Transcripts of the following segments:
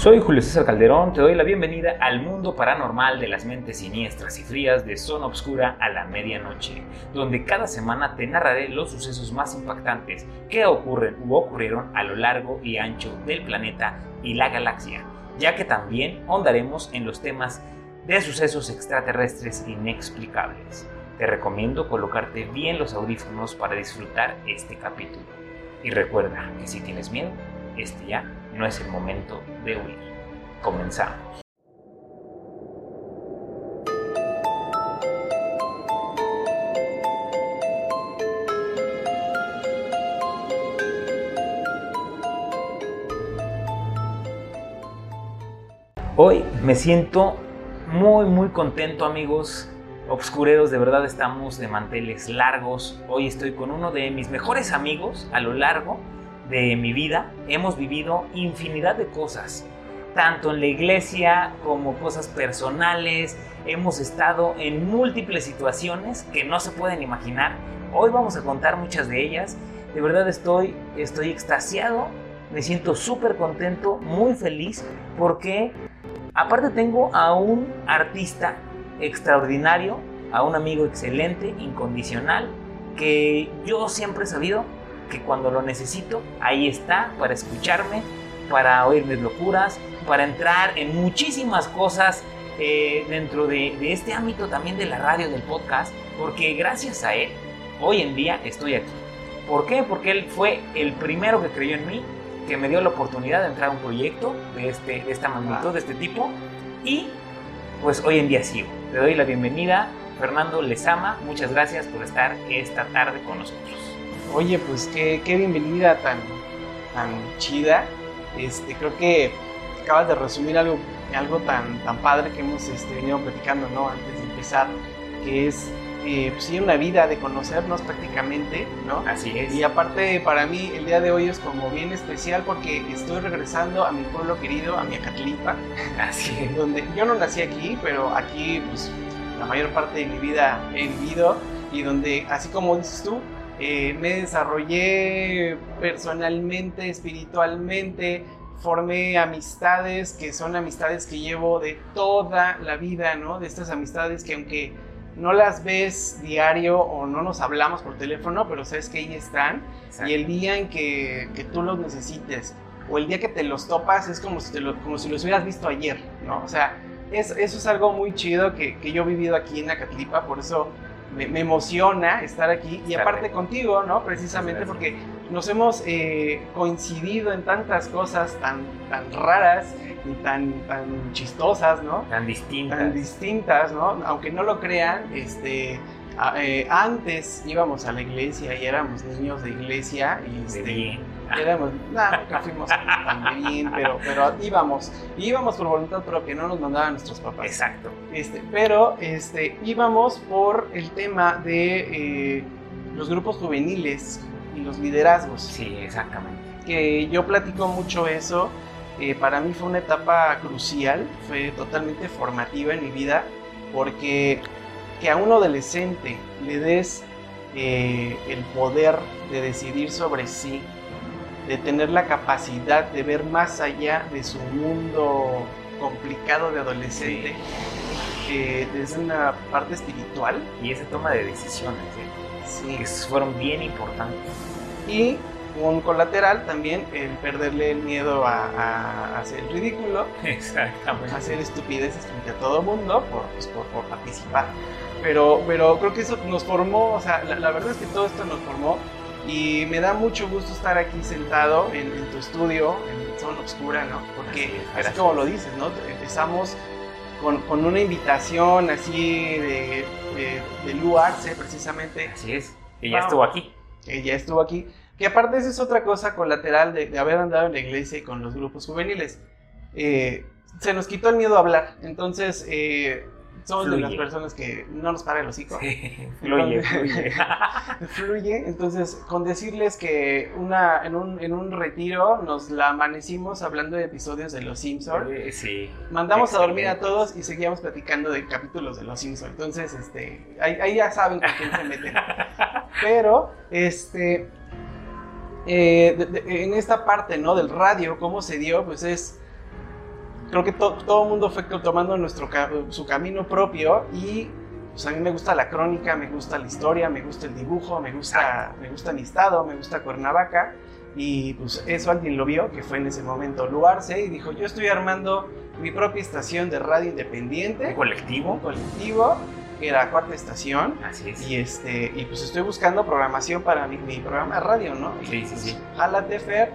Soy Julio César Calderón, te doy la bienvenida al mundo paranormal de las mentes siniestras y frías de Zona Obscura a la medianoche, donde cada semana te narraré los sucesos más impactantes que ocurren u ocurrieron a lo largo y ancho del planeta y la galaxia, ya que también hondaremos en los temas de sucesos extraterrestres inexplicables. Te recomiendo colocarte bien los audífonos para disfrutar este capítulo. Y recuerda que si tienes miedo, este ya no es el momento de huir. Comenzamos. Hoy me siento muy muy contento amigos. Obscureros, de verdad estamos de manteles largos. Hoy estoy con uno de mis mejores amigos a lo largo de mi vida hemos vivido infinidad de cosas, tanto en la iglesia como cosas personales. Hemos estado en múltiples situaciones que no se pueden imaginar. Hoy vamos a contar muchas de ellas. De verdad estoy, estoy extasiado, me siento súper contento, muy feliz, porque aparte tengo a un artista extraordinario, a un amigo excelente, incondicional, que yo siempre he sabido que cuando lo necesito, ahí está para escucharme, para oír mis locuras, para entrar en muchísimas cosas eh, dentro de, de este ámbito también de la radio, del podcast, porque gracias a él, hoy en día estoy aquí. ¿Por qué? Porque él fue el primero que creyó en mí, que me dio la oportunidad de entrar a un proyecto de, este, de esta magnitud, de este tipo, y pues hoy en día sigo. Le doy la bienvenida, Fernando Lezama, muchas gracias por estar esta tarde con nosotros. Oye, pues qué, qué bienvenida tan, tan chida. Este, creo que acabas de resumir algo, algo tan, tan padre que hemos este, venido platicando ¿no? antes de empezar, que es eh, pues, sí, una vida de conocernos prácticamente, ¿no? Así es. Y aparte, para mí, el día de hoy es como bien especial porque estoy regresando a mi pueblo querido, a mi Acatlipa. Así es. Donde yo no nací aquí, pero aquí, pues, la mayor parte de mi vida he vivido y donde, así como dices tú, eh, me desarrollé personalmente, espiritualmente, formé amistades que son amistades que llevo de toda la vida, ¿no? De estas amistades que aunque no las ves diario o no nos hablamos por teléfono, pero sabes que ahí están. Exacto. Y el día en que, que, tú los necesites o el día que te los topas es como si, te lo, como si los hubieras visto ayer, ¿no? O sea, es, eso es algo muy chido que, que yo he vivido aquí en Acatlipa, por eso me, me, emociona estar aquí y aparte contigo, ¿no? Precisamente porque nos hemos eh, coincidido en tantas cosas tan, tan raras y tan, tan chistosas, ¿no? Tan distintas. Tan distintas, ¿no? Aunque no lo crean, este, eh, antes íbamos a la iglesia y éramos niños de iglesia y este, de bien. Éramos, nada, nunca fuimos tan bien, pero, pero íbamos, íbamos por voluntad propia, no nos mandaban nuestros papás. Exacto. Este, pero este, íbamos por el tema de eh, los grupos juveniles y los liderazgos. Sí, exactamente. Que yo platico mucho eso. Eh, para mí fue una etapa crucial, fue totalmente formativa en mi vida, porque que a un adolescente le des eh, el poder de decidir sobre sí, de tener la capacidad de ver más allá de su mundo complicado de adolescente, Sí. eh, desde una parte espiritual. Y esa toma de decisiones, ¿eh? Sí. que fueron bien importantes. Y un colateral también, el perderle el miedo a, a hacer el ridículo, Exactamente. a hacer estupideces frente a todo mundo por, pues, por, por participar. Pero, pero creo que eso nos formó, o sea, la, la, verdad es que todo esto nos formó y me da mucho gusto estar aquí sentado en, en tu estudio, en Zona Obscura, ¿no? Porque así, así como lo dices, ¿no? Empezamos con, con una invitación así de, de, de Lu Arce, precisamente. Así es. Wow. estuvo aquí. Ya estuvo aquí. Que aparte esa es otra cosa colateral de, de haber andado en la iglesia y con los grupos juveniles. Eh, se nos quitó el miedo a hablar. Entonces, eh, somos fluye. de las personas que no nos para el hocico. Sí, fluye, fluye. fluye. Entonces, con decirles que una, en, un, en un retiro nos la amanecimos hablando de episodios de Los Simpsons. Eh, sí. Mandamos Excelente. a dormir a todos y seguíamos platicando de capítulos de Los Simpsons. Entonces, este, ahí, ahí ya saben con quién se meten. Pero, este, eh, de, de, en esta parte, ¿no? Del radio, cómo se dio, pues es creo que to- todo el mundo fue tomando nuestro ca- su camino propio y pues a mí me gusta la crónica, me gusta la historia, me gusta el dibujo, me gusta, me gusta mi estado, me gusta Cuernavaca y pues eso alguien lo vio, que fue en ese momento Luarse y dijo yo estoy armando mi propia estación de radio independiente, Un colectivo. un colectivo, que era Cuarta Estación Así es. y este y pues estoy buscando programación para mi, mi programa de radio, ¿no? Y, Sí, sí, pues, sí. Jálate, Fer,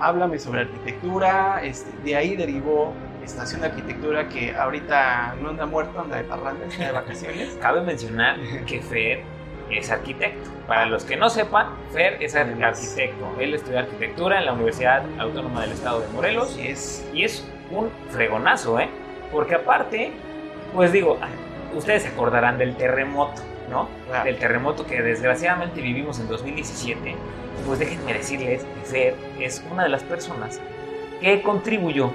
háblame sobre arquitectura, este, de ahí derivó Estación de Arquitectura que ahorita no anda muerto, anda de parranda, está de vacaciones. Cabe mencionar que Fer es arquitecto. Para los que no sepan, Fer es arquitecto. Él estudió arquitectura en la Universidad Autónoma del Estado de Morelos. Así es. Y es un fregonazo, ¿eh? Porque aparte, pues digo, ustedes se acordarán del terremoto, ¿no? Claro. Del terremoto que desgraciadamente vivimos en 2017. Pues déjenme decirles que Fer es una de las personas que contribuyó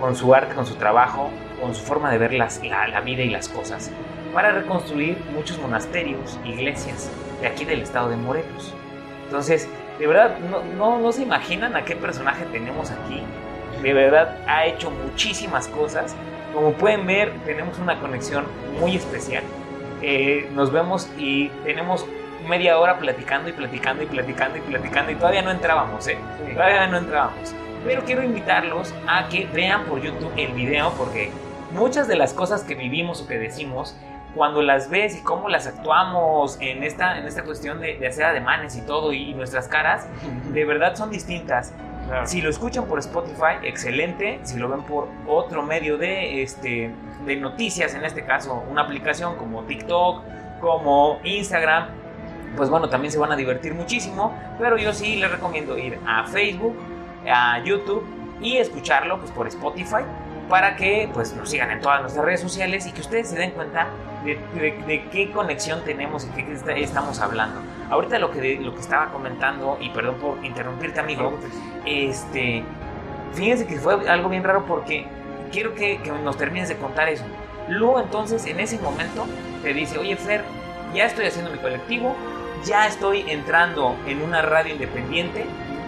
con su arte, con su trabajo, con su forma de ver las- la, la vida y las cosas, para reconstruir muchos monasterios, iglesias de aquí del estado de Morelos. Entonces, de verdad, no, no, no se imaginan a qué personaje tenemos aquí. De verdad, ha hecho muchísimas cosas. Como pueden ver, tenemos una conexión muy especial. Eh, nos vemos y tenemos media hora platicando y platicando y platicando y platicando y todavía no entrábamos, ¿eh? Todavía no entrábamos. Pero quiero invitarlos a que vean por YouTube el video porque muchas de las cosas que vivimos o que decimos, cuando las ves y cómo las actuamos en esta, en esta cuestión de, de hacer ademanes y todo y, nuestras caras, de verdad son distintas. Claro. Si lo escuchan por Spotify, excelente. Si lo ven por otro medio de, este, de noticias, en este caso una aplicación como TikTok, como Instagram, pues bueno, también se van a divertir muchísimo. Pero yo sí les recomiendo ir a Facebook, a YouTube y escucharlo pues, por Spotify para que pues, nos sigan en todas nuestras redes sociales y que ustedes se den cuenta de, de- de qué conexión tenemos y qué está- estamos hablando. Ahorita lo que, lo que estaba comentando, y perdón por interrumpirte amigo, este, fíjense que fue algo bien raro porque quiero que, que nos termines de contar eso. Lu entonces en ese momento te dice, oye Fer, ya estoy haciendo mi colectivo, ya estoy entrando en una radio independiente,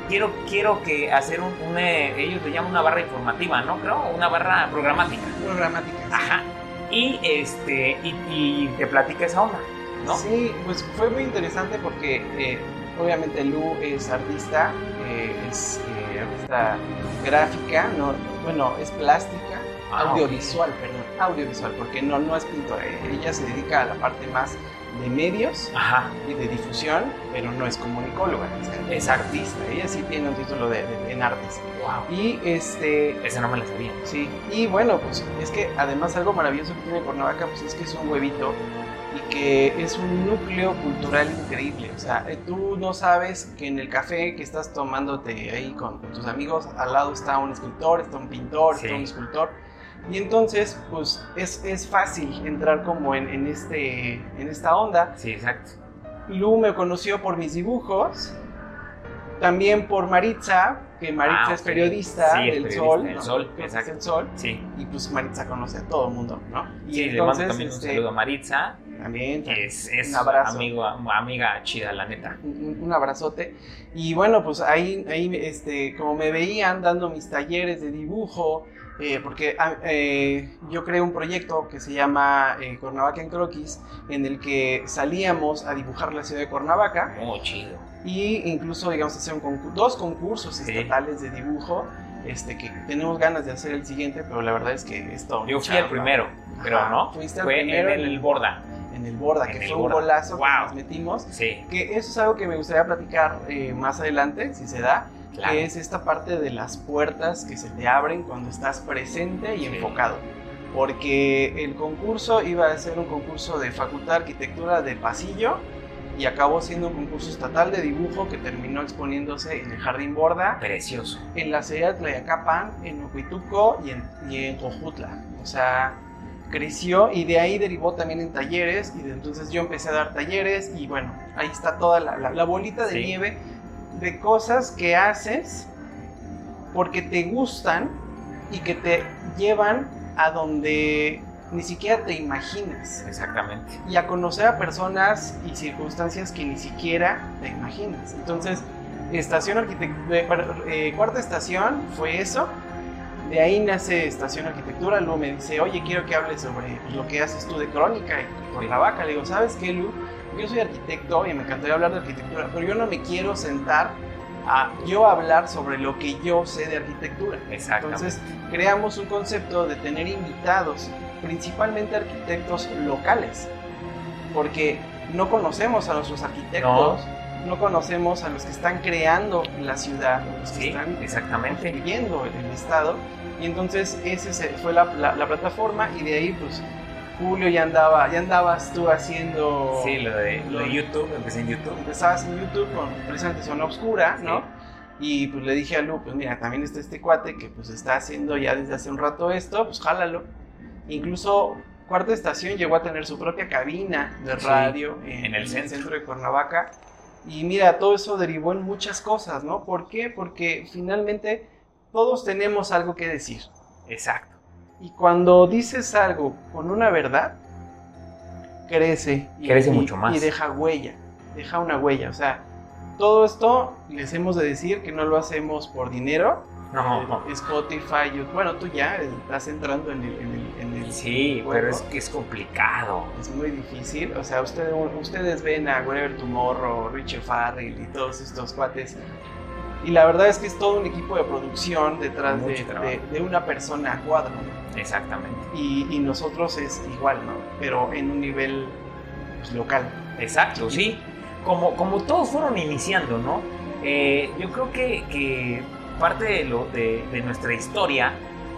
quiero, quiero que hacer un, un, eh, ellos le llaman una barra informativa, ¿no? Creo, una barra programática. Programática. sí. Ajá. Y este, y, y te platica esa onda, ¿no? Sí, pues fue muy interesante porque eh, obviamente Lu es artista, eh, es eh, artista gráfica, no, bueno, es plástica, Ah, audiovisual, perdón, audiovisual, porque no, no es pintora, ella se dedica a la parte más de medios Ajá. y de difusión, pero no es comunicóloga, es, es artista, ella sí tiene un título de, de- en artes. Wow. Y este, Esa no me la sabía. Sí, y bueno, pues es que además algo maravilloso que tiene Cuernavaca, pues es que es un huevito y que es un núcleo cultural increíble. O sea, eh, tú no sabes que en el café que estás tomándote ahí con, con tus amigos, al lado está un escritor, está un pintor, Sí. está un escultor. Y entonces, pues es, es fácil entrar como en, en este, en esta onda. Sí, exacto. Lu me conoció por mis dibujos, también por Maritza, que Maritza Ah, es ok. periodista Sí, es del periodista Sol. del ¿no? Sol, es exacto. el Sol. Sí. Y pues Maritza conoce a todo el mundo, ¿no? Y Sí, le mando también un saludo a Maritza. también, Es, es Un abrazo. amigo, amiga chida, la neta. un, un abrazote. Y bueno, pues ahí, ahí este, como me veían dando mis talleres de dibujo, eh, porque ah, eh, yo creé un proyecto que se llama eh, Cuernavaca en Croquis, en el que salíamos a dibujar la ciudad de Cuernavaca. Muy chido. y incluso digamos hacer un concur- dos concursos Sí. estatales de dibujo este que tenemos ganas de hacer el siguiente pero la verdad es que esto Yo fui el primero, creo, ¿no? fuiste el Fue primero en el Borda. en el borda en que el fue Borda. un golazo Wow. que nos metimos Sí, que eso es algo que me gustaría platicar eh, más adelante si se da claro. que es esta parte de las puertas que se te abren cuando estás presente y Sí. enfocado porque el concurso iba a ser un concurso de facultad de arquitectura de pasillo y acabó siendo un concurso estatal de dibujo que terminó exponiéndose en el Jardín Borda, Precioso. en la ciudad de Tlayacapan, en Ocuituco y en, y en Cojutla. O sea, creció y de ahí derivó también en talleres y de entonces yo empecé a dar talleres y bueno, ahí está toda la, la- la bolita de Sí. nieve de cosas que haces porque te gustan y que te llevan a donde ni siquiera te imaginas Exactamente. y a conocer a personas y circunstancias que ni siquiera te imaginas. Entonces, estación arquitect- eh, eh, cuarta estación fue eso. De ahí nace Estación Arquitectura. Lu me dice, oye, quiero que hables sobre lo que haces tú de crónica y con la vaca. Le digo, ¿sabes qué, Lu? Yo soy arquitecto y me encantaría hablar de arquitectura, pero yo no me quiero sentar a yo hablar sobre lo que yo sé de arquitectura. Exacto. Entonces, creamos un concepto de tener invitados, principalmente arquitectos locales, porque no conocemos a nuestros arquitectos, no, conocemos a los que están creando la ciudad, los que Sí, están exactamente. viviendo el estado. Y entonces ese se- fue la, la- la plataforma y de ahí pues Julio ya andaba, ya andabas tú haciendo... Sí, lo de, lo de YouTube, empecé en YouTube. Empezabas en YouTube con precisamente Zona Obscura, ¿no? Y pues le dije a Lu, pues mira, también está este cuate que pues está haciendo ya desde hace un rato esto, pues jálalo. Incluso Cuarta Estación llegó a tener su propia cabina de Sí, radio en el centro. de Cuernavaca. Y mira, todo eso derivó en muchas cosas, ¿no? ¿Por qué? Porque finalmente todos tenemos algo que decir. Exacto. Y cuando dices algo con una verdad, crece. y- Crece y- mucho más. Y deja huella, deja una huella. O sea, todo esto les hemos de decir que no lo hacemos por dinero. No, Eh, no. Spotify, YouTube, bueno, tú ya estás entrando en el... En el, en el Sí, juego. pero es que es complicado. Es muy difícil, o sea, ustedes, ustedes ven a Wherever Tomorrow, Richard Farrell y todos estos cuates, y la verdad es que es todo un equipo de producción detrás de, una persona a cuadro, ¿no? Exactamente. y, y nosotros es igual, ¿no? Pero en un nivel pues, local. Exacto, sí. Como, como todos fueron iniciando, ¿no? Eh, yo creo que, que parte de, lo, de, de nuestra historia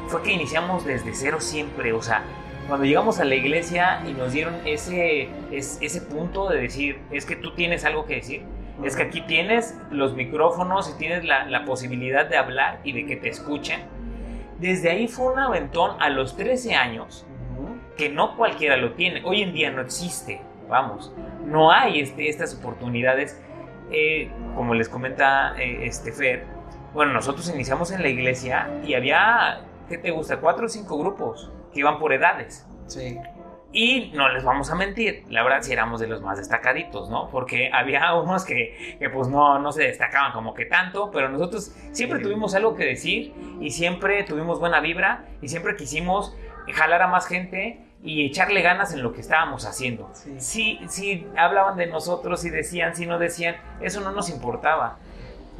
fue que iniciamos desde cero siempre. O sea, cuando llegamos a la iglesia y nos dieron ese, es- ese punto de decir, es que tú tienes algo que decir. Es que aquí tienes los micrófonos y tienes la, la posibilidad de hablar y de que te escuchen. Desde ahí fue un aventón a los 13 años que no cualquiera lo tiene. Hoy en día no existe, vamos, no hay este, estas oportunidades. Eh, como les comenta eh, este Fer, bueno, nosotros iniciamos en la iglesia y había, ¿qué te gusta? Cuatro o cinco grupos que iban por edades. Sí. Y no les vamos a mentir, la verdad sí éramos de los más destacaditos, ¿no? Porque había unos que, que, pues no, no se destacaban como que tanto, pero nosotros siempre Sí. tuvimos algo que decir y siempre tuvimos buena vibra y siempre quisimos jalar a más gente y echarle ganas en lo que estábamos haciendo. Sí. Si, si hablaban de nosotros, si decían, si no decían, eso no nos importaba.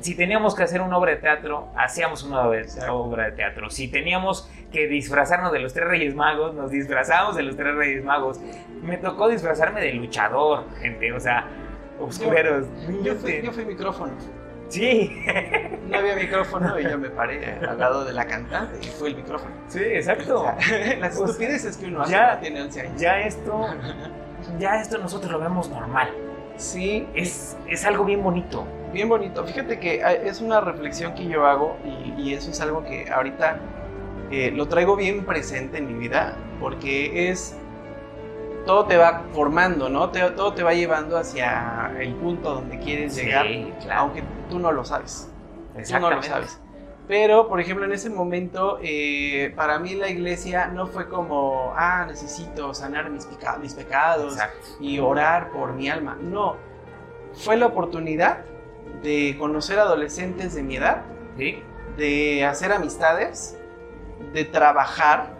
Si teníamos que hacer una obra de teatro, hacíamos una obra de- teatro. Si teníamos que disfrazarnos de los tres Reyes Magos, nos disfrazábamos de los tres Reyes Magos. Me tocó disfrazarme de luchador, gente, o sea, oscureros. Yo fui, yo fui micrófono. Sí, No había micrófono y yo me paré al lado de la cantante y fue el micrófono. sí, exacto. O sea, las estupideces que uno hace ya- tiene 11 años. Ya esto, ya esto nosotros lo vemos normal. Sí, Es, es algo bien bonito. Bien bonito. Fíjate que eh, es una reflexión que yo hago y, y eso es algo que ahorita eh, lo traigo bien presente en mi vida porque es todo te va formando, ¿no? Te- todo te va llevando hacia el punto donde quieres llegar, claro. aunque tú no lo sabes. Tú no lo Exactamente. sabes. Pero, por ejemplo, en ese momento, eh, para mí la iglesia no fue como, ah, necesito sanar mis, peca- mis pecados Exacto. y orar por mi alma. No, fue la oportunidad de conocer adolescentes de mi edad, Sí, de hacer amistades, de trabajar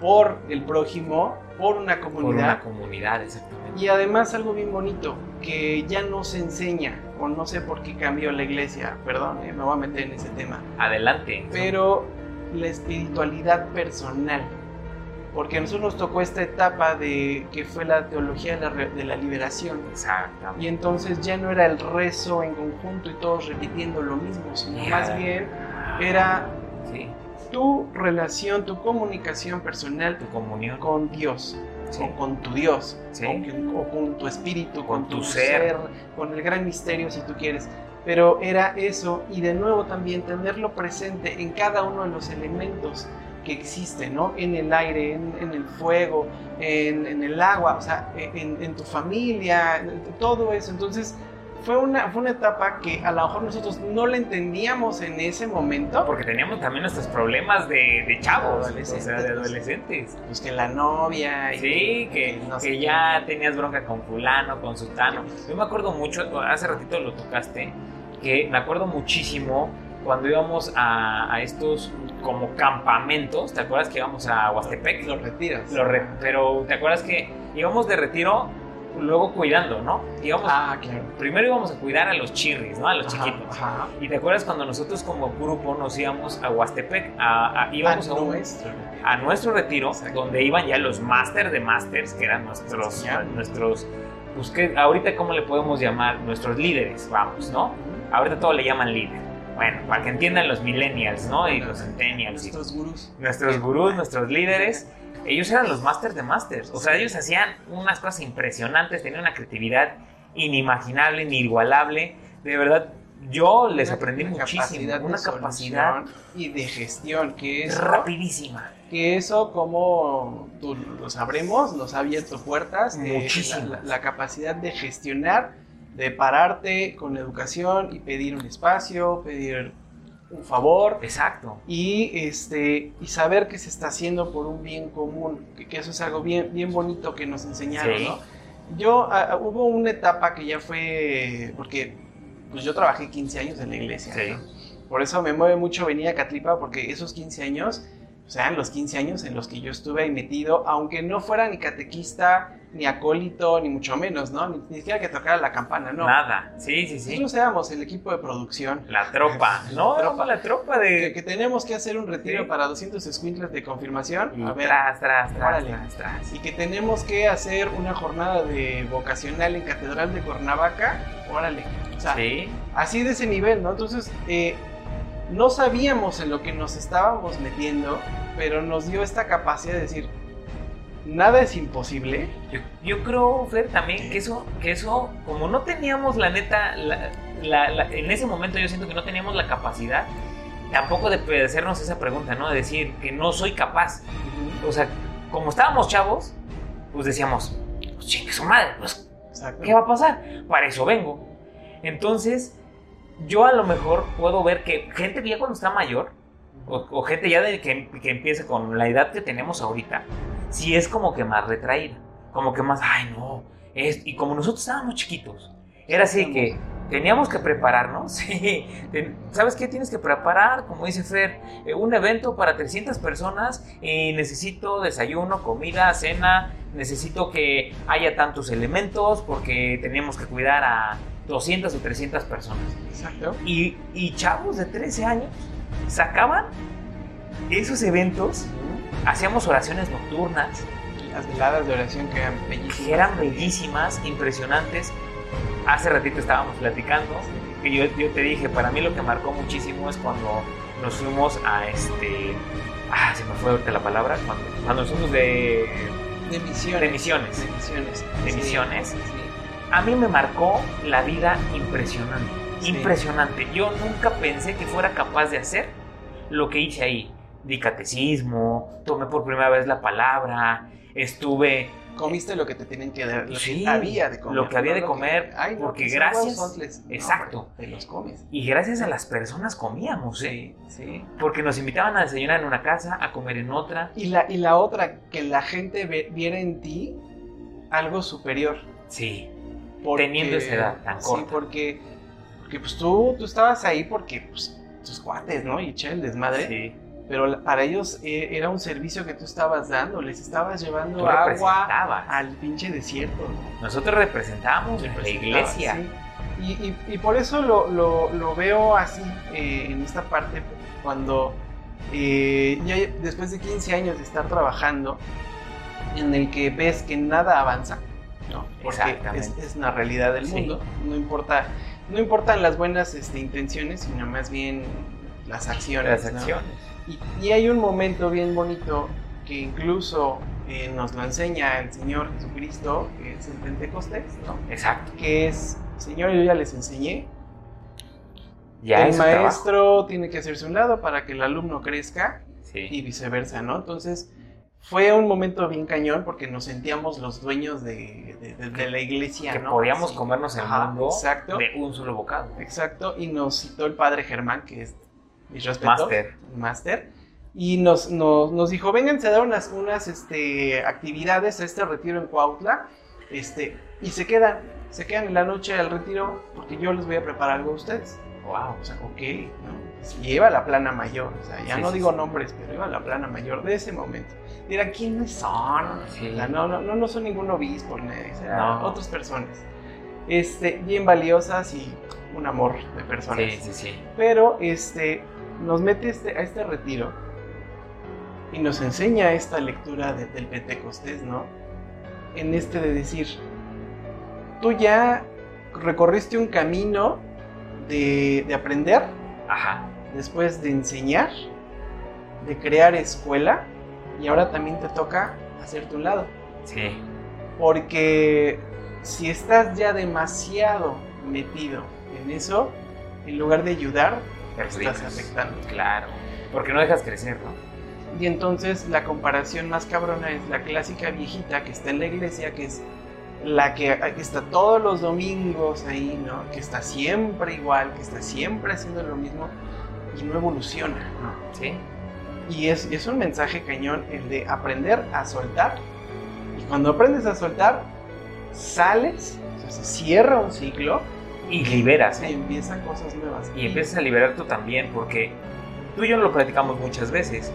por el prójimo, por una por comunidad. una comunidad, exactamente. Y además algo bien bonito, que ya no se enseña, o no sé por qué cambió la iglesia, perdón, eh, me voy a meter en ese tema, Adelante. pero la espiritualidad personal. Porque a nosotros nos tocó esta etapa de que fue la teología de la, de la liberación. Exactamente. Y entonces ya no era el rezo en conjunto y todos repitiendo lo mismo, sino más bien era Sí, tu relación, tu comunicación personal tu comunión. con Dios, Sí. o con tu Dios, Sí. o, o con tu espíritu, con, Con tu, tu ser. ser. con el gran misterio si tú quieres. Pero era eso, y de nuevo también tenerlo presente en cada uno de los elementos que existen, ¿no? En el aire, en, en el fuego, en, en el agua, o sea, en, en tu familia, en todo eso. Entonces, fue una, fue una etapa que a lo mejor nosotros no la entendíamos en ese momento. Porque teníamos también nuestros problemas de, de chavos, Adolescentes, o sea, de adolescentes. Pues que la novia. y Sí, que, no que qué. ya tenías bronca con fulano, con sutano. Yo me acuerdo mucho, hace ratito lo tocaste, que me acuerdo muchísimo cuando íbamos a, a estos como campamentos. ¿Te acuerdas que íbamos a Huastepec? Los retiros. Los re- pero ¿te acuerdas que íbamos de retiro luego cuidando, ¿no? Íbamos, Ah, claro. Primero íbamos a cuidar a los chirris, ¿no? A los Ajá, chiquitos. Ajá. ¿Y te acuerdas cuando nosotros como grupo nos íbamos a Huastepec? A, a- íbamos a, un- nuestro. a nuestro retiro, Exacto. donde iban ya los máster de masters, que eran nuestros, nuestros, pues que ahorita cómo le podemos llamar, nuestros líderes, vamos, ¿no? Ahorita todo le llaman líder. Bueno, para que entiendan los millennials, ¿no? Y los centennials. y Nuestros gurús. nuestros gurús, nuestros líderes, ellos eran los masters de masters. O sea, ellos hacían unas cosas impresionantes, tenían una creatividad inimaginable, inigualable. De verdad, yo les Una- aprendí una muchísimo. capacidad Una capacidad y de gestión, que eso, rapidísima. que eso como tú lo sabremos, nos ha abierto puertas. eh, Muchísimas. la, la capacidad de gestionar, de pararte con la educación y pedir un espacio, pedir un favor. Exacto. y este y saber que se está haciendo por un bien común que, que eso es algo bien bien bonito que nos enseñaron Sí. ¿no? yo ah, ah, hubo una etapa que ya fue porque pues yo trabajé 15 años en la iglesia Sí. ¿no? por eso me mueve mucho venir a Catlipa porque esos 15 años o sea, los 15 años en los que yo estuve ahí metido, aunque no fuera ni catequista, ni acólito, ni mucho menos, ¿no? Ni, ni siquiera que tocara la campana, no. Nada. Sí, sí, sí. Nosotros éramos el equipo de producción. La tropa. La No, tropa. éramos la tropa de. que tenemos que hacer un retiro Sí. para 200 squintles de confirmación. Y A ver, tras, tras, tras, órale. tras, tras. y que tenemos que hacer una jornada de vocacional en Catedral de Cuernavaca. Órale. O sea, Sí. así de ese nivel, ¿no? Entonces, eh, no sabíamos en lo que nos estábamos metiendo, pero nos dio esta capacidad de decir, nada es imposible. Yo, yo creo, Fer, también que eso, que eso, como no teníamos la neta, la- la- la- en ese momento yo siento que no teníamos la capacidad tampoco de hacernos esa pregunta, ¿no? De decir que no soy capaz. O sea, como estábamos chavos, pues decíamos, pues chingue su madre, pues, Exacto. ¿qué va a pasar? Para eso vengo. Entonces, yo a lo mejor puedo ver que gente que ya cuando está mayor, o, o gente ya de que, que empieza con la edad que tenemos ahorita, sí es como que más retraída, como que más, ay no, es, y como nosotros estábamos chiquitos, era así que teníamos que prepararnos, sí, ¿sabes qué tienes que preparar? Como dice Fer, eh, un evento para 300 personas y necesito desayuno, comida, cena, necesito que haya tantos elementos porque tenemos que cuidar a 200 o 300 personas. Exacto. Y, y chavos de 13 años sacaban esos eventos, hacíamos oraciones nocturnas, Las veladas de oración que eran bellísimas. que eran bellísimas, impresionantes. Hace ratito estábamos platicando, que yo, yo te dije, para mí lo que marcó muchísimo es cuando nos fuimos a este... Ah, se me fue ahorita la palabra, cuando, cuando nos fuimos de, De misiones. de misiones. De misiones. De Sí, misiones. sí. A mí me marcó la vida impresionante, Sí. impresionante. Yo nunca pensé que fuera capaz de hacer lo que hice ahí. Di catecismo, tomé por primera vez la palabra, estuve Comiste lo que te tenían que dar, lo Sí, que había de comer. lo que había de comer, Ay, no, porque que son gracias-. No, Exacto. Te los comes. y gracias a las personas comíamos, ¿eh? Sí, sí. Porque nos invitaban a desayunar en una casa, a comer en otra. Y la, y la otra, que la gente ve- viera en ti algo superior. Sí, Porque- Teniendo esa edad tan Sí, corta. porque, porque pues tú, tú estabas ahí porque pues, tus cuates, ¿no? Y che, el desmadre. sí. Pero para ellos eh, era un servicio que tú estabas dando, les estabas llevando agua al pinche desierto. ¿no? Nosotros representábamos la iglesia. Sí. Y, y- y por eso lo, lo- lo veo así eh, en esta parte, cuando eh, ya después de 15 años de estar trabajando, en el que ves que nada avanza, ¿no? porque es, es una realidad del Sí. mundo, no importa, no importan las buenas este, intenciones, sino más bien las acciones. Las ¿no? Y, y hay un momento bien bonito que incluso eh, nos lo enseña el Señor Jesucristo, que es el Pentecostés, ¿no? Exacto. que es, Señor, yo ya les enseñé, Ya el es su trabajo. maestro tiene que hacerse un lado para que el alumno crezca Sí. y viceversa, ¿no? Entonces, fue un momento bien cañón porque nos sentíamos los dueños de, de- de- de la iglesia, que ¿no? podíamos comernos el Ajá, mundo Exacto, de un solo bocado. exacto, y nos citó el padre Germán, que es mis respetos, Máster. máster, y nos, nos, nos dijo, vénganse a dar unas, unas este, actividades a este retiro en Cuautla, este, y se quedan, se quedan en la noche al retiro porque yo les voy a preparar algo a ustedes. wow, o sea, ok, ¿no? Y iba a la plana mayor, o sea, ya Sí, no sí, digo sí. nombres, pero iba a la plana mayor de ese momento. Dirán, ¿quiénes son? O sea, no, no, no, no son ningún obispo, ni nadie, o sea, No. otras personas. Este, bien valiosas y un amor de personas. Sí, sí, sí. Pero este, nos mete este, a este retiro y nos enseña esta lectura de- del Pentecostés, ¿no? En este de decir, tú ya recorriste un camino de, de aprender, Ajá. después de enseñar, de crear escuela, y ahora también te toca hacerte un lado. Sí. Porque si estás ya demasiado metido en eso, en lugar de ayudar, te estás afectando. Claro. Porque no dejas crecer, ¿no? Y entonces la comparación más cabrona es la clásica viejita que está en la iglesia, que es la que, que está todos los domingos ahí, ¿no? Que está siempre igual, que está siempre haciendo lo mismo y no evoluciona. Sí. Y es, es un mensaje cañón el de aprender a soltar. Y cuando aprendes a soltar, sales, o sea, se cierra un ciclo Y liberas, y ¿eh? empiezan cosas nuevas. Y empiezas a liberar tú también, porque tú y yo lo platicamos muchas veces.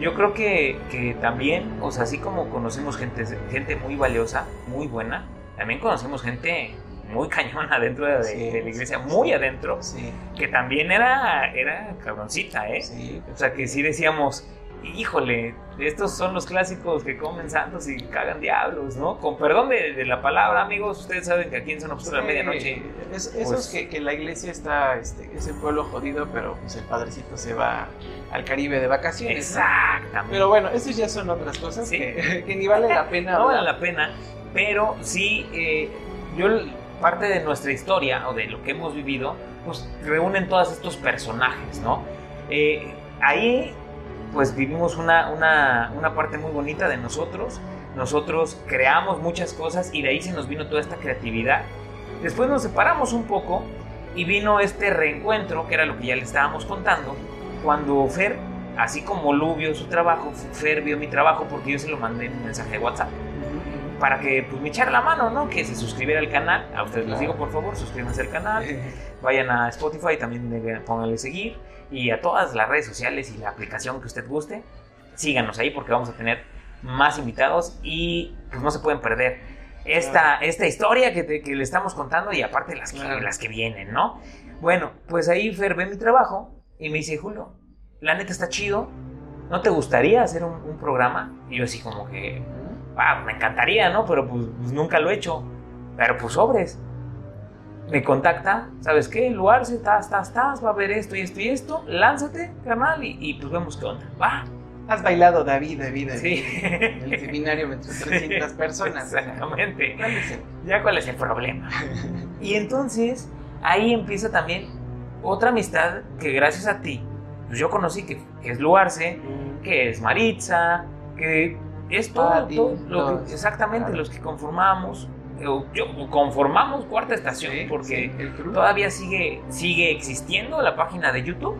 Yo creo que, que también, o sea, así como conocemos gente, gente muy valiosa, muy buena, también conocemos gente muy cañona dentro de, Sí, de la iglesia, sí, muy adentro, Sí, que también era, era cabroncita, ¿eh? O sea, que sí decíamos, híjole, estos son los clásicos que comen santos y cagan diablos, ¿no? Con perdón de, de la palabra, amigos, ustedes saben que aquí en Zona Obscura Sí, Medianoche es- esos pues- que, que la iglesia está, este, es el pueblo jodido, pero pues el padrecito se va al Caribe de vacaciones. ¿no? Exactamente. Pero bueno, esos ya son otras cosas Sí. que, que ni vale la pena. no vale la pena, pero sí, eh, yo parte de nuestra historia o de lo que hemos vivido, pues reúnen todos estos personajes, ¿no? Eh, ahí, pues vivimos una, una, una parte muy bonita de nosotros. Nosotros creamos muchas cosas y de ahí se nos vino toda esta creatividad. Después nos separamos un poco y vino este reencuentro, que era lo que ya le estábamos contando, cuando Fer, así como Lu vio su trabajo, Fer vio mi trabajo porque yo se lo mandé en un mensaje de WhatsApp para que pues, me echara la mano, ¿no? Que se suscribiera al canal. A ustedes les digo, por favor, suscríbanse al canal. Vayan a Spotify, también pónganle seguir. Y a todas las redes sociales y la aplicación que usted guste, síganos ahí porque vamos a tener más invitados y pues no se pueden perder esta, esta historia que, te- que le estamos contando y aparte las que, las que vienen, ¿no? Bueno, pues ahí Fer ve mi trabajo y me dice, Julio, la neta está chido. ¿No te gustaría hacer un, un programa? Y yo así como que, ah, me encantaría, ¿no? Pero pues, pues, nunca lo he hecho. Pero pues sobres. Me contacta, ¿sabes qué? Luarse, tas, tas, tas, va a haber esto y esto y esto. Lánzate, carnal, y, y pues vemos qué onda. Va. Has bailado David, David, David. Sí. En el seminario entre 300 personas. Exactamente. ¿cuál es el- Ya cuál es el problema. Y entonces ahí empieza también otra amistad que gracias a ti, pues yo conocí que, que es Luarse, que es Maritza, que es todo, lo que- exactamente Claro. los que conformamos, conformamos Cuarta Estación, Sí, porque sí, todavía sigue, sigue existiendo la página de YouTube.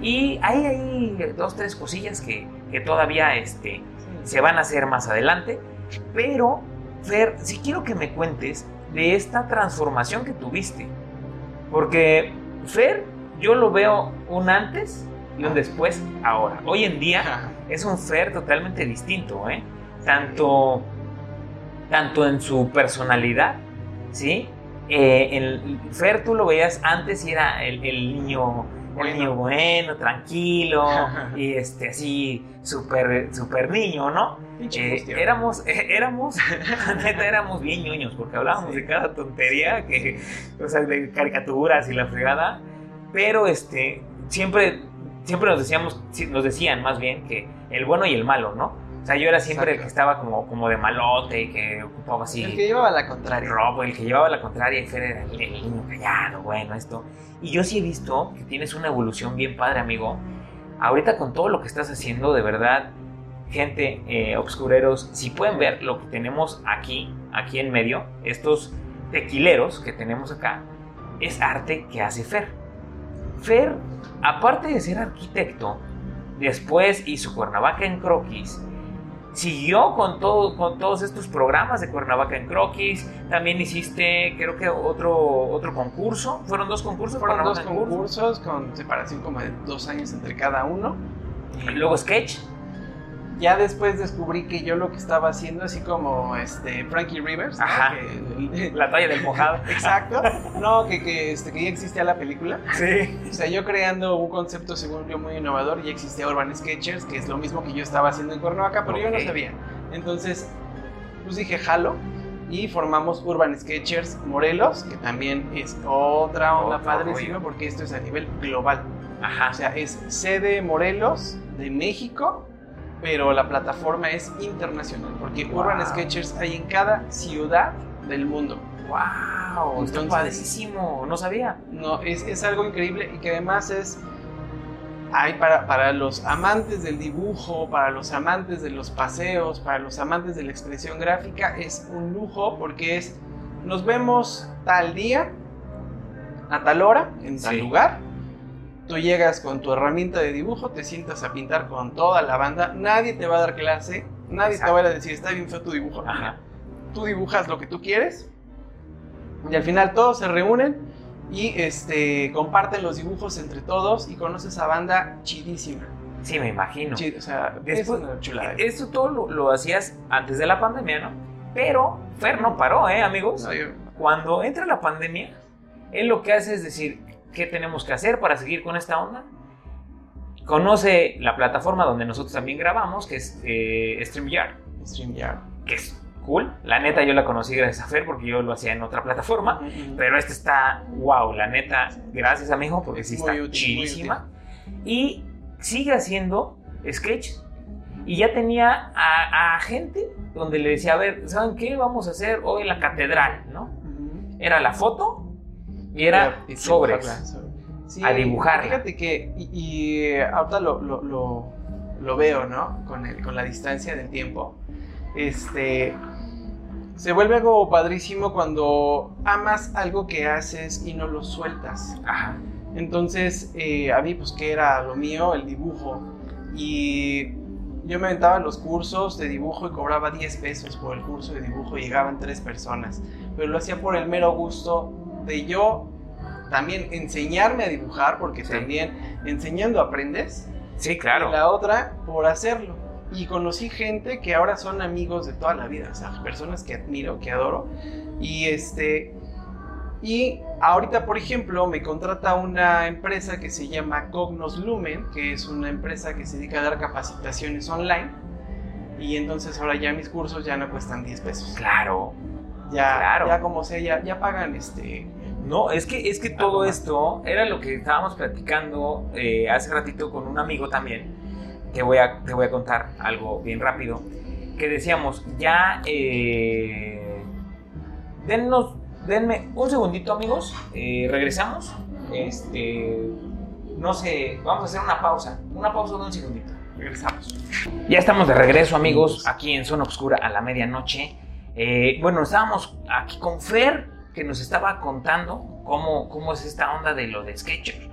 Y hay ahí dos, tres cosillas que, que todavía este, se van a hacer más adelante. Pero, Fer, si quiero que me cuentes de esta transformación que tuviste. Porque, Fer, yo lo veo un antes y un después ahora. Hoy en día es un Fer totalmente distinto, ¿eh? Tanto, tanto en su personalidad, ¿sí? Eh, el Fer tú lo veías antes y era el, el niño el Bueno. niño bueno, tranquilo, y este así súper super niño, ¿no? Eh, éramos, eh, éramos, neta éramos bien ñoños, porque hablábamos Sí. de cada tontería, que, o sea, de caricaturas y la fregada, pero este, siempre, siempre nos decíamos, nos decían más bien que el bueno y el malo, ¿no? O sea, yo era siempre el que estaba como, como de malote, que ocupaba así El que llevaba la contraria. robo, el que llevaba la contraria y Fer era el, el niño callado, bueno, esto. Y yo sí he visto que tienes una evolución bien padre, amigo. Ahorita con todo lo que estás haciendo, de verdad, gente, eh, obscureros, si pueden ver lo que tenemos aquí, aquí en medio, estos tequileros que tenemos acá, es arte que hace Fer. Fer, aparte de ser arquitecto, después hizo Cuernavaca en croquis, siguió con, todo, con todos estos programas de Cuernavaca en Croquis. También hiciste, creo que otro, otro concurso. ¿Fueron dos concursos? Fueron dos Cuernavaca Curso. concursos con separación como de dos años entre cada uno. Y luego Sketch. Ya después descubrí que yo lo que estaba haciendo, así como este Frankie Rivers, ¿no? Ajá. Que- La talla del mojado. Exacto. No, que, que, este, que ya existía la película. Sí. O sea, yo creando un concepto, según yo, muy innovador, ya existía Urban Sketchers, que es lo mismo que yo estaba haciendo en Cuernavaca, pero yo no sabía. Entonces, pues dije, jalo, y formamos Urban Sketchers Morelos, que también es otra onda Otro padrísima, rollo. porque esto es a nivel global. Ajá. O sea, es sede Morelos de México, pero la plataforma es internacional, porque Wow. Urban Sketchers hay en cada ciudad del mundo. ¡Wow! Está Entonces- padrísimo. No sabía. No, es, es algo increíble y que además es. Hay para, para los amantes del dibujo, para los amantes de los paseos, para los amantes de la expresión gráfica, es un lujo porque es. Nos vemos tal día, a tal hora, en tal lugar. Tú llegas con tu herramienta de dibujo, te sientas a pintar con toda la banda, nadie te va a dar clase, nadie Exacto. te va a decir está bien feo tu dibujo. Ajá. Tú dibujas lo que tú quieres y al final todos se reúnen y este, comparten los dibujos entre todos y conoces a banda chidísima. Sí, me imagino. O sea, Después- es una chulada. Esto todo lo, lo hacías antes de la pandemia, ¿no? Pero Fer no paró, ¿eh, amigos? No, yo- Cuando entra la pandemia, él lo que hace es decir, ¿qué tenemos que hacer para seguir con esta onda? Conoce la plataforma donde nosotros también grabamos, que es eh, StreamYard, StreamYard. que es cool. La neta yo la conocí gracias a Fer porque yo lo hacía en otra plataforma. Pero esta está, wow, la neta, gracias amigo, porque sí está útil, chidísima. Y sigue haciendo sketch. Y ya tenía a, a gente donde le decía, a ver, ¿saben qué? Vamos a hacer hoy la catedral, ¿no? Ujú. Era la foto era Y sobres. dibujarla, Sí, A dibujarla. Fíjate que, y, y, eh, ahorita lo, lo, lo- lo veo, ¿no? Con, el, con la distancia del tiempo. Este. Se vuelve algo padrísimo cuando amas algo que haces y no lo sueltas. Ajá. Entonces, eh, a mí, pues, que era lo mío, el dibujo. Y yo me aventaba los cursos de dibujo y cobraba 10 pesos por el curso de dibujo. Llegaban tres personas. Pero lo hacía por el mero gusto de yo también enseñarme a dibujar, porque Sí. también enseñando aprendes. Sí, claro. Y la otra, por hacerlo. Y conocí gente que ahora son amigos de toda la vida, o sea, personas que admiro, que adoro. Y este. Y ahorita, por ejemplo, me contrata una empresa que se llama Cognos Lumen, que es una empresa que se dedica a dar capacitaciones online. Y entonces ahora ya mis cursos ya no cuestan 10 pesos. Claro. Ya, Claro. ya como sea, ya, ya pagan este. No, es que, es que Algo todo esto era lo que estábamos platicando eh, hace ratito con un amigo también, que voy a, te voy a contar algo bien rápido, que decíamos, ya, eh, dennos, denme un segundito amigos, eh, regresamos, este, no sé, vamos a hacer una pausa, una pausa de un segundito, regresamos. Ya estamos de regreso amigos, aquí en Zona Oscura a la medianoche. Eh, bueno, estábamos aquí con Fer, que nos estaba contando cómo, cómo es esta onda de lo de Sketcher.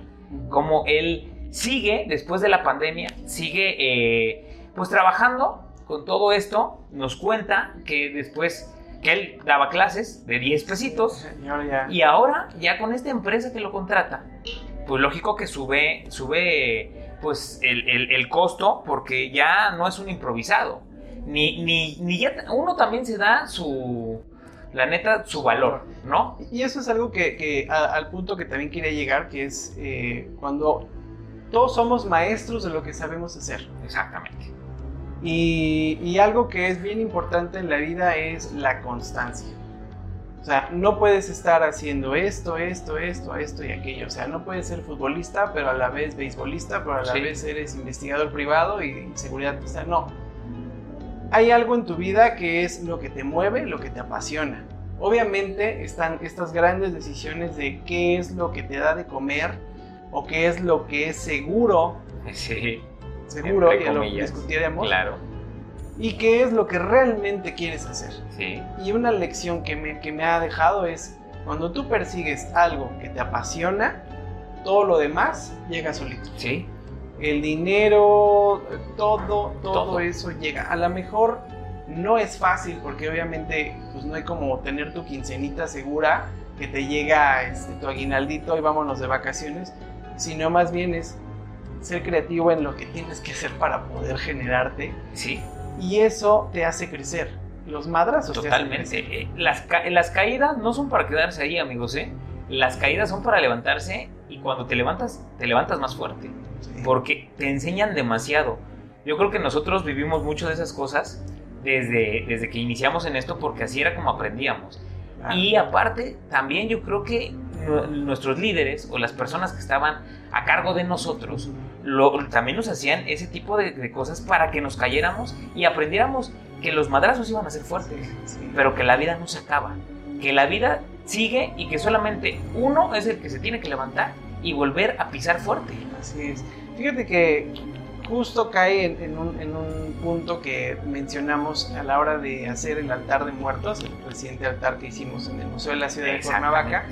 Cómo él sigue, después de la pandemia, sigue eh, pues trabajando con todo esto. Nos cuenta que después que él daba clases de 10 pesitos Y ahora ya. y ahora ya con esta empresa que lo contrata, pues lógico que sube, sube pues el, el- el costo porque ya no es un improvisado. Ni, ni, ni ya uno también se da su, la neta, su valor, ¿no? Y eso es algo que, que a- al punto que también quería llegar, que es eh, cuando todos somos maestros de lo que sabemos hacer. Exactamente. Y, y algo que es bien importante en la vida es la constancia. O sea, no puedes estar haciendo esto, esto, esto, esto y aquello. O sea, no puedes ser futbolista, pero a la vez beisbolista, pero a la Sí. vez eres investigador privado y seguridad. O sea, no. Hay algo en tu vida que es lo que te mueve, lo que te apasiona. Obviamente están estas grandes decisiones de qué es lo que te da de comer o qué es lo que es seguro, Sí, seguro, ya lo discutiremos claro. y qué es lo que realmente quieres hacer. Sí, Y una lección que me, que me ha dejado es, cuando tú persigues algo que te apasiona, todo lo demás llega solito. sí. El dinero, todo, todo, Todo. eso llega. A lo mejor no es fácil porque obviamente pues no hay como tener tu quincenita segura que te llega este, tu aguinaldito y vámonos de vacaciones, sino más bien es ser creativo en lo que tienes que hacer para poder generarte Sí, y eso te hace crecer. Los madrazos te hacen totalmente. crecer. Eh, Las, ca- las caídas no son para quedarse ahí, amigos, ¿eh? Las caídas son para levantarse y cuando te levantas, te levantas más fuerte. Sí. porque te enseñan demasiado. Yo creo que nosotros vivimos mucho de esas cosas desde, desde que iniciamos en esto porque así era como aprendíamos. Ah, Y aparte, también yo creo que nu- nuestros líderes o las personas que estaban a cargo de nosotros lo- también nos hacían ese tipo de, de cosas para que nos cayéramos y aprendiéramos que los madrazos iban a ser fuertes, sí. pero que la vida no se acaba, que la vida sigue y que solamente uno es el que se tiene que levantar y volver a pisar fuerte. Así es. Fíjate que justo cae en, en un, en un punto que mencionamos a la hora de hacer el altar de muertos, el reciente altar que hicimos en el Museo de la Ciudad de Cuernavaca.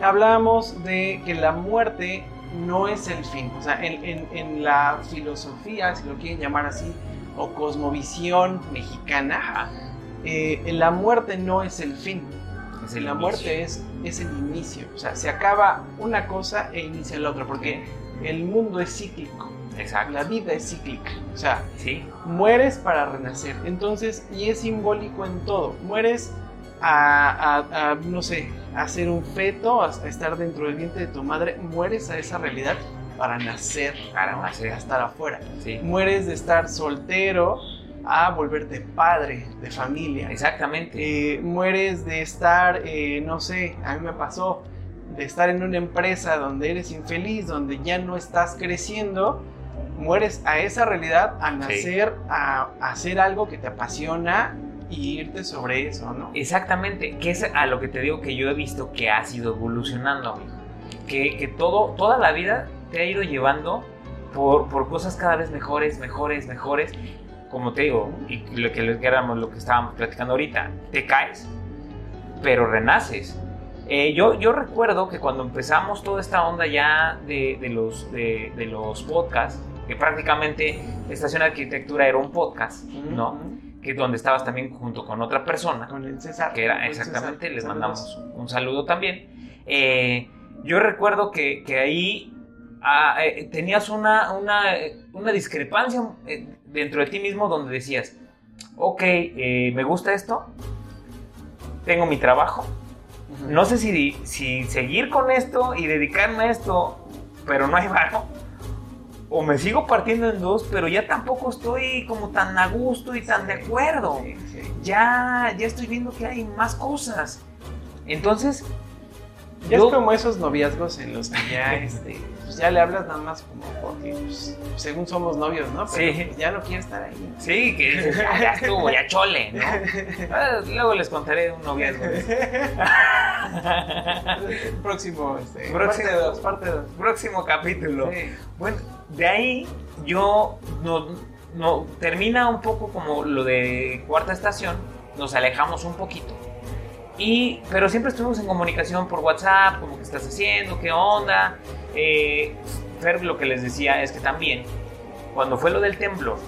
Hablábamos de que la muerte no es el fin. O sea, en, en- en la filosofía, si lo quieren llamar así, o cosmovisión mexicana, eh, la muerte no es el fin. Es el la inicio. muerte es, es el inicio. O sea, se acaba una cosa e inicia la otra, porque el mundo es cíclico. Exacto. La vida es cíclica. O sea, Sí, mueres para renacer. Entonces, y es simbólico en todo. Mueres a, a- a, no sé, a ser un feto, a, a estar dentro del vientre de tu madre. Mueres a esa realidad para nacer, Para ¿no? nacer. a estar afuera. sí. Mueres de estar soltero a volverte padre de familia. Exactamente. Eh, mueres de estar, eh, no sé, a mí me pasó, de estar en una empresa donde eres infeliz, donde ya no estás creciendo, mueres a esa realidad, a nacer, a, a hacer algo que te apasiona y irte sobre eso, ¿no? Exactamente. Que es a lo que te digo que yo he visto que ha sido evolucionando, amigo. Que, que todo, toda la vida te ha ido llevando por, por cosas cada vez mejores, mejores, mejores. Como te digo, y lo que, lo que éramos lo que estábamos platicando ahorita, te caes, pero renaces. Eh, yo, yo recuerdo que cuando empezamos toda esta onda ya de, de los, de, de los podcasts, que prácticamente Estación de Arquitectura era un podcast, ¿no? Que donde estabas también junto con otra persona, Con el César. que era exactamente, César. les Saludos. mandamos un saludo también. Eh, yo recuerdo que, que ahí ah, eh, tenías una, una, una discrepancia dentro de ti mismo donde decías, ok, me gusta esto, tengo mi trabajo. No sé si, si seguir con esto y dedicarme a esto, pero no hay varo. O me sigo partiendo en dos, pero ya tampoco estoy como tan a gusto y tan de acuerdo. Sí, sí. Ya, ya estoy viendo que hay más cosas. Entonces, Ya yo- es como esos noviazgos en los que ya, este, pues ya le hablas nada más como porque, pues, según somos novios, ¿no? Pero Sí. pues, ya no quiere estar ahí. sí, que dices, ya, ya estuvo, ya chole, ¿no? Ah, Luego les contaré un noviazgo. Próximo, este, Próximo. parte 2, parte 2. Próximo capítulo. Bueno, de ahí yo no, no termina un poco como lo de cuarta estación, nos alejamos un poquito. Y, pero siempre estuvimos en comunicación por WhatsApp, como que estás haciendo, qué onda. Eh, lo que les decía es que también, cuando fue lo del temblor,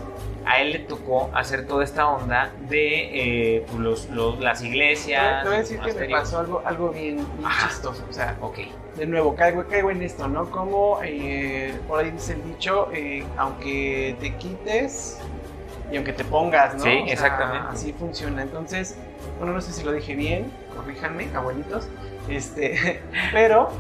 a él le tocó hacer toda esta onda de eh, pues, los, los- las Te iglesias. voy a decir que me pasó algo, algo bien, chistoso. O sea, Ok, de nuevo, caigo, caigo en esto, ¿no? Como eh, por ahí dice el dicho, eh, aunque te quites y aunque te pongas, ¿no? Sí, O sea, exactamente. Así funciona. Entonces, bueno, no sé si lo dije bien, corríjanme, abuelitos. Este, pero,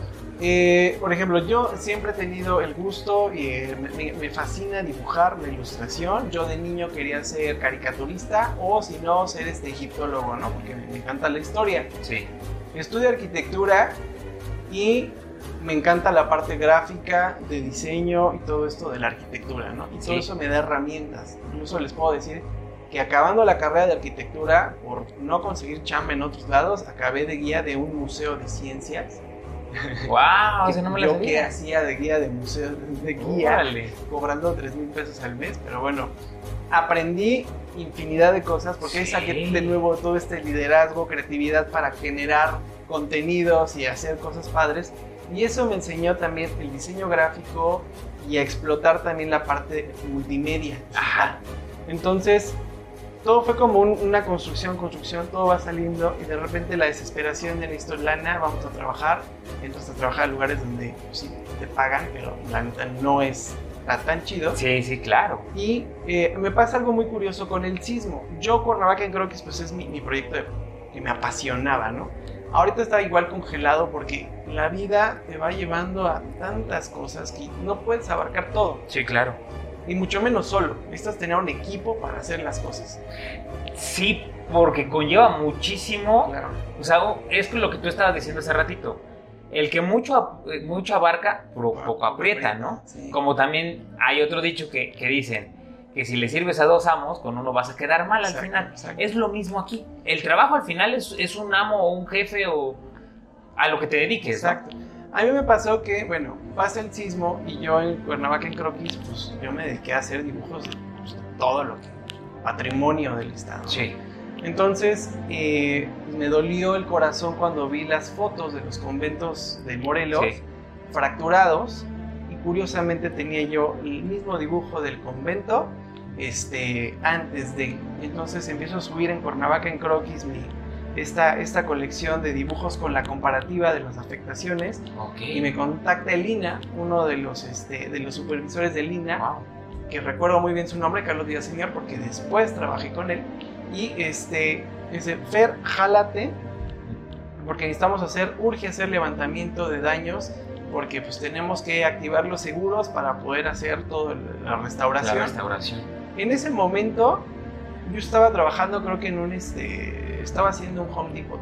eh, por ejemplo, yo siempre he tenido el gusto y eh, me, me- fascina dibujar la ilustración. Yo de niño quería ser caricaturista o si no, ser este egiptólogo, ¿no? Porque me, me encanta la historia. sí, Estudio arquitectura y me encanta la parte gráfica, de diseño y todo esto de la arquitectura, ¿no? Y todo Sí. eso me da herramientas. Incluso les puedo decir que acabando la carrera de arquitectura, por no conseguir chamba en otros lados, acabé de guía de un museo de ciencias. Wow, o sea, no me yo que hacía de guía de museo, de guía, cobrando 3 mil pesos al mes, pero bueno, aprendí infinidad de cosas porque Sí. saqué de nuevo todo este liderazgo, creatividad para generar contenidos y hacer cosas padres. Y eso me enseñó también el diseño gráfico y a explotar también la parte multimedia. Ajá. Entonces, todo fue como un- una construcción, construcción, todo va saliendo y de repente la desesperación de necesito lana, vamos a trabajar, entras a trabajar en lugares donde pues, sí te pagan, pero la neta no es tan chido. Sí, sí, claro. Y eh, me pasa algo muy curioso con el sismo. Yo Cuernavaca en Croquis pues es mi, mi proyecto de- que me apasionaba, ¿no? Ahorita está igual congelado porque la vida te va llevando a tantas cosas que no puedes abarcar todo. Sí, claro. Y mucho menos solo. Necesitas tener un equipo para hacer las cosas. Sí, porque conlleva muchísimo. Claro. O sea, es lo que tú estabas diciendo hace ratito. El que mucho, eh, mucho abarca, pro- poco aprieta, ¿no? Sí. Como también hay otro dicho que, que dicen que si le sirves a dos amos, con uno vas a quedar mal al Exacto, final. exacto. Es lo mismo aquí. El trabajo al final es, es un amo o un jefe o a lo que te dediques. ¿no? A mí me pasó que, bueno, pasa el sismo y yo en Cuernavaca, en Croquis, pues yo me dediqué a hacer dibujos de pues, todo lo que patrimonio del estado. Sí. Entonces, eh, me dolió el corazón cuando vi las fotos de los conventos de Morelos Sí. fracturados y curiosamente tenía yo el mismo dibujo del convento este, antes de. Entonces empiezo a subir en Cuernavaca, en Croquis, mi, esta, esta colección de dibujos con la comparativa de las afectaciones Ok. y me contacta el INA, uno de los, este, de los supervisores del INA, Wow. que recuerdo muy bien su nombre, Carlos Díaz Señor, porque después trabajé con él. Y este, dice, Fer, jálate, porque necesitamos hacer, urge hacer levantamiento de daños, porque pues tenemos que activar los seguros para poder hacer toda la restauración. La restauración. En ese momento, yo estaba trabajando, creo que en un, este, estaba haciendo un Home Depot.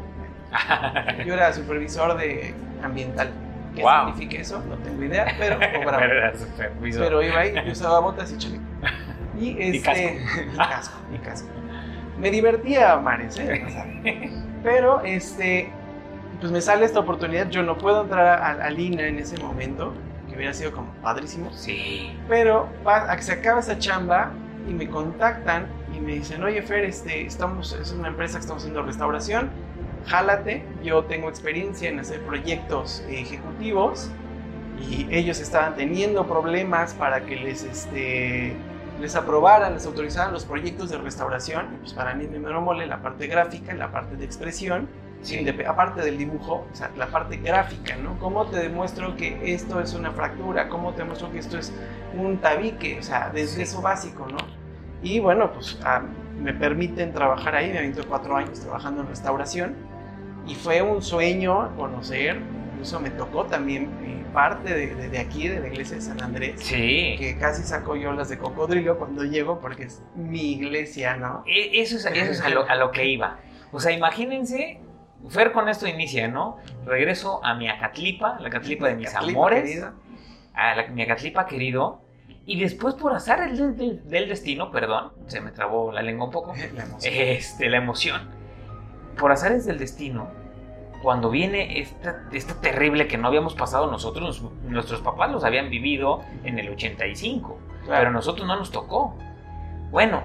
Yo era supervisor de ambiental. ¿Qué Wow. significa eso? No tengo idea, pero cobraba. Pero era supervisor. Pero iba ahí, yo usaba botas y chaleco. Y este. casco. y casco, y casco. Me divertía, Mares, ¿eh? O sea, pero este. Pues me sale esta oportunidad. Yo no puedo entrar a, a Lina en ese momento, que hubiera sido como padrísimo. Sí. Pero a que se acaba esa chamba y me contactan me dicen, oye Fer, este, estamos, es una empresa que estamos haciendo restauración, jálate, yo tengo experiencia en hacer proyectos ejecutivos y ellos estaban teniendo problemas para que les, este, les aprobaran, les autorizaran los proyectos de restauración. Y pues para mí me mole la parte gráfica, la parte de expresión, Sí. aparte del dibujo, o sea, la parte gráfica, ¿no? ¿Cómo te demuestro que esto es una fractura? ¿Cómo te demuestro que esto es un tabique? O sea, desde Sí. eso básico, ¿no? Y bueno, pues ah, me permiten trabajar ahí, me aventé cuatro años trabajando en restauración y fue un sueño conocer, incluso me tocó también eh, parte de, de- de aquí, de la iglesia de San Andrés, Sí. que casi saco yo las de cocodrilo cuando llego porque es mi iglesia, ¿no? E- Eso es, eso es a, lo, a lo que iba. O sea, imagínense, Fer con esto inicia, ¿no? Regreso a mi Acatlipa, la Acatlipa de mis Catlipa, amores, a la, mi Acatlipa querido, y después por azar del, destino, perdón, se me trabó la lengua un poco, La emoción. este, la emoción. Por azares del destino, cuando viene esta, esta terrible que no habíamos pasado nosotros, nuestros papás los habían vivido en el 85, Claro. pero a nosotros no nos tocó. Bueno,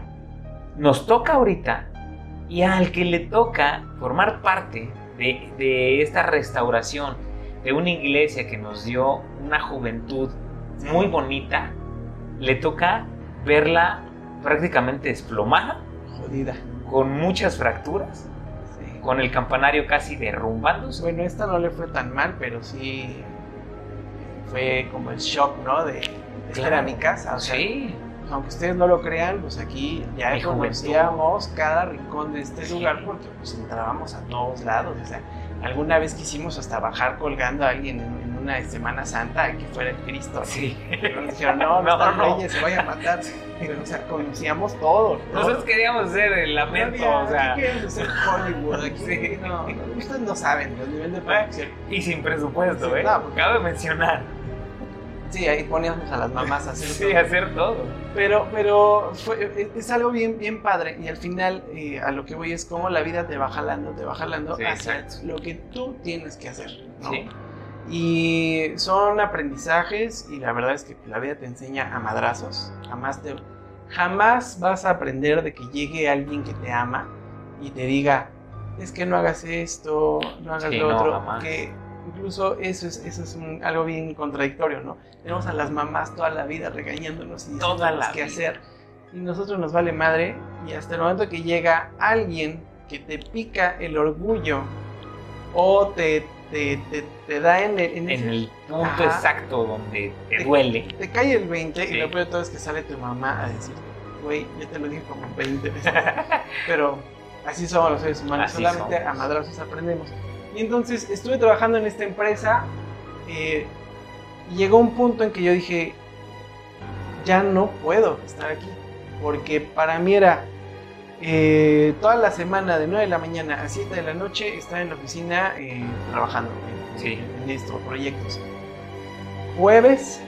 nos toca ahorita y al que le toca formar parte de, de esta restauración de una iglesia que nos dio una juventud muy bonita, le toca verla prácticamente desplomada, Jodida. con muchas fracturas, Sí. con el campanario casi derrumbándose. Bueno, esta no le fue tan mal, pero sí fue como el shock, ¿no? De, de esta era mi casa. O sea, Sí, aunque ustedes no lo crean, pues aquí ya Mi conocíamos cada rincón de este Sí. lugar porque pues entrábamos a todos lados. O sea, alguna vez quisimos hasta bajar colgando a alguien en, en una Semana Santa que fuera el Cristo. ¿no? sí. Pero nos dijeron, no, no, No, no. reyes, se vaya a matar. Pero, o sea, conocíamos todo. todo. Nosotros queríamos hacer el lamento, Todavía, o sea, queremos hacer Hollywood, aquí Sí. no, no, ustedes no saben el nivel de producción. y sin presupuesto, Sí, ¿eh? no, porque- Cabe mencionar. Sí, ahí poníamos a las mamás a hacer Sí, todo. hacer todo. Pero, pero fue- es algo bien, bien padre y al final eh, a lo que voy es cómo la vida te va jalando, te va jalando Sí, hacia exacto. lo que tú tienes que hacer. ¿no? Sí. Y son aprendizajes y la verdad es que la vida te enseña a madrazos. Jamás, te, jamás vas a aprender de que llegue alguien que te ama y te diga, es que no hagas esto, no hagas Sí, lo no, otro. jamás. Que incluso eso es, eso es un- algo bien contradictorio, ¿no? Tenemos a las mamás toda la vida regañándonos y Toda la qué vida. hacer. Y nosotros nos vale madre y hasta el momento que llega alguien que te pica el orgullo o te, te, te, te da en el, en En ese- el punto Ajá. exacto donde te duele. te cae el 20 Sí. y lo peor de todo es que sale tu mamá a decir, güey, yo te lo dije como 20 veces. Pero así somos los seres humanos, Así solamente somos. a madrazos aprendemos. Y entonces estuve trabajando en esta empresa eh, y llegó un punto en que yo dije, ya no puedo estar aquí. Porque para mí era eh, toda la semana de 9 de la mañana a 7 de la noche estar en la oficina eh, trabajando en, Sí. en estos proyectos. Jueves,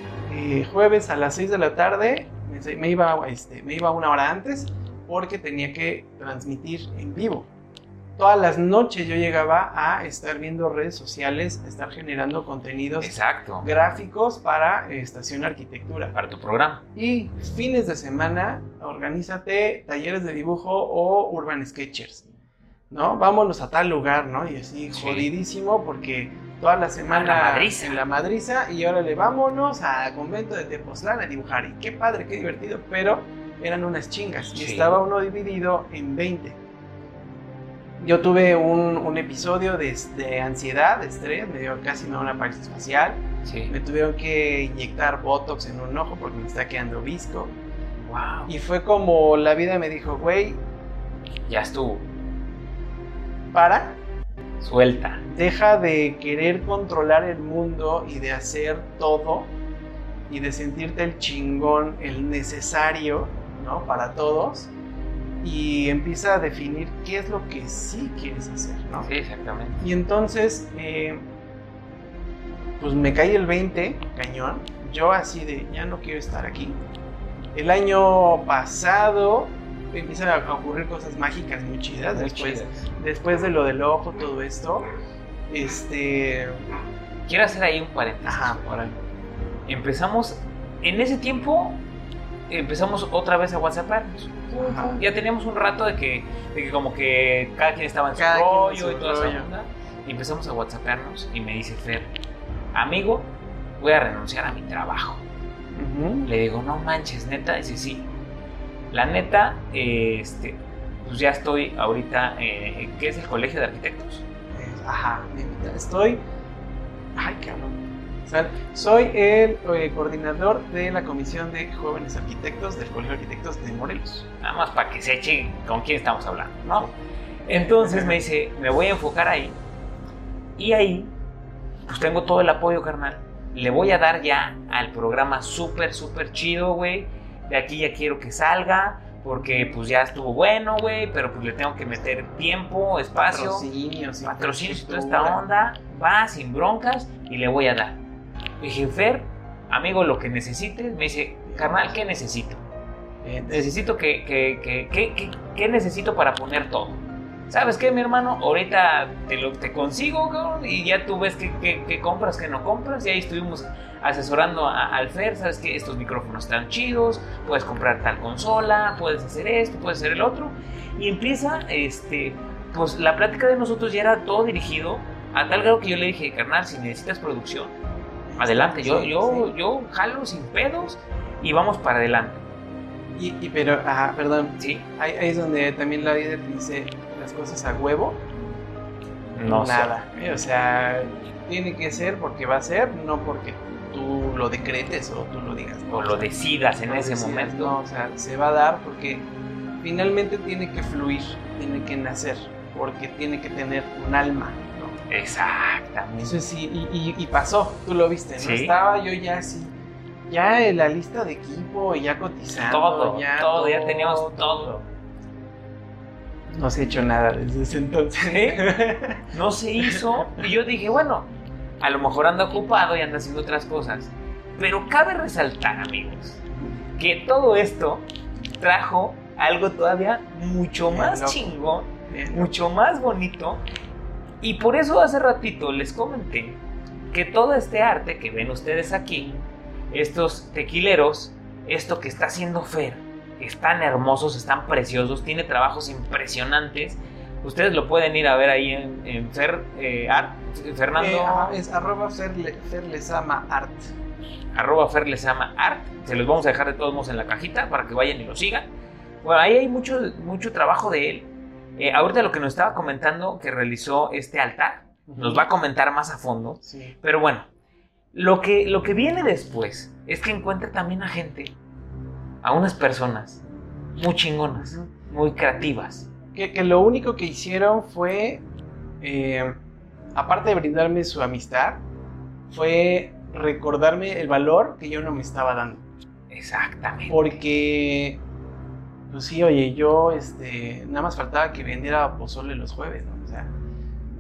jueves a las 6 de la tarde me, me iba, este, me iba una hora antes porque tenía que transmitir en vivo. Todas las noches yo llegaba a estar viendo redes sociales, a estar generando contenidos Exacto. gráficos para eh, Estación Arquitectura. Para tu programa. Y fines de semana, organízate talleres de dibujo o Urban Sketchers. ¿No? Vámonos a tal lugar, ¿no? Y así, Sí. jodidísimo, porque toda la semana la madriza. en la madriza y órale, vámonos a convento de Tepoztlán a dibujar. Y qué padre, qué divertido, pero eran unas chingas. Y estaba uno dividido en 20. Yo tuve un, un episodio de, de ansiedad, de estrés, me dio casi una parálisis facial. Sí. Me tuvieron que inyectar Botox en un ojo porque me está quedando visco. Wow. Y fue como la vida me dijo, güey, Ya estuvo. para, Suelta. deja de querer controlar el mundo y de hacer todo y de sentirte el chingón, el necesario, ¿no? Para todos. Y empieza a definir qué es lo que sí quieres hacer, ¿no? Sí, exactamente. Y entonces, eh, pues me cae el 20, cañón. Yo así de, ya no quiero estar aquí. El año pasado empiezan a ocurrir cosas mágicas muy chidas. Muy después, chidas. después de lo del ojo, todo esto. Este. Quiero hacer ahí un paréntesis. Ajá, por ahí. Empezamos, en ese tiempo, empezamos otra vez a WhatsApparnos. Ajá. Ya teníamos un rato de que, de que como que cada quien estaba en su Cada rollo y toda esa onda. Y empezamos a WhatsApparnos y me dice Fer, amigo, voy a renunciar a mi trabajo. Le digo, no manches, neta. Dice, sí. La neta, este, pues ya estoy ahorita, eh, ¿qué es el Colegio de Arquitectos? Eh, Ajá, estoy. Ay, cabrón. Soy el eh, coordinador de la Comisión de Jóvenes Arquitectos del Colegio de Arquitectos de Morelos. Nada más para que se echen con quién estamos hablando, ¿no? Entonces me dice, me voy a enfocar ahí. Y ahí, pues tengo todo el apoyo, carnal. Le voy a dar ya al programa súper, súper chido, güey. De aquí ya quiero que salga. Porque pues ya estuvo bueno, güey. Pero pues le tengo que meter tiempo, espacio, Patrocinios, patrocinios y toda esta onda. Va sin broncas y le voy a dar. Dije, Fer, amigo, lo que necesites. Me dice, carnal, ¿qué necesito? Eh, necesito que, que, que, ¿qué necesito para poner todo? ¿Sabes qué, mi hermano? Ahorita te lo te consigo, cabrón, y ya tú ves qué compras, qué no compras, y ahí estuvimos asesorando a- al Fer, ¿sabes qué? Estos micrófonos están chidos, puedes comprar tal consola, puedes hacer esto, puedes hacer el otro, y empieza, este, pues la plática de nosotros ya era todo dirigido a tal grado que yo le dije, carnal, si necesitas producción, adelante, yo, Sí, yo, sí. yo jalo sin pedos y vamos para adelante, Y, y pero, ajá, perdón. ¿sí? Ahí, ahí es donde también la vida te dice las cosas a huevo. No nada. eh, O sea, tiene que ser porque va a ser, no porque tú lo decretes o tú lo digas. ¿no? o lo decidas en No ese decidas, momento. No, o sea, se va a dar porque finalmente tiene que fluir, tiene que nacer, porque tiene que tener un alma. Exactamente. Eso sí, y, y- y pasó, tú lo viste, ¿no? Sí. Estaba yo ya así, ya en la lista de equipo, ya cotizando. todo, ya todo, ya teníamos todo. No se ha hecho nada desde ese entonces. No se hizo. Y yo dije, bueno, a lo mejor anda ocupado y anda haciendo otras cosas. Pero cabe resaltar, amigos, que todo esto trajo algo todavía mucho más chingón, mucho más bonito. Y por eso hace ratito les comenté que todo este arte que ven ustedes aquí, estos tequileros, esto que está haciendo Fer, están hermosos, están preciosos, tiene trabajos impresionantes, Ustedes lo pueden ir a ver ahí en, en Fer, eh, Art, Fernando. Eh, ajá, es arroba ferle, ferlesama art. arroba Ferlesama Art. Se los vamos a dejar de todos modos en la cajita para que vayan y lo sigan. Bueno, ahí hay mucho, mucho trabajo de él. Eh, ahorita lo que nos estaba comentando que realizó este altar, nos va a comentar más a fondo. Sí. Pero bueno, lo que, lo que viene después es que encuentra también a gente, a unas personas muy chingonas, muy creativas. Que, que lo único que hicieron fue, eh, aparte de brindarme su amistad, fue recordarme el valor que yo no me estaba dando. Exactamente. Porque, pues sí, oye, yo, este, nada más faltaba que vendiera pozole los jueves, ¿no? O sea,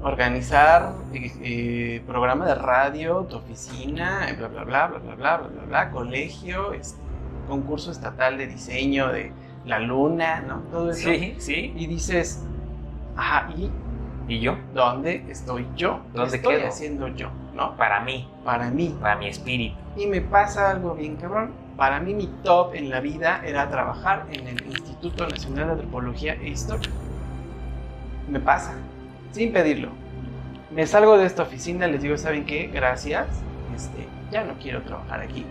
organizar eh, eh, programa de radio, tu oficina, eh, bla, bla, bla, bla, bla, bla, bla, bla, bla, colegio, este, concurso estatal de diseño de la luna, ¿no? Todo eso. Sí, sí. Y dices, ajá, ¿y ¿Y yo? dónde estoy yo? ¿Qué ¿Dónde estoy quedo? haciendo yo? ¿No? Para mí, Para mí. para mi espíritu. Y me pasa algo bien cabrón. Para mí mi top en la vida era trabajar en el Instituto Nacional de Antropología e Historia. Me pasa, sin pedirlo. Me salgo de esta oficina, les digo, ¿saben qué? Gracias. Este, ya no quiero trabajar aquí.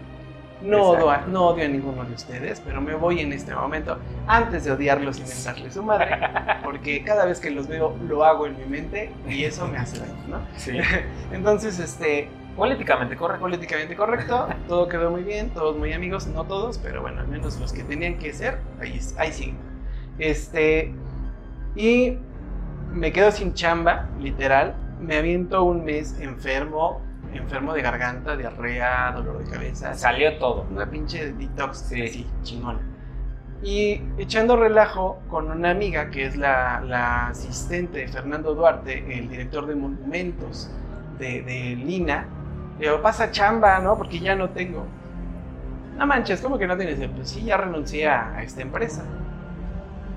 No odio, a, no odio a ninguno de ustedes, pero me voy en este momento antes de odiarlos y mentarles su madre, porque cada vez que los veo lo hago en mi mente y eso me hace daño, ¿no? Sí. Entonces, este, Políticamente correcto. políticamente correcto, todo quedó muy bien, todos muy amigos, no todos, pero bueno, al menos los que tenían que ser, ahí, ahí siguen. Este, y me quedo sin chamba, literal, me aviento un mes enfermo, enfermo de garganta, diarrea, dolor de cabeza, Salió todo. una pinche detox, Sí. así, chingón. Y echando relajo con una amiga que es la, la asistente de Fernando Duarte, el director de monumentos de, de Lina, digo, pasa chamba, ¿no? Porque ya no tengo. No manches, ¿cómo que no tienes? Pues sí, ya renuncié a, esta empresa.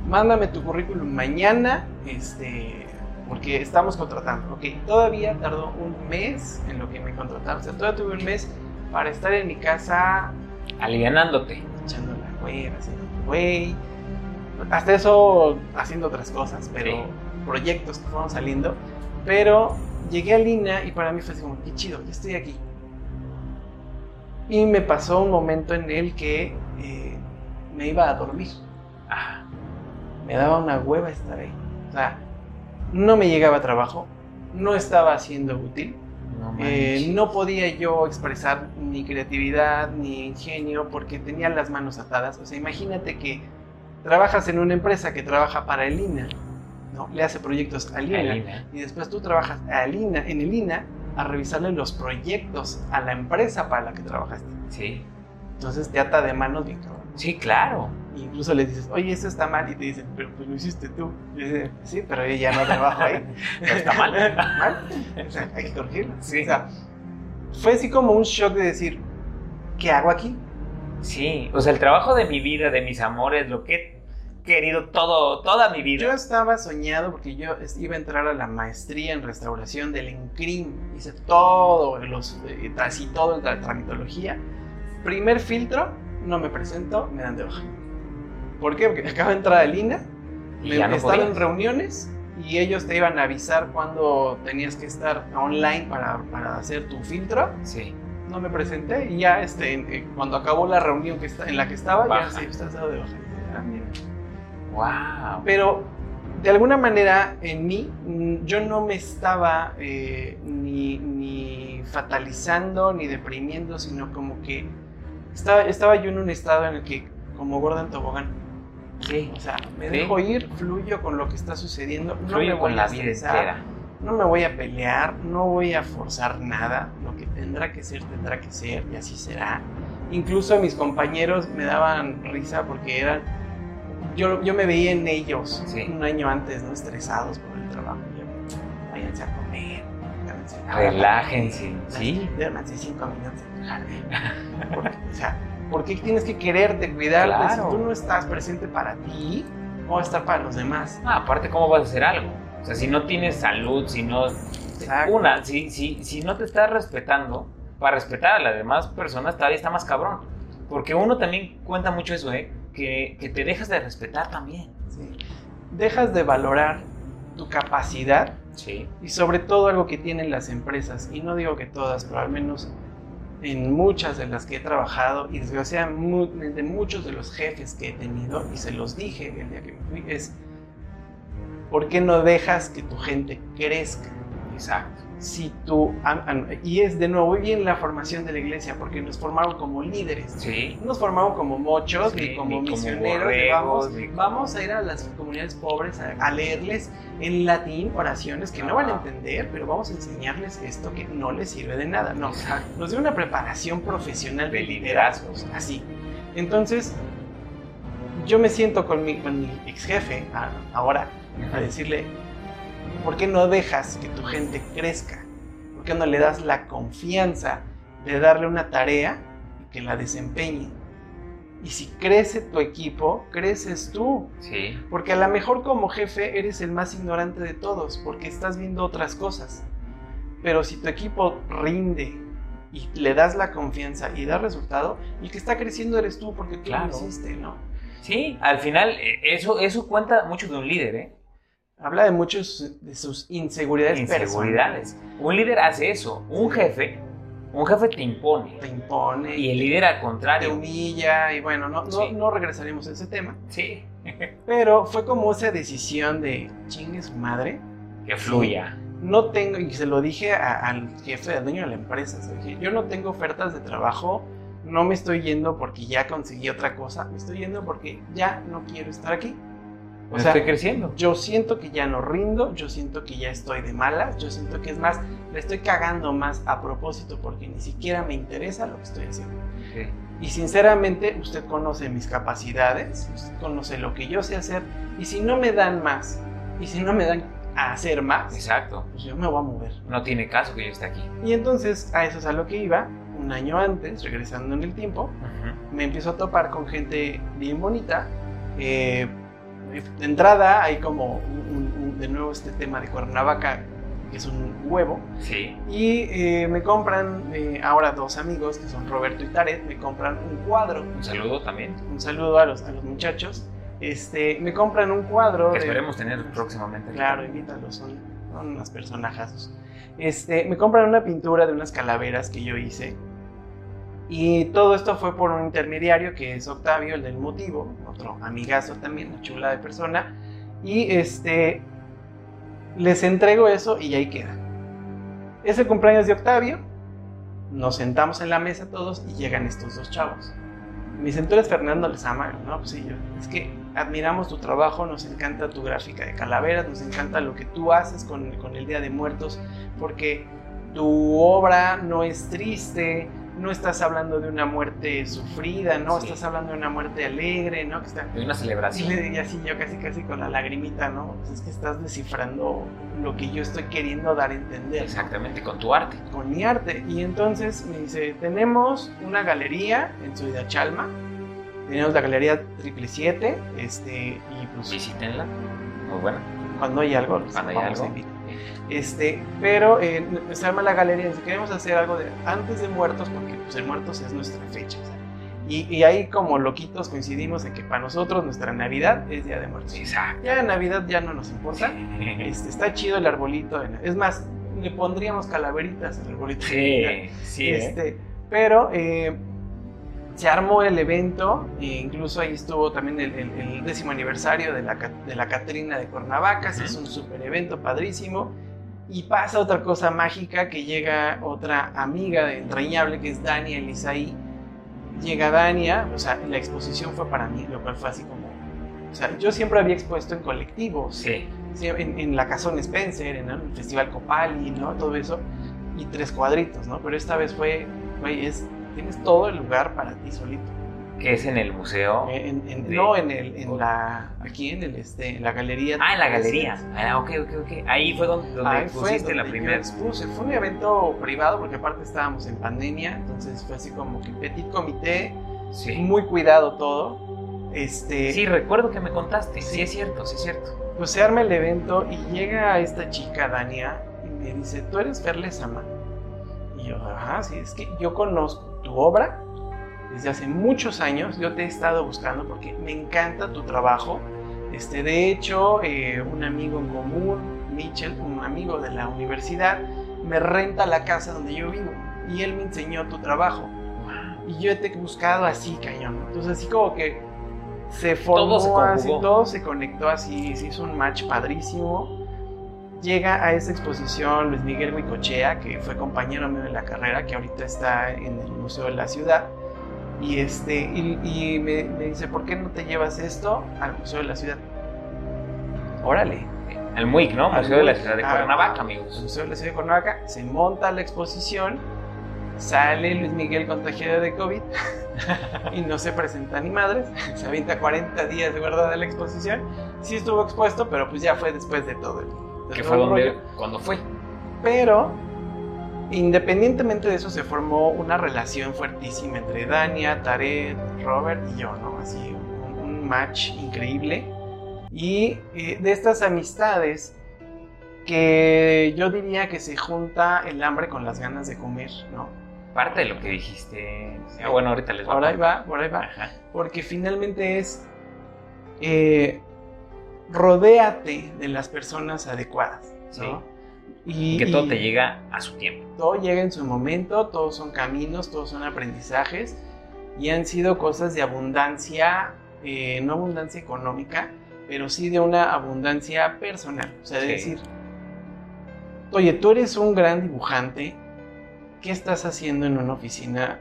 Mándame tu currículum mañana, este, porque estamos contratando. Ok, todavía tardó un mes en lo que me contrataron. O sea, todavía tuve un mes para estar en mi casa Alivianándote. echando la hueva, haciendo güey. Hasta eso haciendo otras cosas, pero Sí. proyectos que fueron saliendo. Pero llegué a Lina y para mí fue así como, qué chido, ya estoy aquí. Y me pasó un momento en el que eh, me iba a dormir. Ah, Me daba una hueva estar ahí. O sea, no me llegaba a trabajo, no estaba siendo útil. no Eh, no podía yo expresar ni creatividad ni ingenio porque tenía las manos atadas. O sea, imagínate que trabajas en una empresa que trabaja para el INA, ¿no? Le hace proyectos al INA. Alina. Y después tú trabajas al INA, en el INA a revisarle los proyectos a la empresa para la que trabajaste. Sí. Entonces te ata de manos bien cabrón. Sí, claro. Incluso le dices, oye, eso está mal. Y te dicen, pero pues lo hiciste tú. Y sí, pero yo ya no trabajo ahí. Pero está mal. mal. O sea, hay que corregirlo. Sí. O sea, fue así como un shock de decir, ¿qué hago aquí? Sí. O sea, el trabajo de mi vida, de mis amores, lo que querido todo, toda mi vida. Yo estaba soñado porque yo iba a entrar a la maestría en restauración del ENCRIM. Hice todo, los, eh, así todo, la tramitología. Primer filtro, no me presento, me dan de baja. ¿Por qué? Porque acabo de entrar al INA, Y me, no estaba en podías. reuniones y ellos te iban a avisar cuando tenías que estar online para, para hacer tu filtro. Sí. No me presenté y ya este, en- eh, cuando acabó la reunión que está, en la que estaba, Baja. ya sí, estás dado de baja. Ah, mira. Wow. Pero de alguna manera en mí yo no me estaba eh, ni, ni fatalizando ni deprimiendo, sino como que estaba, estaba yo en un estado en el que, como Gordon Tobogán, o sea, me Sí. dejo ir, fluyo con lo que está sucediendo, no me Fluyo voy con a la vida estresar, entera. no me voy a pelear, no voy a forzar nada, lo que tendrá que ser, tendrá que ser, y así será. Incluso mis compañeros me daban risa porque eran, yo, yo me veía en ellos Sí. un año antes, ¿no? Estresados por el trabajo. Yo, váyanse a comer, váyanse a Relájense, ¿sí? Duérmanse cinco minutos en el jardín. Porque, o sea, ¿por qué tienes que quererte, cuidarte? Claro. Si tú no estás presente para ti, ¿cómo vas a estar para los demás? Ah, aparte, ¿cómo vas a hacer algo? O sea, si no tienes salud, si no... Exacto. Una, si, si, si no te estás respetando, para respetar a las demás personas todavía está más cabrón. Porque uno también cuenta mucho eso, ¿eh? Que, que te dejas de respetar también. Sí. Dejas de valorar tu capacidad Sí. y sobre todo algo que tienen las empresas, y no digo que todas, pero al menos en muchas de las que he trabajado y desgraciadamente muchos de los jefes que he tenido, y se los dije el día que me fui, es ¿por qué no dejas que tu gente crezca? Exacto. Si tú, ah, ah, y es de nuevo bien la formación de la iglesia, porque nos formaron como líderes. Sí. No nos formaron como mochos, Sí, ni como ni misioneros, borregos, vamos, a ir a las comunidades pobres a, a leerles en latín oraciones que no van a entender, pero vamos a enseñarles esto que no les sirve de nada. No, Exacto. nos dio una preparación profesional de De liderazgos, así. Entonces, yo me siento con mi, con mi ex jefe ahora a decirle, ¿por qué no dejas que tu gente crezca? ¿Por qué no le das la confianza de darle una tarea y que la desempeñe? Y si crece tu equipo, creces tú. Sí. Porque a lo mejor como jefe eres el más ignorante de todos, porque estás viendo otras cosas. Pero si tu equipo rinde y le das la confianza y da resultado, el que está creciendo eres tú, porque tú Claro. lo hiciste, ¿no? Sí, al final eh, eso, eso cuenta mucho de un líder, ¿eh? Habla de muchos de sus inseguridades, Inseguridades. Un líder hace eso. Un jefe, un jefe te impone. personales. Te impone, Y el líder al te contrario. humilla, y bueno, no, no, Sí. no regresaremos a ese tema. Sí. Pero fue como esa decisión de chingue su madre. Que fluya. No tengo, y se lo dije a- al jefe, al dueño de la empresa, se dije, yo no tengo ofertas de trabajo, no me estoy yendo porque ya conseguí otra cosa, me estoy yendo porque ya no quiero estar aquí. O sea, estoy creciendo. yo siento que ya no rindo, yo siento que ya estoy de malas, yo siento que es más, le estoy cagando más a propósito porque ni siquiera me interesa lo que estoy haciendo. Sí. Y sinceramente, usted conoce mis capacidades, usted conoce lo que yo sé hacer, y si no me dan más, y si no me dan a hacer más, Exacto. pues yo me voy a mover. No tiene caso que yo esté aquí. Y entonces a eso es a lo que iba, un año antes, regresando en el tiempo, Ujú. me empiezo a topar con gente bien bonita. eh, de entrada hay como un- un- un- de nuevo este tema de Cuernavaca, que es un huevo. Sí. Y eh, me compran, eh, ahora dos amigos, que son Roberto y Taret, me compran un cuadro. Un saludo también. Un saludo a los, a los muchachos. Este, me compran un cuadro. Que de- esperemos tener próximamente. Claro, invítalos, son, son unos personajazos. Este, me compran una pintura de unas calaveras que yo hice. Y todo esto fue por un intermediario que es Octavio, el del motivo, otro amigazo también, una chula de persona. Y este, les entrego eso y ahí queda. Es el cumpleaños de Octavio. Nos sentamos en la mesa todos y llegan estos dos chavos. Me dicen, tú eres Fernando. No, pues sí, yo. Es que admiramos tu trabajo, nos encanta tu gráfica de calaveras, nos encanta lo que tú haces con, con el Día de Muertos, porque tu obra no es triste, no estás hablando de una muerte sufrida, no, Sí. estás hablando de una muerte alegre, ¿no? Que está... De una Y celebración. le diría así yo casi casi con la lagrimita, ¿no? Pues es que estás descifrando lo que yo estoy queriendo dar a entender. ¿no? Exactamente, con tu arte. con mi arte. Y entonces me dice, tenemos una galería en Ciudad Chalma, tenemos la galería triple siete, este, y pues Visítenla. Muy buena. cuando hay algo, los Cuando hay algo. Este, pero eh, se llama la galería, dice, queremos hacer algo de antes de muertos, porque pues el muertos es nuestra fecha. y, y ahí como loquitos coincidimos en que para nosotros nuestra Navidad es Día de Muertos. Exacto. Ya Navidad ya no nos importa. Este, está chido el arbolito. Es más, le pondríamos calaveritas al arbolito. Sí, sí. ¿eh? Este, pero eh, se armó el evento, e incluso ahí estuvo también el, el- el décimo aniversario de la, de la Catrina de Cuernavaca, se Ujú. hizo un super evento padrísimo. Y pasa otra cosa mágica que llega otra amiga de entrañable que es Dania Elisaí. Llega Dania, o sea, la exposición fue para mí, lo cual fue así como. O sea, yo siempre había expuesto en colectivos, Sí. En, en la Casón Spencer, en el Festival Copali, ¿no? Todo eso. Y tres cuadritos, ¿no? Pero esta vez fue, güey, es, tienes todo el lugar para ti solito. Que es en el museo. Eh, en- en- De- no, en el, en la, aquí en el, este, en la galería. Ah, en la galería. Ah, ok, ok, ok. Ahí fue donde, donde Ahí fue pusiste la donde yo primera. expuse. Fue un evento privado porque aparte estábamos en pandemia, entonces fue así como que petit comité, Sí. muy cuidado todo. Este, Sí, recuerdo que me contaste. Sí, Sí. es cierto, sí es cierto. pues se arma el evento y llega esta chica, Dania, y me dice, ¿tú eres Ferle Sama? Y yo, ajá, sí, es que yo conozco tu obra desde hace muchos años, yo te he estado buscando porque me encanta tu trabajo, Este, de hecho, eh, un amigo en común, Mitchell, un amigo de la universidad, me renta la casa donde yo vivo y él me enseñó tu trabajo. Y yo te he buscado así, cañón. Entonces, así como que se formó Todo se así, todo se conectó así, se hizo un match padrísimo. Llega a esa exposición Luis Miguel Huicochea, que fue compañero mío de la carrera, que ahorita está en el Museo de la Ciudad. Y, este, y, y me, me dice, ¿por qué no te llevas esto al Museo de la Ciudad? Órale. El MUIC, ¿no? Al Museo de la. Ciudad de Cuernavaca, amigos. Museo de la Ciudad de Cuernavaca, se monta la exposición, sale Luis Miguel contagiado de COVID y no se presenta ni madres, se avienta 40 días de verdad de la exposición, sí estuvo expuesto, pero pues ya fue después de todo el, Que fue donde, cuando fue. Pero, independientemente de eso, se formó una relación fuertísima entre Dania, Tarek, Robert y yo, ¿no? Así, un, un match increíble. Y eh, de estas amistades que yo diría que se junta el hambre con las ganas de comer, ¿no? Parte de lo que dijiste. Ah, bueno, ahorita les voy a Por ahí contar. va, por ahí va. Ajá. Porque finalmente es eh, rodéate de las personas adecuadas, ¿no? Y, Que todo y- te llega a su tiempo. todo llega en su momento, todos son caminos, todos son aprendizajes y han sido cosas de abundancia, eh, no abundancia económica, pero sí de una abundancia personal. O sea, de Sí. decir, oye, tú eres un gran dibujante, ¿qué estás haciendo en una oficina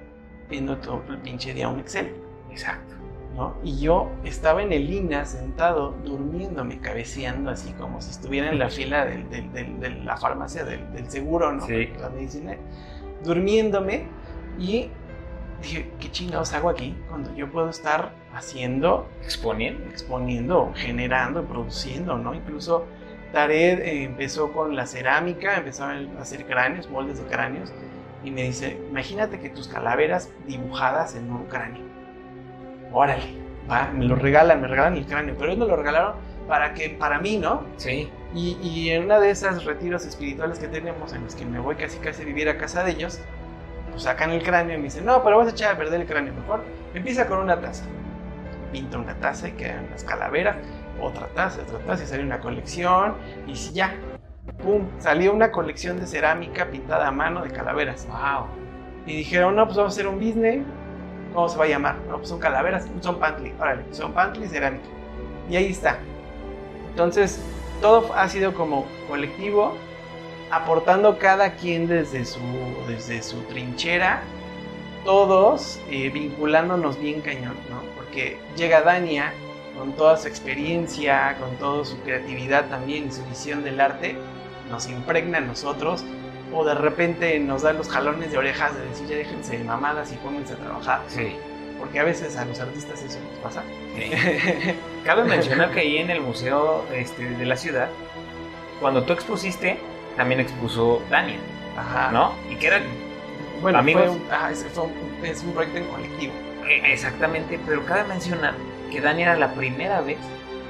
viendo todo el pinche día un Excel? Exacto. ¿No? Y yo estaba en el INA sentado, durmiéndome, cabeceando, así como si estuviera en la fila del- del- del- de la farmacia del, seguro, ¿no? Sí. La medicina. Durmiéndome y dije, ¿qué chingados hago aquí? Cuando yo puedo estar haciendo, Exponiendo. exponiendo, generando, produciendo, ¿no? Incluso Tared eh, empezó con la cerámica, empezó a hacer cráneos, moldes de cráneos, y me dice, imagínate que tus calaveras dibujadas en un cráneo. Órale, va, me lo regalan, me regalan el cráneo, pero ellos me lo regalaron para que, para mí, ¿no? Sí. Y, y en una de esas retiros espirituales que tenemos, en los que me voy casi casi a vivir a casa de ellos, pues sacan el cráneo y me dicen, no, pero vas a echar a perder el cráneo, mejor empieza con una taza. Pinta una taza y quedan las calaveras, otra taza, otra taza y sale una colección y si ya, pum, salió una colección de cerámica pintada a mano de calaveras. Wow. Y dijeron, no, pues vamos a hacer un business. ¿Cómo se va a llamar? No, pues son calaveras, son pantly. Órale, son pantly cerámica. Y ahí está. Entonces, todo ha sido como colectivo, aportando cada quien desde su, desde su trinchera, todos eh, vinculándonos bien cañón, ¿no? Porque llega Dania con toda su experiencia, con toda su creatividad también su visión del arte, nos impregna a nosotros o de repente nos da los jalones de orejas de decir ya déjense de mamadas y pónganse a trabajar, Sí. porque a veces a los artistas eso nos pasa. sí. Cabe mencionar que ahí en el museo este, de la ciudad, cuando tú expusiste, también expuso Dania, Ajá. ¿no? Y que era Bueno, Amigos. fue un, ajá, es, fue un- es un proyecto en colectivo. eh, exactamente, pero cabe mencionar que Dania era la primera vez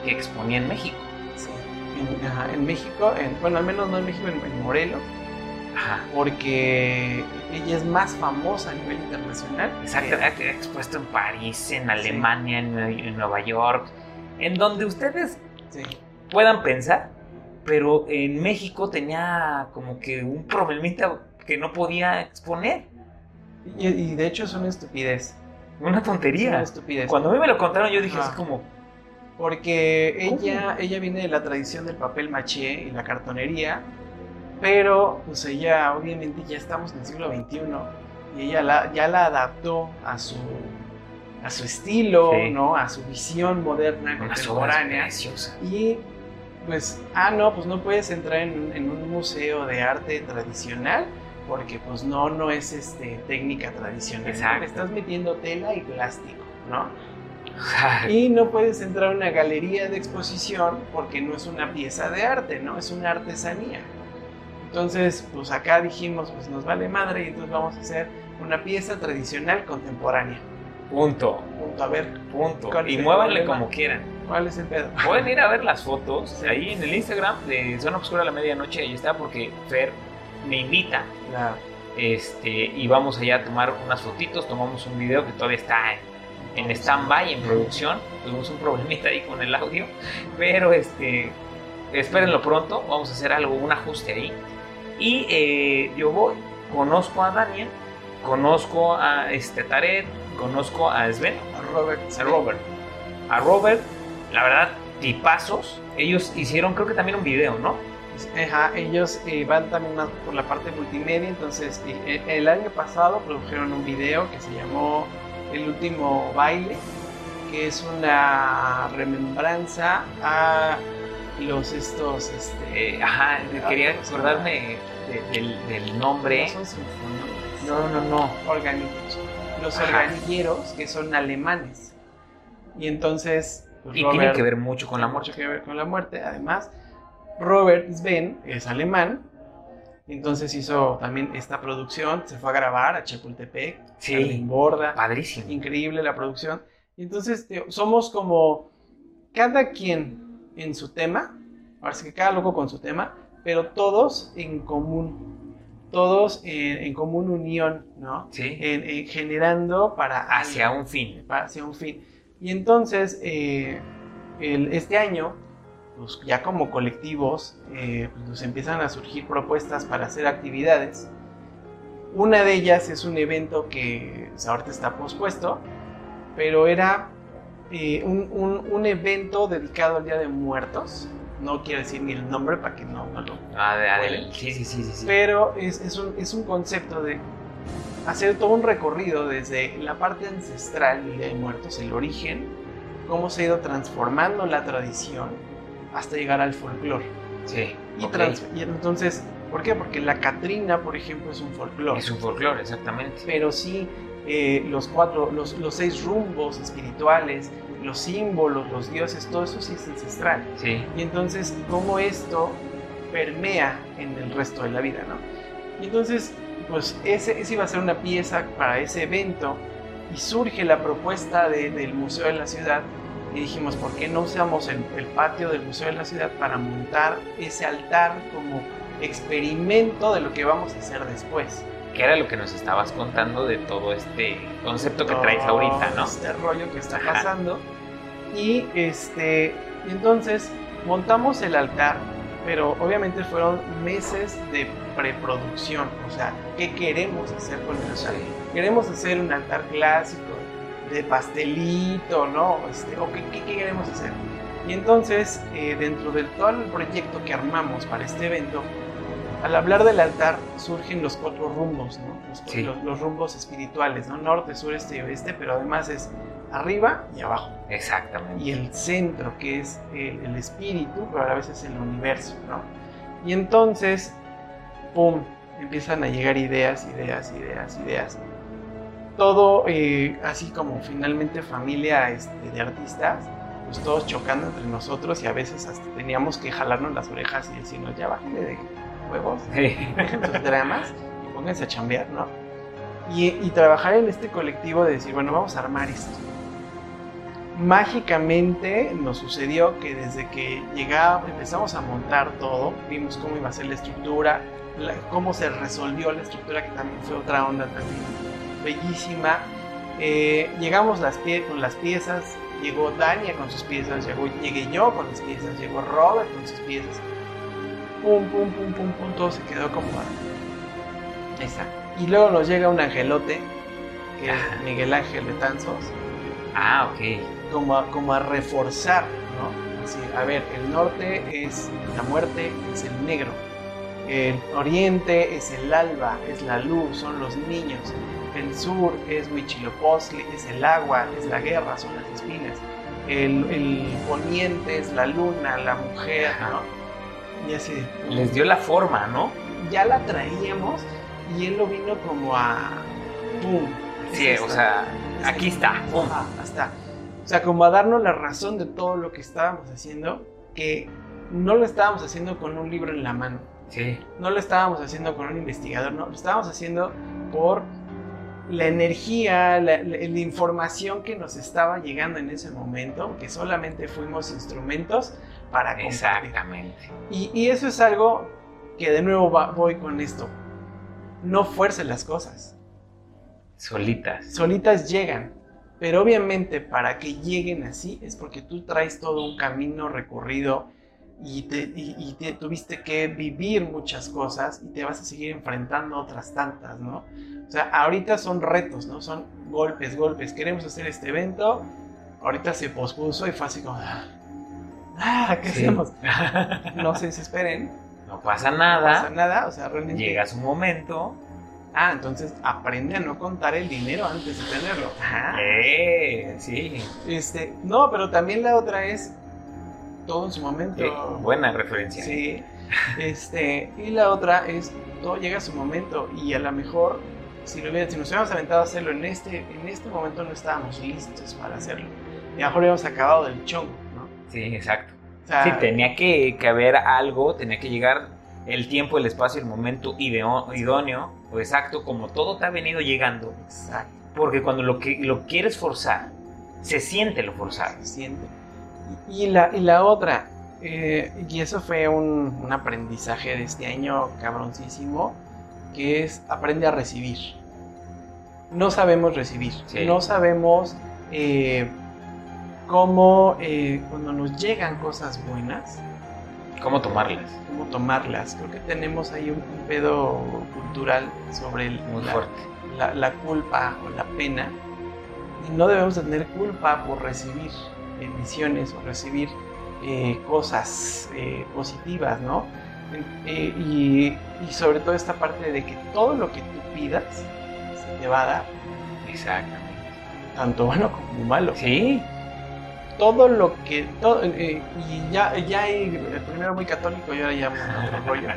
que exponía en México. Sí. En, ajá, en México, en- bueno, al menos no en México, en, en Morelos, Ajá. porque ella es más famosa a nivel internacional. Exacto, ha expuesto en París, en Alemania, en, en Nueva York, en donde ustedes sí. puedan pensar, pero en México tenía como que un problemita que no podía exponer. Y, y de hecho es una estupidez. Una Es una tontería. estupidez. Cuando a mí me lo contaron, yo dije Ah. así como, Porque ¿Cómo? ella, ella viene de la tradición del papel maché y la cartonería, pero pues ella obviamente ya estamos en el siglo XXI y ella la- ya la adaptó a su, a su estilo, Sí. ¿no? a su visión moderna, contemporánea. Y pues, ah, no, pues no puedes entrar en, un- en un museo de arte tradicional porque pues no, no es este, técnica tradicional. Exacto. Estás metiendo tela y plástico, ¿no? Y no puedes entrar a una galería de exposición porque no es una pieza de arte, ¿no? Es una artesanía. Entonces, pues acá dijimos, pues nos vale madre y entonces vamos a hacer una pieza tradicional contemporánea. Punto, Punto. A ver, punto. ¿Cuál es Y muévanle como quieran. ¿cuál es el pedo? Pueden ir a ver las fotos ahí en el Instagram de Zona Obscura a la Medianoche. Ahí está porque Fer me invita La- Este, y vamos allá a tomar unas fotitos, tomamos un video que todavía está en en stand-by, en producción. Tuvimos un problemita ahí con el audio, pero este, espérenlo pronto, vamos a hacer algo, un ajuste ahí. Y eh, yo voy, conozco a Daniel, conozco a este Taret, conozco a Sven, A Robert. a Robert. A Robert, la verdad, tipazos. Ellos hicieron, creo que también un video, ¿no? Ajá, ellos eh, van también más por la parte multimedia, entonces eh, el año pasado produjeron un video que se llamó El último baile, que es una remembranza a los estos, este, ajá, quería ¿cómo se acordarme de- del, del nombre. no son No, no, no. orgánicos, los Ajá. organilleros que son alemanes. Y entonces... pues, Y tiene Robert- que ver mucho con la muerte. mucho que ver con la muerte. Además, Robert Sven es alemán. Entonces hizo también esta producción. Se fue a grabar a Chapultepec. Sí. en Borda. Padrísimo. Increíble la producción. Entonces somos como cada quien en su tema. Ahora sí que cada loco con su tema. Pero todos en común. Todos en, en común unión, ¿no? Sí. En, en generando para Hacia un fin. hacia un fin. Y entonces, eh, el- este año, pues ya como colectivos, eh, pues, nos empiezan a surgir propuestas para hacer actividades. Una de ellas es un evento que pues, ahorita está pospuesto, pero era eh, un, un- un evento dedicado al Día de Muertos. No quiero decir ni el nombre para que no, no lo Ah, de- sí, sí, sí, sí, pero es, es un, es un concepto de hacer todo un recorrido desde la parte ancestral de Muertos, el origen, cómo se ha ido transformando la tradición hasta llegar al folclore. Sí. Y entonces, ¿por qué? Porque la Catrina, por ejemplo, es un folclore. Es un folclore, exactamente. Pero sí, eh, los cuatro, los, los seis rumbos espirituales, los símbolos, los dioses, todo eso sí es ancestral. Sí. Y entonces, cómo esto permea en el resto de la vida, ¿no? Y entonces, pues ese, ese iba a ser una pieza para ese evento y surge la propuesta de- del Museo de la Ciudad y dijimos, ¿por qué no usamos el, el patio del Museo de la Ciudad para montar ese altar como experimento de lo que vamos a hacer después? Que era lo que nos estabas contando de todo este concepto que traes ahorita, ¿no? Este rollo que está Ajá. pasando. Y este, entonces montamos el altar, pero obviamente fueron meses de preproducción. O sea, ¿qué queremos hacer con el altar? Queremos hacer un altar clásico de pastelito, ¿no? Este, o qué, qué- qué queremos hacer. Y entonces, eh, dentro de todo el proyecto que armamos para este evento, al hablar del altar surgen los cuatro rumbos, ¿no? Los, Sí. los- los rumbos espirituales, ¿no? Norte, sur, este y oeste, pero además es arriba y abajo. Exactamente. Y el centro, que es el, el espíritu, pero a la vez es el universo, ¿no? Y entonces, ¡pum! Empiezan a llegar ideas, ideas, ideas, ideas. Todo eh, así como finalmente familia este, de artistas, pues todos chocando entre nosotros y a veces hasta teníamos que jalarnos las orejas y decirnos, ya bájenle de huevos, sus dramas y pónganse a chambear, ¿no? Y, y trabajar en este colectivo de decir, bueno, vamos a armar esto. Mágicamente nos sucedió que desde que llegaba, empezamos a montar todo, vimos cómo iba a ser la estructura, la- cómo se resolvió la estructura, que también fue otra onda también bellísima. Eh, llegamos las pie- con las piezas, llegó Dania con sus piezas, llegó, llegué yo con mis piezas, llegó Robert con sus piezas. Pum, pum, pum, pum, pum, todo se quedó como... Está. Y luego nos llega un angelote, que es Ajá. Miguel Ángel Betanzos, Ah, ok. como a, como a reforzar, ¿no? Así, a ver, el norte es la muerte, es el negro. El oriente es el alba, es la luz, son los niños. El sur es Huichilopochtli, es el agua, es la guerra, son las espinas. El, el poniente es la luna, la mujer, ¿no? Y así, Les dio la forma, ¿no? ya la traíamos y él lo vino como a... ¡Pum! Sí, Es o sea, Es aquí que- está. pum. Ajá, hasta. O sea, como a darnos la razón de todo lo que estábamos haciendo, que no lo estábamos haciendo con un libro en la mano, Sí. no lo estábamos haciendo con un investigador, no, lo estábamos haciendo por la energía, la, la- la información que nos estaba llegando en ese momento, que solamente fuimos instrumentos para compartir. Exactamente. Y, y eso es algo que de nuevo va- voy con esto. No fuerce las cosas Solitas. solitas llegan. Pero obviamente para que lleguen así es porque tú traes todo un camino recorrido y, te, y, te tuviste que vivir muchas cosas y te vas a seguir enfrentando otras tantas, ¿no? O sea, ahorita son retos, ¿no? Son golpes, golpes. Queremos hacer este evento, ahorita se pospuso y fue así como, ah, ¿qué hacemos? no se desesperen. No pasa nada. No pasa nada, o sea, realmente... Llega su momento. Ah, entonces aprende a no contar el dinero antes de tenerlo. Ah, eh, sí. Este, no, pero también la otra es todo en su momento. Eh, buena referencia. Sí. Este, y la otra es todo llega a su momento y a lo mejor si, lo si nos hubiéramos aventado a hacerlo en este, en este momento no estábamos listos para hacerlo. Y a lo mejor habíamos acabado del chongo. Sí, exacto. sí, tenía que, que, haber algo, tenía que llegar el tiempo, el espacio, el momento idóneo o exacto, como todo te ha venido llegando. Exacto. Porque cuando lo, que, lo quieres forzar, se siente lo forzado. Se siente. Y, la, y la otra, eh, y eso fue un, un aprendizaje de este año cabroncísimo, que es aprende a recibir. No sabemos recibir, no sabemos eh, cómo eh, cuando nos llegan cosas buenas, cómo tomarlas. Cómo tomarlas. Creo que tenemos ahí un, pedo cultural sobre el, Muy fuerte. La, la, culpa o la pena. Y no debemos tener culpa por recibir bendiciones o recibir eh, cosas positivas, ¿no? Eh, y, sobre todo esta parte de que todo lo que tú pidas se te va a dar. Exactamente. Tanto bueno como malo. Sí. Todo lo que. Todo, eh, y ya, ya hay. Primero muy católico y ahora ya otro rollo.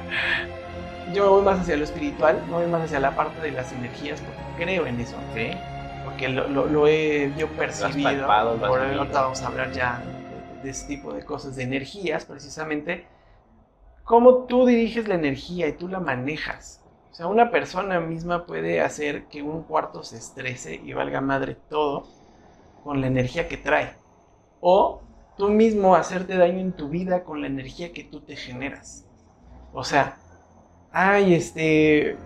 Yo me voy más hacia lo espiritual, me voy más hacia la parte de las energías, porque creo en eso. Sí. Porque lo, lo, he yo percibido. Palpado, por ahorita vamos a hablar ya de, de ese tipo de cosas, de energías precisamente cómo tú diriges la energía y tú la manejas. O sea, una persona misma puede hacer que un cuarto se estrese y valga madre todo con la energía que trae. O tú mismo hacerte daño en tu vida con la energía que tú te generas. O sea, ay, este,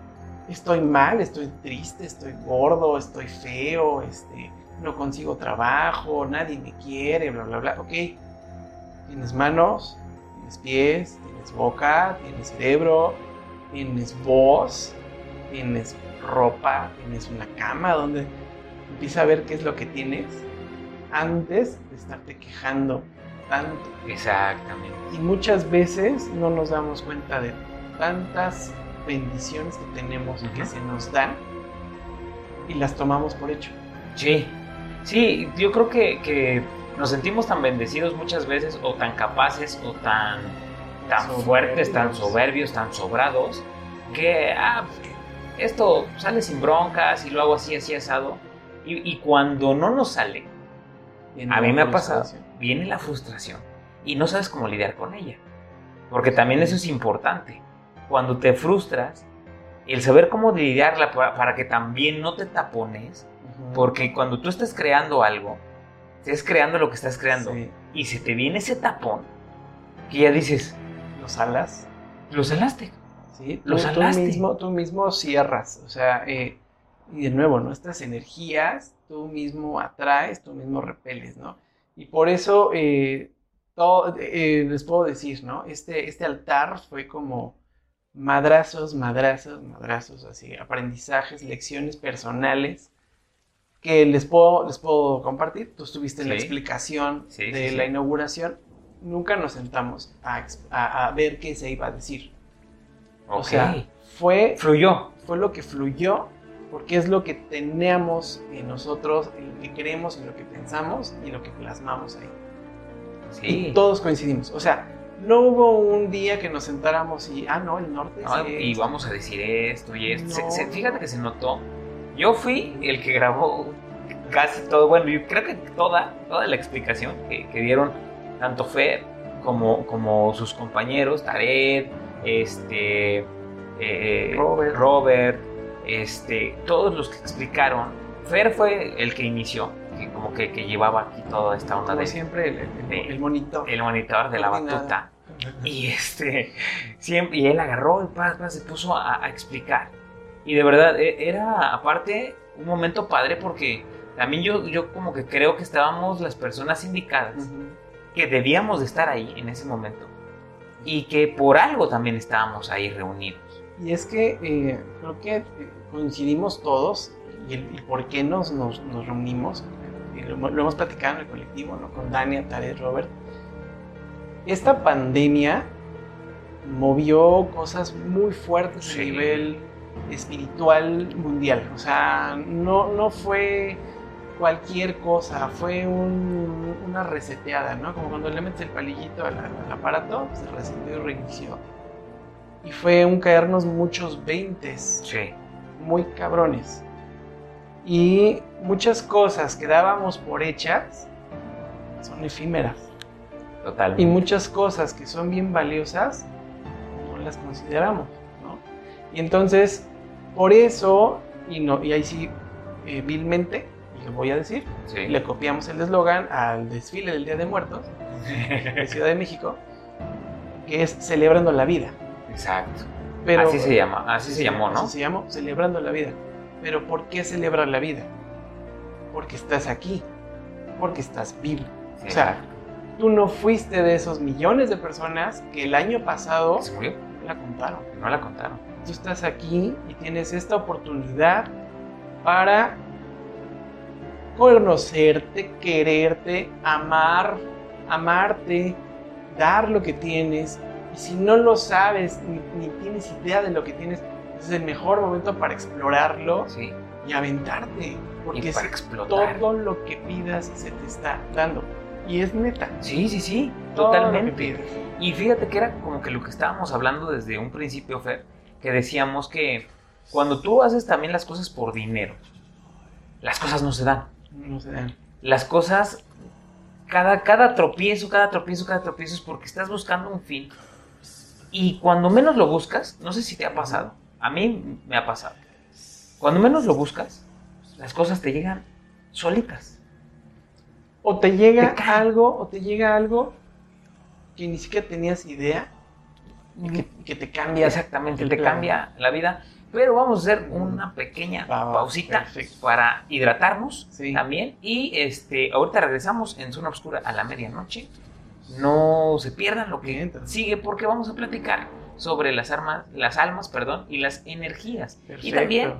estoy mal, estoy triste, estoy gordo, estoy feo, este, no consigo trabajo, nadie me quiere, bla, bla, bla. Ok, tienes manos, tienes pies, boca, tienes cerebro, tienes voz, tienes ropa, tienes una cama donde empieza a ver qué es lo que tienes antes de estarte quejando tanto. Exactamente. Y muchas veces no nos damos cuenta de tantas bendiciones que tenemos y que se nos dan y las tomamos por hecho. Sí, sí, yo creo que, que nos sentimos tan bendecidos muchas veces o tan capaces o tan tan fuertes, tan soberbios, tan sobrados, que ah, esto sale sin broncas y lo hago así, así asado. Y, cuando no nos sale, a mí me ha pasado, viene la frustración y no sabes cómo lidiar con ella. Porque también eso es importante. Cuando te frustras, el saber cómo lidiarla para, que también no te tapones, porque cuando tú estás creando algo, estás creando lo que estás creando y se te viene ese tapón, que ya dices, lo salas. Lo salaste. Sí, tú, tú, mismo, tú mismo cierras. O sea, eh, y de nuevo, nuestras energías, tú mismo atraes, tú mismo repeles, ¿no? Y por eso eh, todo, eh, les puedo decir, ¿no? Este, este altar fue como madrazos, madrazos, madrazos, así, aprendizajes, lecciones personales que les puedo, les puedo compartir. Tú estuviste en la explicación de la inauguración nunca nos sentamos a, ver qué se iba a decir. O sea, fue... Fluyó. Fue lo que fluyó, porque es lo que tenemos en nosotros, lo que queremos, en lo que pensamos y lo que plasmamos ahí. Sí. Y todos coincidimos. O sea, no hubo un día que nos sentáramos y, ah, no, el norte. y vamos a decir esto y esto. fíjate que se notó. Yo fui el que grabó casi todo. Bueno, yo creo que toda, toda la explicación que, que dieron tanto Fer como, como sus compañeros, Tarek, este, eh, Robert. Este, todos los que explicaron. Fer fue el que inició, que como que, llevaba aquí toda esta onda de... siempre el, monitor. El monitor de la batuta. Y este, siempre, y él agarró y se puso a, a explicar. Y de verdad, e, era aparte un momento padre porque También yo, yo como que creo que estábamos las personas indicadas, que debíamos de estar ahí en ese momento y que por algo también estábamos ahí reunidos. Y es que eh, creo que eh, coincidimos todos y el, por qué nos, nos, nos reunimos, lo, lo, hemos platicado en el colectivo, ¿no? con Dania, Tarek, Robert. Esta pandemia movió cosas muy fuertes Sí. a nivel espiritual mundial. O sea, no, no fue cualquier cosa, fue un- una reseteada, ¿no? Como cuando le metes el palillito al, al aparato, se reseteó y reinició. Y fue un caernos muchos veintes Sí, muy cabrones. Y muchas cosas que dábamos por hechas son efímeras. totalmente. Y muchas cosas que son bien valiosas no las consideramos, ¿no? Y entonces, por eso, y, no, y ahí sí, eh, vilmente, lo voy a decir, Sí. le copiamos el eslogan al desfile del Día de Muertos de Ciudad de México, que es Celebrando la Vida. Exacto. Pero, así se llama, así se llamó, ¿no? Así se llamó, Celebrando la Vida. Pero ¿por qué celebrar la vida? Porque estás aquí, porque estás vivo. Sí, o sea, exacto. Tú no fuiste de esos millones de personas que el año pasado se murió, la contaron. no la contaron. Tú estás aquí y tienes esta oportunidad para conocerte, quererte, amar, amarte, dar lo que tienes. Si no lo sabes ni, ni tienes idea de lo que tienes, es el mejor momento para explorarlo Sí, y aventarte. Porque y para explotar. todo lo que pidas se te está dando. Y es neta. Sí, sí, sí, todo totalmente. Y fíjate que era como que lo que estábamos hablando desde un principio, Fer, que decíamos que cuando tú haces también las cosas por dinero, las cosas no se dan. No se dan. Las cosas, cada, cada tropiezo, cada tropiezo, cada tropiezo es porque estás buscando un fin. Y cuando menos lo buscas, no sé si te ha pasado, a mí me ha pasado. Cuando menos lo buscas, las cosas te llegan solitas. O te llega Te algo, o te llega algo que ni siquiera tenías idea y que, que te cambia. Exactamente, te plan. cambia la vida. Pero vamos a hacer una pequeña va, pausita perfecto. para hidratarnos Sí. también. Y este, ahorita regresamos en Zona Oscura a la medianoche. No se pierdan lo que sigue porque vamos a platicar sobre las armas, las almas, perdón, y las energías. Y también,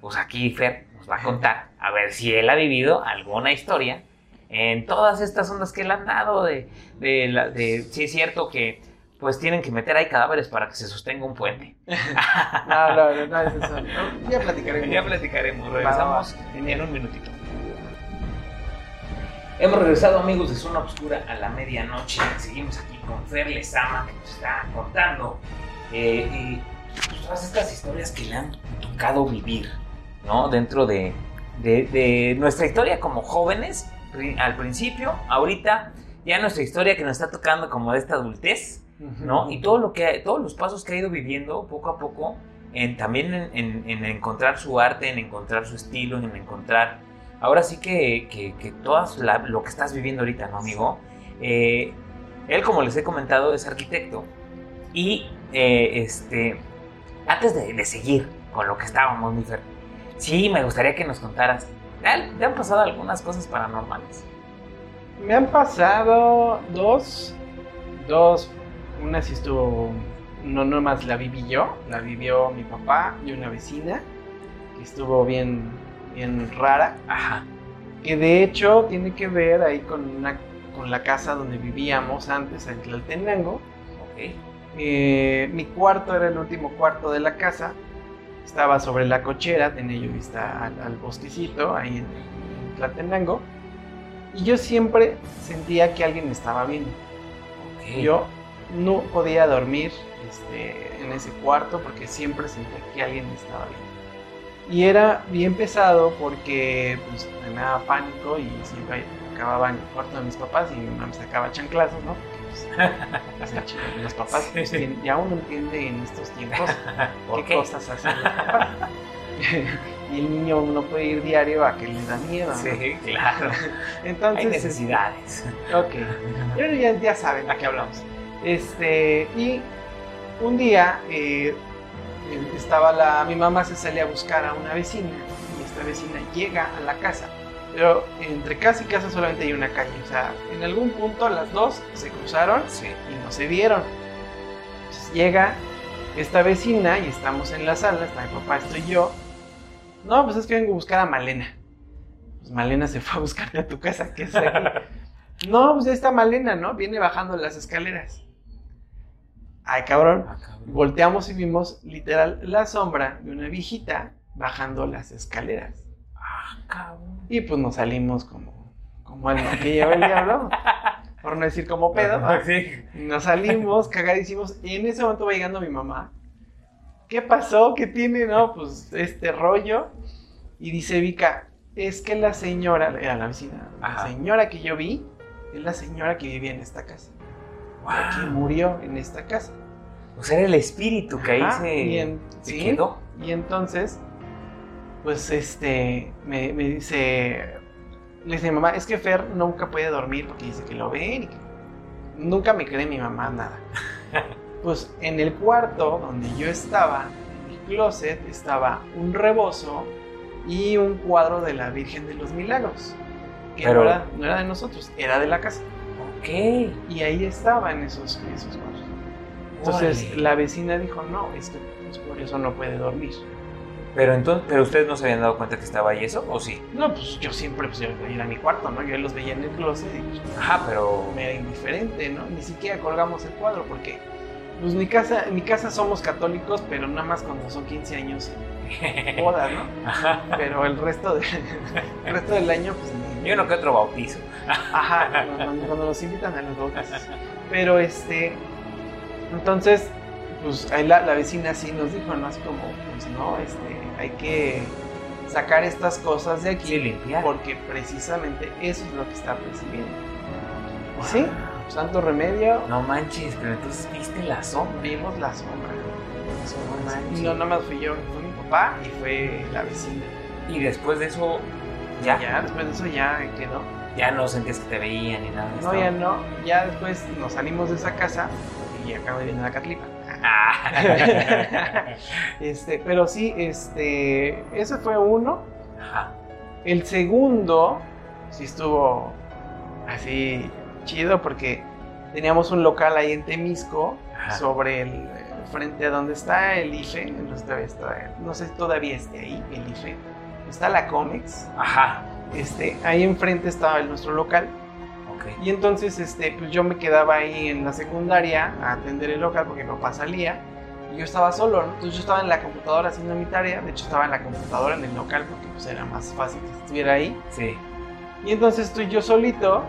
pues aquí Fer nos va a contar a ver si él ha vivido alguna historia en todas estas ondas que le han dado de, de, la- de si es cierto que pues tienen que meter ahí cadáveres para que se sostenga un puente. No, no, no, no es eso. Ya platicaremos. Ya platicaremos, regresamos en un minutito. Hemos regresado amigos de Zona Obscura a la medianoche. Seguimos aquí con Fer Lezama que nos está contando eh, eh, pues, todas estas historias que le han tocado vivir, ¿no? Dentro de, de- de nuestra historia como jóvenes al principio, ahorita ya nuestra historia que nos está tocando como de esta adultez, ¿no? Y todo lo que, todos los pasos que ha ido viviendo poco a poco, en, también en, en- en encontrar su arte, en encontrar su estilo, en encontrar, ahora sí que, que, que todo lo que estás viviendo ahorita, ¿no, amigo? Eh, él, como les he comentado, es arquitecto y, eh, este, antes de, seguir con lo que estábamos, mi Fer, sí, me gustaría que nos contaras, ¿te han, pasado algunas cosas paranormales? Me han pasado dos. Dos. Una sí estuvo. No nomás la viví yo, la vivió mi papá y una vecina. Que estuvo bien. Bien rara. Ajá, Que de hecho tiene que ver ahí con, una, con la casa donde vivíamos antes en Tlaltenango. ok, Eh, mi cuarto era el último cuarto de la casa. Estaba sobre la cochera, tenía yo vista al, al bosquecito ahí en, en Tlaltenango. Y yo siempre sentía que alguien me estaba viendo. Yo no podía dormir este, en ese cuarto porque siempre sentía que alguien me estaba viendo. Y era bien pesado porque pues, me daba pánico y siempre acababa en el cuarto de mis papás y mi mamá me sacaba chanclazos, ¿no? Porque, pues, los papás pues, ya uno entiende en estos tiempos ¿Por qué, qué? cosas hacen los papás. y el niño no puede ir diario a que le da miedo. ¿no? Sí, claro. Entonces, Hay este, necesidades. Ok. Yo ya, ya saben a qué hablamos. Este, y un día eh, estaba la, mi mamá se sale a buscar a una vecina y esta vecina llega a la casa Pero entre casa y casa solamente hay una calle. O sea, en algún punto las dos se cruzaron Sí. y no se vieron. Entonces llega esta vecina y estamos en la sala, está mi papá, estoy yo. No, pues es que vengo a buscar a Malena. Pues Malena se fue a buscarte a tu casa, ¿qué es aquí? no, pues ya está Malena, ¿no? Viene bajando las escaleras. Ay, cabrón. Ah, cabrón. Volteamos y vimos literal la sombra de una viejita bajando las escaleras. Ah, cabrón. Y pues nos salimos como, como alma que lleva el diablo, por no decir como pedo. Nos salimos cagadísimos y en ese momento va llegando mi mamá. ¿Qué pasó? ¿Qué tiene? No, pues este rollo. Y dice Vika, es que la señora, era la vecina, la señora que yo vi, es la señora que vivía en esta casa. Wow. murió en esta casa. O sea, era el espíritu que ahí Ajá, se, y en- se sí. quedó. Y entonces, pues este, me, me dice, le dice mamá, es que Fer nunca puede dormir porque dice que lo ven y que nunca me cree mi mamá nada. pues en el cuarto donde yo estaba, en el closet, estaba un rebozo y un cuadro de la Virgen de los Milagros. Que Pero- no, era, no era de nosotros, era de la casa. Ok. Y ahí estaban esos, esos cuadros. Entonces la vecina dijo, no, es que pues, por eso no puede dormir. Pero entonces, pero ustedes no se habían dado cuenta que estaba ahí eso, ¿o sí? No, pues yo siempre pues, yo era mi cuarto, ¿no? Yo los veía en el closet y pues, Ajá, pero. me era indiferente, ¿no? Ni siquiera colgamos el cuadro porque pues mi casa, mi casa somos católicos, pero nada más cuando son 15 años bodas, ¿no? Pero el resto, de, el resto del año, pues Y uno que otro bautizo. Ajá, cuando, cuando nos invitan a los bautizos. Pero este, entonces, pues ahí la, la vecina sí nos dijo, ¿no? Así como, pues no, este, hay que sacar estas cosas de aquí. Sí, limpiar. Porque precisamente eso es lo que está percibiendo. Wow. Sí, santo remedio, No manches, pero entonces viste la sombra. vimos la sombra. La sombra, No manches. No nada más fui yo, fue mi papá y fue la vecina. Y después de eso, ya. Ya, después de eso ya quedó. Ya no sentías que te veían ni nada de No, esto. ya no. Ya después nos salimos de esa casa y acabo de venir a Catlipa. Ah. este, pero sí, este, ese fue uno. Ajá. El segundo sí estuvo así chido porque teníamos un local ahí en Temisco Ajá. sobre el, el frente a donde está el IFE, no sé, todavía está- no sé si todavía esté ahí el IFE, está la Comex, Ajá. este, ahí enfrente estaba el- nuestro local Ok. y entonces este, pues yo me quedaba ahí en la secundaria a atender el local porque mi papá salía y yo estaba solo, ¿no? Entonces yo estaba en la computadora haciendo mi tarea, de hecho estaba en la computadora en el local porque pues era más fácil que estuviera ahí. Sí. Y entonces estoy yo solito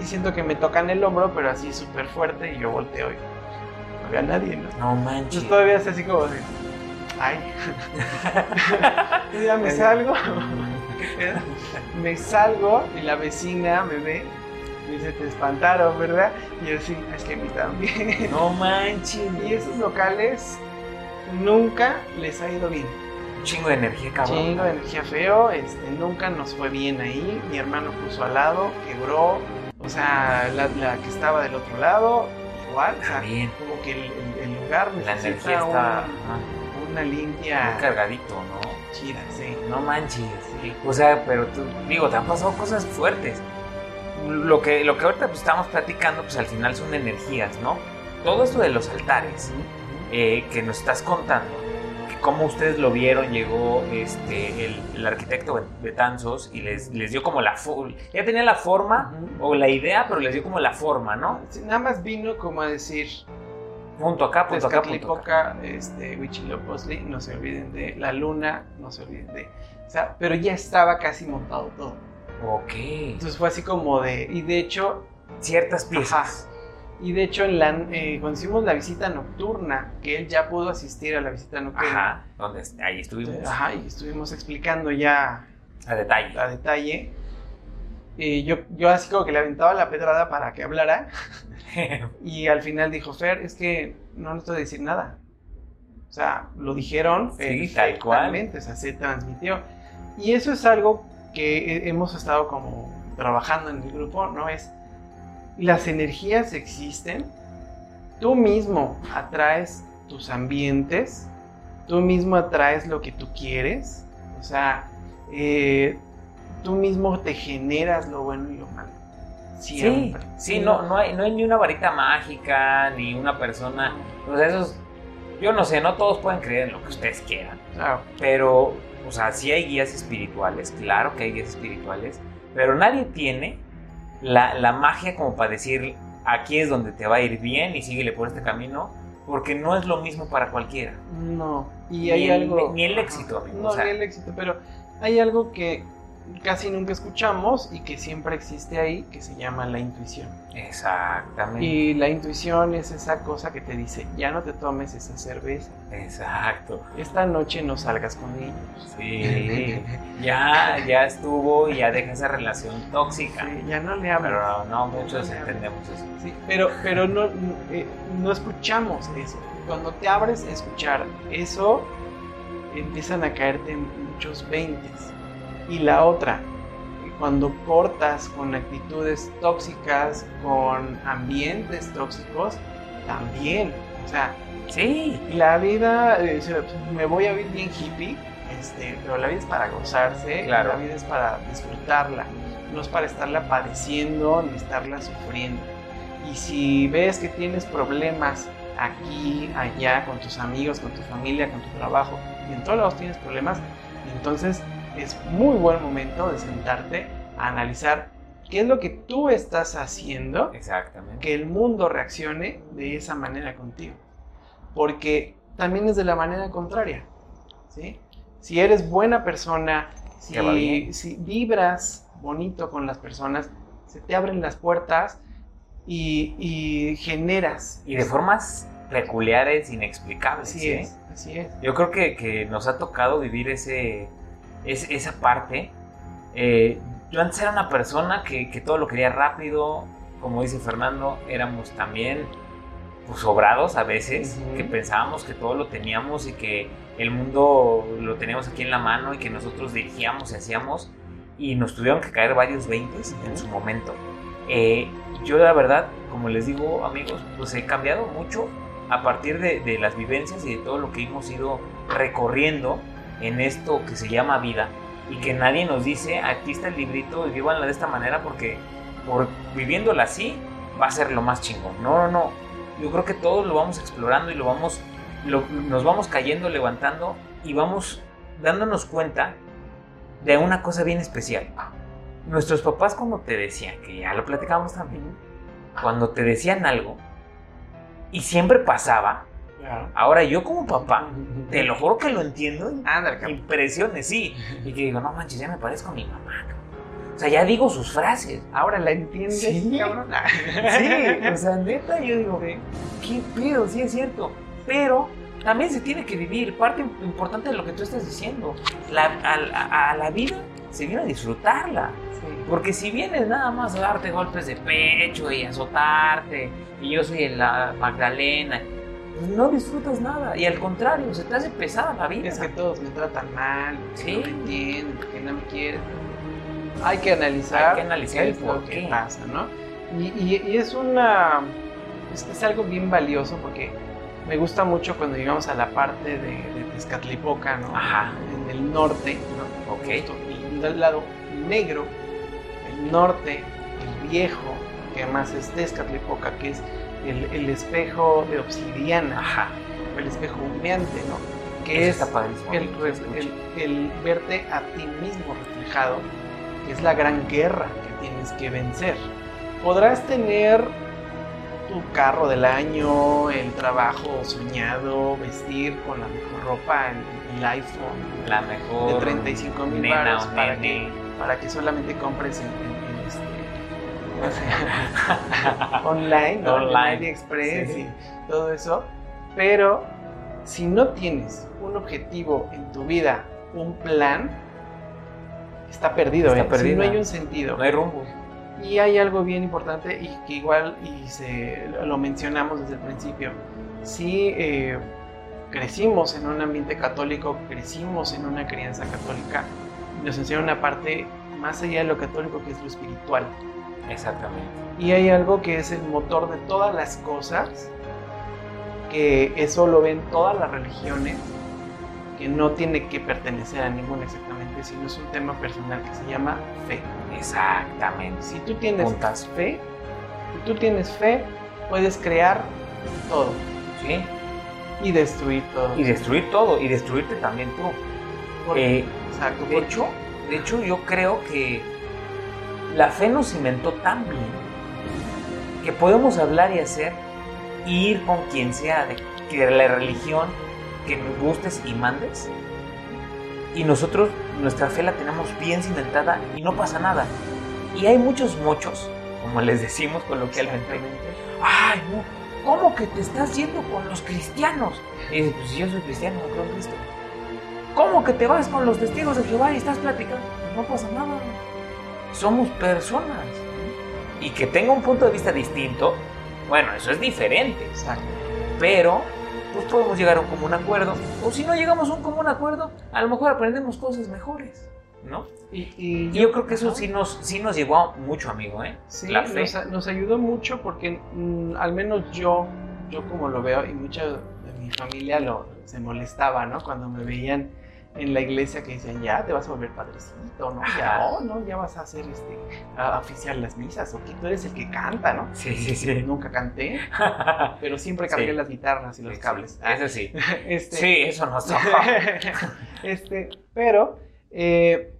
y siento que me tocan el hombro, pero así súper fuerte y yo volteo y no había nadie, ¿no? No manches. Entonces todavía es así como de, ay, ya me salgo. Me salgo y la vecina me ve, me dice, te espantaron, ¿verdad? Y yo sí, es que a mí también. No manches. Y esos locales nunca les ha ido bien. Un chingo de energía, cabrón. Chingo de energía feo, este, nunca nos fue bien ahí. Mi hermano puso al lado, quebró. O sea, la, la que estaba del otro lado, igual. O sea, como que el, el- el lugar La necesita energía está un- una limpia muy cargadito, ¿no? chida, sí. No manches. Sí. O sea, pero tú, digo, te han pasado cosas fuertes. Lo que, lo que ahorita pues, estamos platicando, pues al final son energías, ¿no? Todo esto de los altares eh, que nos estás contando, que cómo ustedes lo vieron, llegó este, el, el arquitecto Betanzos y les, les dio como la forma, ya tenía la forma Ujú. o la idea, pero les dio como la forma, ¿no? Sí, nada más vino como a decir, Punto acá, punto acá, punto acá. Este, Huitzilopochtli, no se olviden de la luna, no se olviden de... O sea, pero ya estaba casi montado todo. Ok. Entonces fue así como de... Y de hecho, Ciertas piezas. y de hecho en la, eh, cuando hicimos la visita nocturna, que él ya pudo asistir a la visita nocturna, Ajá. Donde ahí estuvimos. Ajá, y estuvimos explicando ya A detalle. a detalle. Y yo, yo así como que le aventaba la pedrada para que hablara. Y al final dijo, Fer, es que no necesito decir nada. O sea, lo dijeron Sí, tal cual. o sea, se transmitió. Y eso es algo que he- hemos estado como trabajando en el grupo, ¿no? Es, las energías existen, tú mismo atraes tus ambientes, tú mismo atraes lo que tú quieres, o sea, eh, tú mismo te generas lo bueno y lo malo. Siempre. Sí, sí, no, no, hay, no hay ni una varita mágica, ni una persona. O sea, esos. Yo no sé, no todos pueden creer en lo que ustedes quieran. Claro. Pero, o sea, sí hay guías espirituales, claro que hay guías espirituales, pero nadie tiene la, la magia como para decir, aquí es donde te va a ir bien y síguele por este camino, porque no es lo mismo para cualquiera. No, y hay algo... Ni el éxito, amigo. No, ni el éxito, pero hay algo que casi nunca escuchamos y que siempre existe ahí, que se llama la intuición. Exactamente. Y la intuición es esa cosa que te dice, ya no te tomes esa cerveza. Exacto. Esta noche no salgas con ellos. Sí. ya, ya estuvo y ya deja esa relación tóxica. Sí, ya no le hablo. Pero no, muchos entendemos eso. Sí, pero, pero no, eh, no escuchamos eso. Cuando te abres a escuchar eso, empiezan a caerte muchos veintes y la otra, cuando cortas con actitudes tóxicas, con ambientes tóxicos, también. O sea, sí. La vida, eh, me voy a vivir bien hippie, este, pero la vida es para gozarse, claro. la vida es para disfrutarla, no es para estarla padeciendo ni estarla sufriendo. Y si ves que tienes problemas aquí, allá, con tus amigos, con tu familia, con tu trabajo, y en todos lados tienes problemas, entonces es muy buen momento de sentarte a analizar qué es lo que tú estás haciendo Exactamente. que el mundo reaccione de esa manera contigo. Porque también es de la manera contraria. ¿sí? Si eres buena persona, si, si vibras bonito con las personas, se te abren las puertas y, y generas. Y de formas peculiares, inexplicables. Así ¿sí? es, así es. Yo creo que, que nos ha tocado vivir ese, es, esa parte. Eh, yo antes era una persona que, que, todo lo quería rápido, como dice Fernando, éramos también pues, sobrados a veces, uh -huh. que pensábamos que todo lo teníamos y que el mundo lo teníamos aquí en la mano y que nosotros dirigíamos y hacíamos y nos tuvieron que caer varios veintes uh -huh. en su momento. Eh, yo la verdad, como les digo amigos, pues he cambiado mucho a partir de, de las vivencias y de todo lo que hemos ido recorriendo en esto que se llama vida y que nadie nos dice, aquí está el librito y vívanla de esta manera porque por viviéndola así va a ser lo más chingón. No, no, no. Yo creo que todos lo vamos explorando y lo vamos, lo, nos vamos cayendo, levantando y vamos dándonos cuenta de una cosa bien especial. Nuestros papás cuando te decían, que ya lo platicamos también, cuando te decían algo y siempre pasaba, Claro. Ahora yo como papá, te lo juro que lo entiendo. Ándale, impresiones, sí. Y que digo, no manches, ya me parezco a mi mamá. O sea, ya digo sus frases. Ahora la entiendes, sí, cabrón. sí, o sea, neta, yo digo, qué pedo, sí es cierto. Pero también se tiene que vivir. Parte importante de lo que tú estás diciendo. La, a, a, la vida se viene a disfrutarla. Sí. Porque si vienes nada más a darte golpes de pecho y azotarte, y yo soy la Magdalena, no disfrutas nada y al contrario, se te hace pesada la vida. Es que todos me tratan mal, ¿Sí? no me entienden, que no me quieren. Hay que analizar, Hay que analizar el por qué pasa, ¿no? Y, y, y es una. Es, es, algo bien valioso porque me gusta mucho cuando llegamos a la parte de, de Tezcatlipoca, ¿no? Ajá. En el norte, ¿no? Ok. Y del lado negro, el norte, el viejo, que además es Tezcatlipoca, que es el, el, espejo de obsidiana, Ajá. el espejo humeante, ¿no? Que Eso es el, el, el, verte a ti mismo reflejado, que es la gran guerra que tienes que vencer. Podrás tener tu carro del año, el trabajo soñado, vestir con la mejor ropa, el, el iPhone, la mejor de 35 mil para que, para que solamente compres en, online, ¿no? online. En Express sí. y todo eso. Pero si no tienes un objetivo en tu vida, un plan, está perdido. Está ¿eh? perdido. Si no hay un sentido. No hay rumbo. Y hay algo bien importante y que igual y se, lo mencionamos desde el principio. Si eh, crecimos en un ambiente católico, crecimos en una crianza católica, nos enseña una parte más allá de lo católico que es lo espiritual. Exactamente. Y hay algo que es el motor de todas las cosas, que eso lo ven todas las religiones, que no tiene que pertenecer a ninguna exactamente, sino es un tema personal que se llama fe. Exactamente. Si tú tienes Puntas. fe, si tú tienes fe, puedes crear todo Sí. y destruir todo. Y destruir todo, y destruirte también tú. Eh, Exacto. de hecho, de hecho, yo creo que la fe nos cimentó tan bien que podemos hablar y hacer y ir con quien sea de, la religión que nos gustes y mandes. Y nosotros nuestra fe la tenemos bien cimentada y no pasa nada. Y hay muchos mochos, como les decimos coloquialmente, ay, no, ¿cómo que te estás yendo con los cristianos? Y dices, pues yo soy cristiano, no creo en Cristo. ¿Cómo que te vas con los testigos de Jehová y estás platicando? Pues no pasa nada. Somos personas. Y que tenga un punto de vista distinto, bueno, eso es diferente. Exacto. Pero, pues podemos llegar a un común acuerdo. O si no llegamos a un común acuerdo, a lo mejor aprendemos cosas mejores, ¿no? Y, y yo creo que eso sí nos, sí nos llevó mucho, amigo, ¿eh? Sí, la fe. Nos, nos ayudó mucho porque mm, al menos yo, yo como lo veo, y mucha de mi familia lo, se molestaba, ¿no? Cuando me veían en la iglesia que decían, ya te vas a volver padrecito, ¿no? Ya, oh, no, ya vas a hacer este, a oficiar las misas, o que tú eres el que canta, ¿no? Sí, sí, sí. Nunca canté, pero siempre cargué Sí. las guitarras y los Sí, cables. sí, Ah, Eso sí. este, Sí, eso tocó. este, pero eh,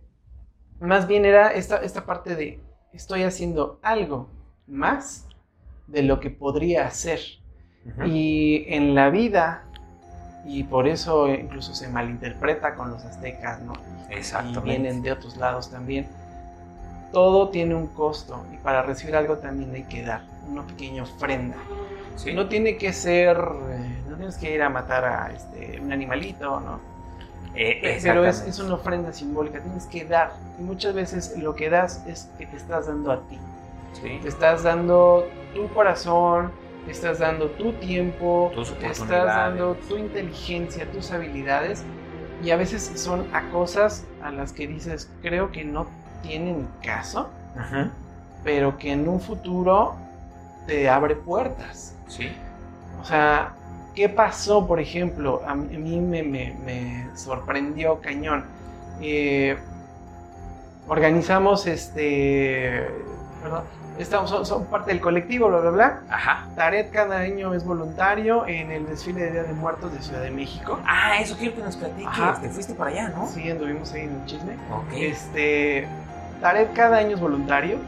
más bien era esta, esta parte de estoy haciendo algo más de lo que podría hacer. Y en la vida, y por eso incluso se malinterpreta con los aztecas, ¿no? Y Exactamente. vienen de otros lados también. Todo tiene un costo y para recibir algo también hay que dar una pequeña ofrenda. Sí. No tiene que ser, eh, no tienes que ir a matar a este, un animalito, ¿no? Eh, Pero es, es una ofrenda simbólica, tienes que dar. Y muchas veces lo que das es que te estás dando a ti. Sí. Te estás dando tu corazón, estás dando tu tiempo, estás dando tu inteligencia, tus habilidades. Y a veces son a cosas a las que dices, creo que no tienen caso, pero que en un futuro te abre puertas. Sí. O sea, ¿qué pasó, por ejemplo? A mí, a mí me, me- me sorprendió cañón. Eh, organizamos este. Perdón. Estamos, son, son parte del colectivo, bla, bla, bla. Ajá. Taret cada año es voluntario en el desfile de Día de Muertos de Ciudad de México. Ah, eso quiero que nos platiques. Ajá. Te fuiste para allá, ¿no? Sí, anduvimos ahí en el chisme. Ok. Este. Taret cada año es voluntario,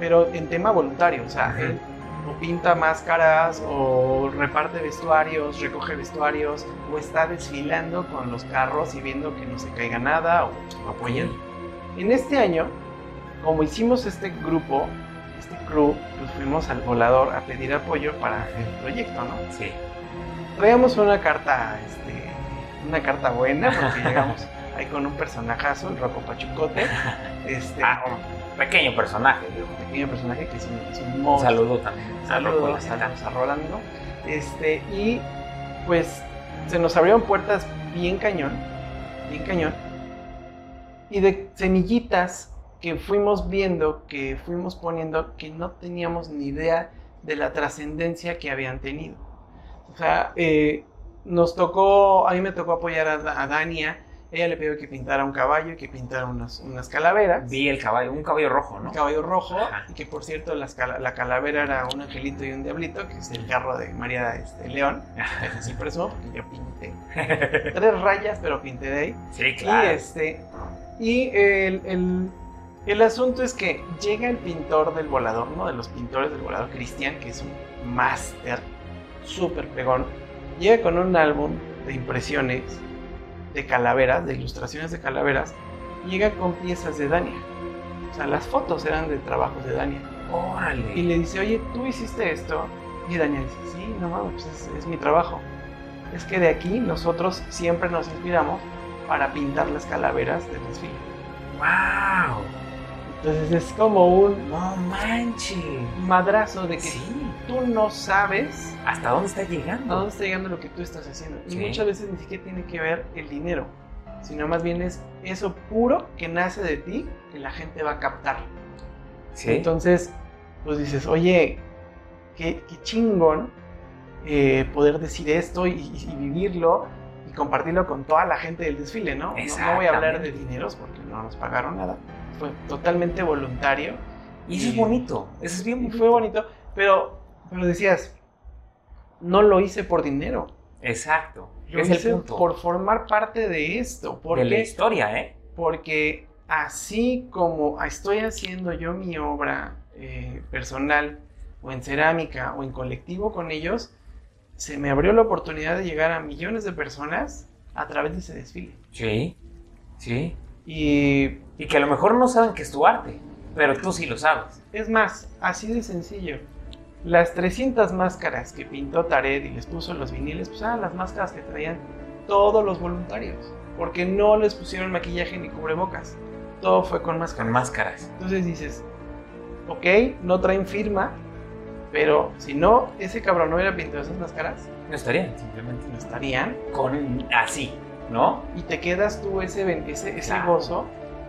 pero en tema voluntario. O sea, Ujú. él o pinta máscaras, o reparte vestuarios, recoge vestuarios, o está desfilando con los carros y viendo que no se caiga nada, o, o apoyando. En este año, como hicimos este grupo, este crew, pues fuimos al volador a pedir apoyo para el proyecto, ¿no? Sí. Traíamos una carta, este, una carta buena, porque llegamos ahí con un personajazo, el Rocco Pachucote, este, Ah, un pequeño personaje, digo. un pequeño personaje que es un, es un Un monstruo. saludo también. saludos a Rolando. Este, y pues se nos abrieron puertas bien cañón, bien cañón. Y de semillitas que fuimos viendo, que fuimos poniendo, que no teníamos ni idea de la trascendencia que habían tenido. O sea, eh, nos tocó, a mí me tocó apoyar a, a Dania. Ella le pidió que pintara un caballo y que pintara unas, unas calaveras Vi el caballo, un caballo rojo, ¿no? un caballo rojo Ajá. y que por cierto las la calavera era un angelito y un diablito que es el carro de María este, León que sí presumo porque yo pinté tres rayas pero pinté de ahí sí, claro. y este y el, el- el asunto es que llega el pintor del volador uno de los pintores del volador Cristian que es un máster súper pegón llega con un álbum de impresiones de calaveras de ilustraciones de calaveras llega con piezas de Dania o sea, las fotos eran de trabajos de Dania. Órale. Y le dice, oye, ¿tú hiciste esto? Y Dania dice, sí, no mames, pues es, es mi trabajo. Es que de aquí nosotros siempre nos inspiramos para pintar las calaveras del desfile. ¡Wow! Entonces es como un No manches. madrazo de que Sí. tú no sabes ¿Hasta dónde está a llegando? dónde está llegando lo que tú estás haciendo. Y muchas veces ni siquiera tiene que ver el dinero, sino más bien es eso puro que nace de ti que la gente va a captar. Sí. Entonces, pues dices, oye, qué, qué chingón eh, poder decir esto y, vivirlo. y compartirlo con toda la gente del desfile, ¿no? No, no voy a hablar de dineros porque no nos pagaron nada. Fue totalmente voluntario. Y eso es bonito. Eso es bien Y bonito. fue bonito, pero, pero decías, no lo hice por dinero. Exacto. Lo es el hice punto. por formar parte de esto. ¿Por de la historia, ¿eh? Porque así como estoy haciendo yo mi obra eh, personal, o en cerámica, o en colectivo con ellos, se me abrió la oportunidad de llegar a millones de personas a través de ese desfile. Sí. Sí. Y Y que a lo mejor no saben que es tu arte, pero tú sí lo sabes. es más, así de sencillo. Las 300 máscaras que pintó Tared y les puso los viniles, pues eran las máscaras que traían todos los voluntarios. Porque no les pusieron maquillaje ni cubrebocas. Todo fue con máscara. Con máscaras. Entonces dices, ok, no traen firma, pero si no, ese cabrón no hubiera pintado esas máscaras, No estarían, simplemente. no estarían. Con así, ¿no? Y te quedas tú ese, ese, ese Claro. gozo,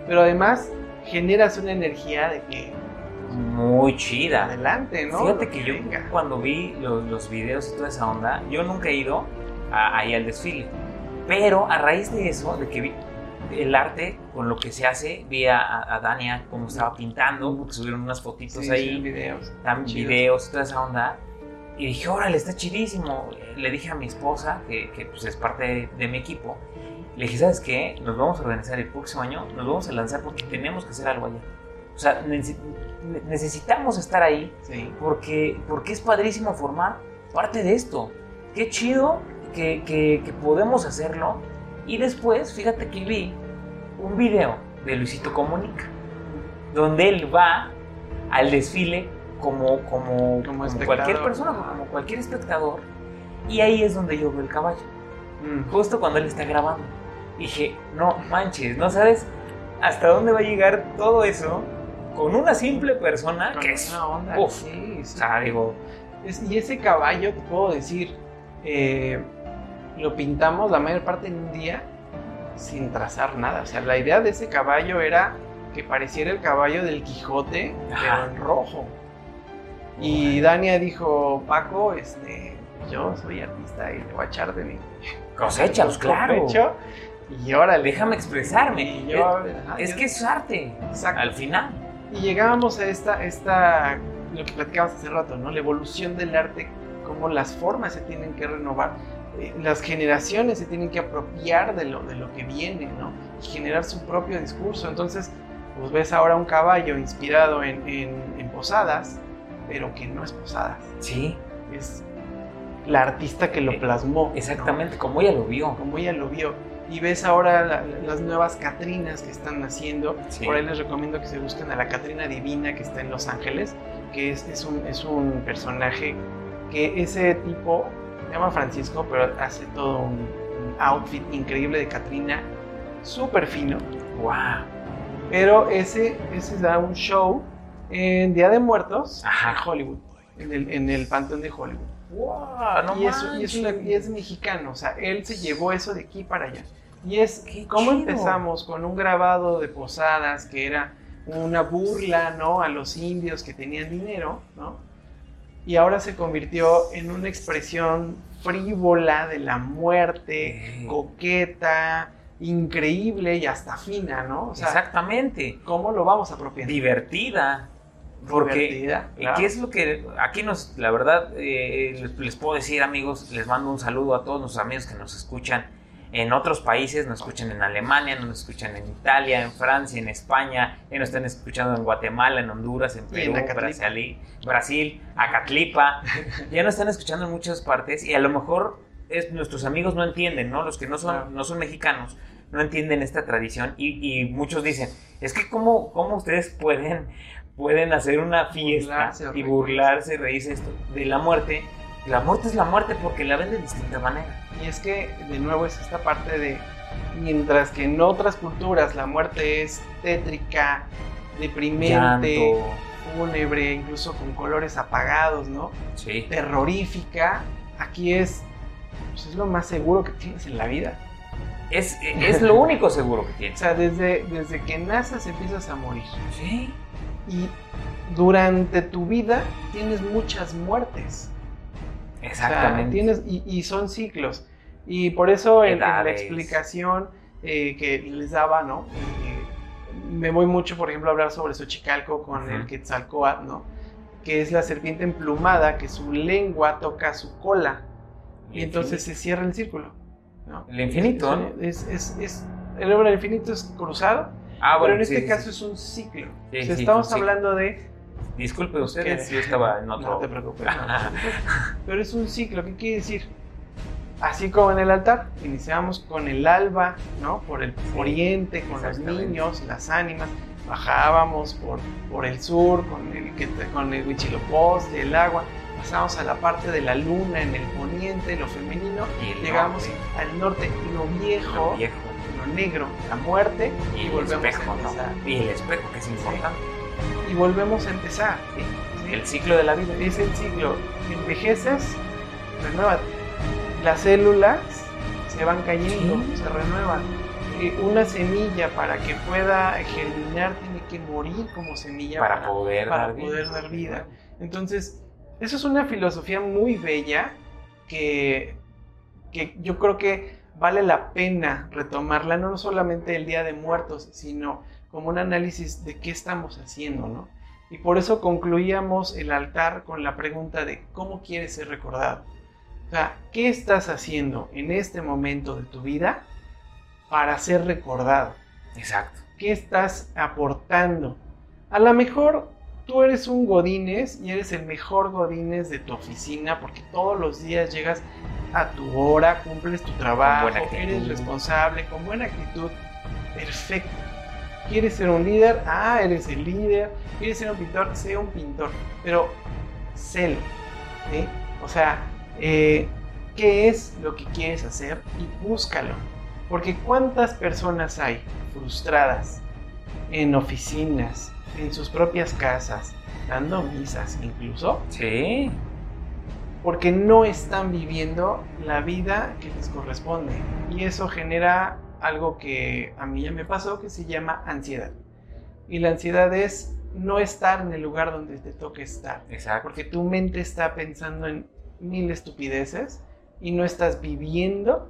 pero además generas una energía de que Muy chida. adelante, ¿no? Fíjate Lo que yo venga. cuando vi los, los videos y toda esa onda, yo nunca he ido a- ahí al desfile. Pero a raíz de eso, de que vi el arte con lo que se hace, vi a, a Dania cómo estaba pintando, porque subieron unas fotitos Sí, ahí. sí, videos. tam- Chidos. videos y toda esa onda. Y dije, órale, está chidísimo. Le dije a mi esposa, que, que, pues es parte de, de mi equipo, le dije, ¿sabes qué? Nos vamos a organizar el próximo año, nos vamos a lanzar porque tenemos que hacer algo allá. O sea, necesi- ne- necesitamos estar ahí Sí. porque, porque es padrísimo formar parte de esto. Qué chido que, que- que podemos hacerlo. Y después, fíjate que vi un video de Luisito Comunica, donde él va al desfile como, como, como cualquier persona, como cualquier espectador. Y ahí es donde yo veo el caballo, Mm. justo cuando él está grabando. Dije, no manches, no sabes hasta dónde va a llegar todo eso con una simple persona Con que es... una onda. uf. Sí, O sí. sea, digo, Es- y ese caballo, te puedo decir, eh, lo pintamos la mayor parte en un día sin trazar nada. O sea, la idea de ese caballo era que pareciera el caballo del Quijote, Ajá. pero en rojo. Y Dania dijo, Paco, este, yo soy artista y le voy a echar de mi cosecha, pues claro. pecho. Y órale. Déjame expresarme. Y yo, es, es yo- que es arte, Exacto. al final. Y llegábamos a esta, esta, lo que platicabas hace rato, ¿no? La evolución del arte, cómo las formas se tienen que renovar, eh, las generaciones se tienen que apropiar de lo, de lo que viene, ¿no? Y generar su propio discurso. Entonces, pues ves ahora un caballo inspirado en, en- en Posadas, pero que no es Posadas, Sí, es la artista que lo Eh, plasmó. ¿no? exactamente, como ella lo vio. Como ella lo vio. Y ves ahora la- las nuevas Catrinas que están naciendo, Sí. por ahí les recomiendo que se busquen a la Catrina Divina que está en Los Ángeles, que es, es un, es un personaje que ese tipo, se llama Francisco, pero hace todo un, un outfit increíble de Catrina, súper fino. Wow. Pero ese, ese da un show en Día de Muertos Ajá. en Hollywood, en el, en el Panteón de Hollywood. Wow, no y, es, y, es una- y es mexicano, o sea, él se llevó eso de aquí para allá. Y es cómo empezamos con un grabado de posadas que era una burla, ¿no? A los indios que tenían dinero, ¿no? Y ahora se convirtió en una expresión frívola de la muerte, coqueta, increíble y hasta fina, ¿no? O sea, Exactamente. ¿cómo lo vamos apropiando? Divertida. Porque, ¿y claro. ¿qué es lo que aquí nos, la verdad, eh, les, les puedo decir, amigos, les mando un saludo a todos nuestros amigos que nos escuchan en otros países, nos escuchan en Alemania, nos escuchan en Italia, en Francia, en España, ya nos están escuchando en Guatemala, en Honduras, en Y en Perú, Acatlipa. Brasil, Brasil, Acatlipa, ya nos están escuchando en muchas partes y a lo mejor es, nuestros amigos no entienden, ¿no? Los que no son, Claro. no son mexicanos no entienden esta tradición y, y muchos dicen, es que cómo, cómo ustedes pueden, pueden hacer una fiesta Burlarse o y burlarse, reírse esto, de la muerte. La muerte es la muerte porque la ven de distinta manera. Y es que, de nuevo, es esta parte de, mientras que en otras culturas la muerte es tétrica, deprimente, Llanto. fúnebre, incluso con colores apagados, ¿no? Sí. Terrorífica, aquí es, pues es lo más seguro que tienes en la vida. Es, es lo único seguro que O tienes. sea, desde, desde que naces empiezas a morir. Sí. Y durante tu vida tienes muchas muertes. O sea, Exactamente. tienes, y, y son ciclos. Y por eso en, en la explicación eh, que les daba, ¿no? Eh, me voy mucho, por ejemplo, a hablar sobre Xochicalco con Ujú. el Quetzalcóatl, ¿no? Que es la serpiente emplumada, que su lengua toca su cola y entonces se cierra el círculo, ¿no? El infinito. Es, es, es, el número infinito es cruzado, Ah, pero bueno, en sí, este sí, caso sí. es un ciclo. Estamos hablando de Disculpe ustedes, yo estaba en otro. no te preocupes. no. Pero es un ciclo, ¿qué quiere decir? Así como en el altar, iniciamos con el alba, ¿no? Por el oriente, con los niños, las ánimas, bajábamos por, por el sur, con el, con el Huitzilopochtli, el agua, pasamos a la parte de la luna en el poniente, lo femenino, Y llegamos norte, al norte, lo viejo, lo viejo. Negro, la muerte, Y, y, el espejo, a empezar. ¿no? Y el espejo, que es importante. Y volvemos a empezar. ¿sí? ¿Sí? El ciclo de la vida. es el ciclo. Envejeces, renuévate. Las células se van cayendo, se renuevan. Una semilla para que pueda germinar tiene que morir como semilla Para poder para dar vida. poder dar vida. Entonces, eso es una filosofía muy bella que, que yo creo que vale la pena retomarla, no solamente el Día de Muertos, sino como un análisis de qué estamos haciendo, ¿no? Y por eso concluíamos el altar con la pregunta de cómo quieres ser recordado. O sea, ¿qué estás haciendo en este momento de tu vida para ser recordado? Exacto. ¿Qué estás aportando? A lo mejor tú eres un godínez y eres el mejor godínez de tu oficina porque todos los días llegas a tu hora, cumples tu trabajo, eres responsable, con buena actitud. Perfecto. ¿Quieres ser un líder? Ah, eres el líder. ¿Quieres ser un pintor? Sé un pintor. Pero sélo. ¿sí? O sea, eh, ¿qué es lo que quieres hacer? Y búscalo. Porque cuántas personas hay frustradas en oficinas, en sus propias casas, dando misas incluso, Sí. porque no están viviendo la vida que les corresponde. Y eso genera algo que a mí ya me pasó, que se llama ansiedad. Y la ansiedad es no estar en el lugar donde te toque estar. Exacto. Porque tu mente está pensando en mil estupideces y no estás viviendo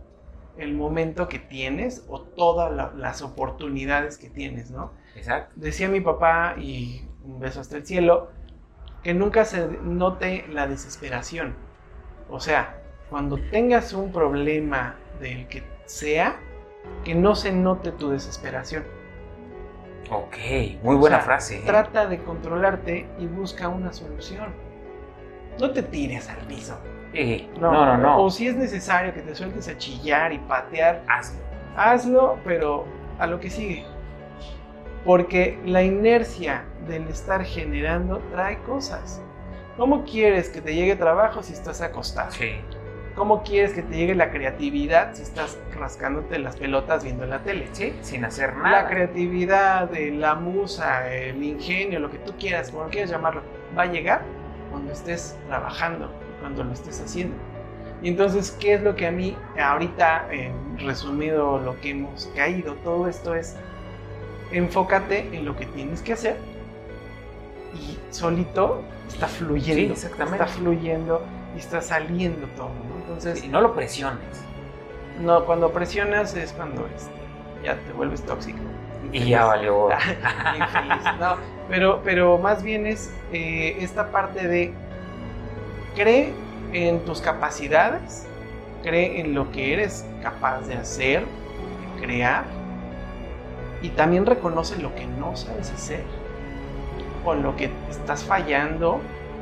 el momento que tienes o todas la- las oportunidades que tienes, ¿no? Exacto. Decía mi papá, y un beso hasta el cielo, que nunca se note la desesperación. O sea, cuando tengas un problema del que sea, que no se note tu desesperación. Ok, muy buena O sea, frase. ¿eh? Trata de controlarte y busca una solución. No te tires al piso. Eh, no, no, no. O si es necesario que te sueltes a chillar y patear, Hazlo. hazlo, pero a lo que sigue. Porque la inercia del estar generando trae cosas. ¿Cómo quieres que te llegue trabajo si estás acostado? Sí. ¿Cómo quieres que te llegue la creatividad si estás rascándote las pelotas viendo la tele? Sí, sin hacer nada. La creatividad, de la musa, el ingenio, lo que tú quieras, como quieras llamarlo, va a llegar cuando estés trabajando, cuando lo estés haciendo. Y entonces, ¿qué es lo que a mí, ahorita, en resumido lo que hemos caído, todo esto es, enfócate en lo que tienes que hacer y solito está fluyendo. Sí, exactamente. Está fluyendo y está saliendo todo, ¿no? Entonces, Sí, no lo presiones. no, cuando presionas es cuando este, ya te vuelves tóxico. Y ya valió. No, pero, pero más bien es eh, esta parte de cree en tus capacidades, cree en lo que eres capaz de hacer, de crear, y también reconoce lo que no sabes hacer, o lo que estás fallando,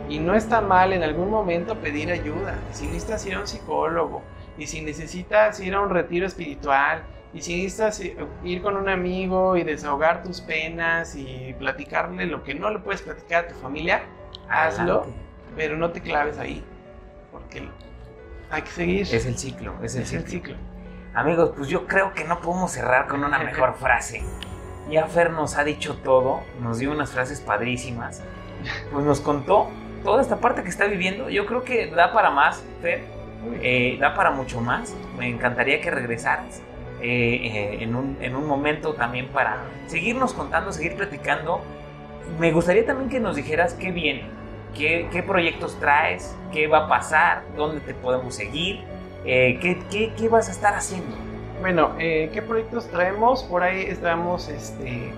y no está mal en algún momento pedir ayuda. Si necesitas ir a un psicólogo, y si necesitas ir a un retiro espiritual, y si necesitas ir con un amigo y desahogar tus penas y platicarle lo que no le puedes platicar a tu familia, hazlo, pero no te claves ahí, porque hay que seguir. Es el ciclo, es el Es el ciclo. Amigos, pues yo creo que no podemos cerrar con una mejor frase. Ya Fer nos ha dicho todo, nos dio unas frases padrísimas, pues nos contó toda esta parte que está viviendo. Yo creo que da para más, Fer, eh, da para mucho más. Me encantaría que regresaras eh, eh, en, un, en un momento también para seguirnos contando, seguir platicando. Me gustaría también que nos dijeras qué viene, qué, qué proyectos traes, qué va a pasar, dónde te podemos seguir. Eh, ¿qué, qué, qué, vas a estar haciendo? Bueno, eh, ¿qué proyectos traemos? Por ahí estamos, este,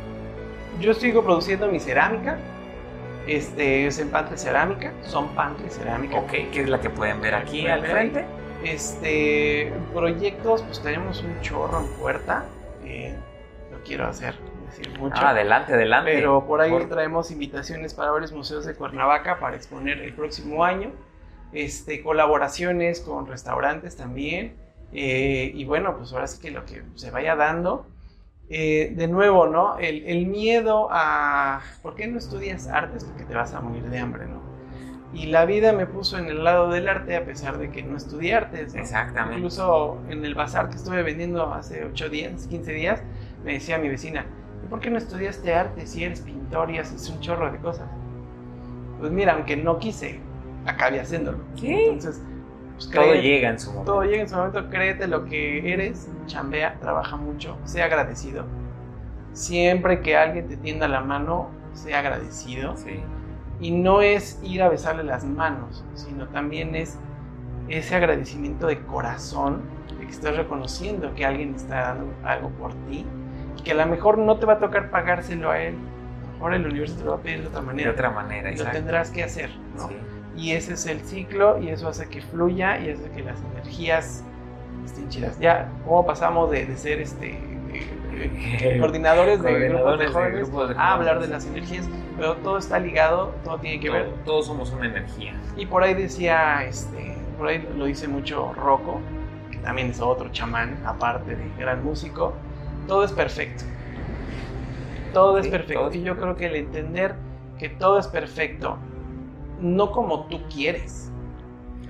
yo sigo produciendo mi cerámica, este, es en pantre cerámica, son pantre cerámica. Ok, que es la que pueden ver aquí al frente. Este, proyectos, pues tenemos un chorro en puerta, eh, lo quiero hacer, decir mucho. Ah, adelante, adelante. Pero por ahí traemos invitaciones para varios museos de Cuernavaca para exponer el próximo año, este, colaboraciones con restaurantes también, eh, y bueno, pues ahora sí que lo que se vaya dando. Eh, de nuevo, ¿no? El, el, miedo a... ¿Por qué no estudias artes? Porque te vas a morir de hambre, ¿no? Y la vida me puso en el lado del arte a pesar de que no estudié artes. Exactamente. Incluso en el bazar que estuve vendiendo hace 8 días, 15 días, me decía mi vecina, ¿por qué no estudiaste arte si eres pintor y haces un chorro de cosas? Pues mira, aunque no quise, acabé haciéndolo. Sí. Entonces, pues, todo llega en su momento. Todo llega en su momento, créete lo que eres, chambea, trabaja mucho, sea agradecido. Siempre que alguien te tienda la mano, sea agradecido. Sí. Y no es ir a besarle las manos, sino también es ese agradecimiento de corazón, de que estás reconociendo que alguien está dando algo por ti, y que a lo mejor no te va a tocar pagárselo a él, a lo mejor el universo te lo va a pedir de otra manera. De otra manera, y exacto. lo tendrás que hacer, ¿no? Sí. Y ese es el ciclo y eso hace que fluya y hace que las energías estén chidas. Ya, ¿cómo pasamos de, de ser este de- de- coordinadores de grupos de Coordinadores de jóvenes grupos a hablar de las energías? Pero todo está ligado, todo tiene que ver. Todo- todos somos una energía. Y por ahí decía, este, por ahí lo dice mucho Rocco, que también es otro chamán, aparte de gran músico. Todo es perfecto. Todo es Sí, perfecto. todo es y yo perfecto. creo que el entender que todo es perfecto, no como tú quieres,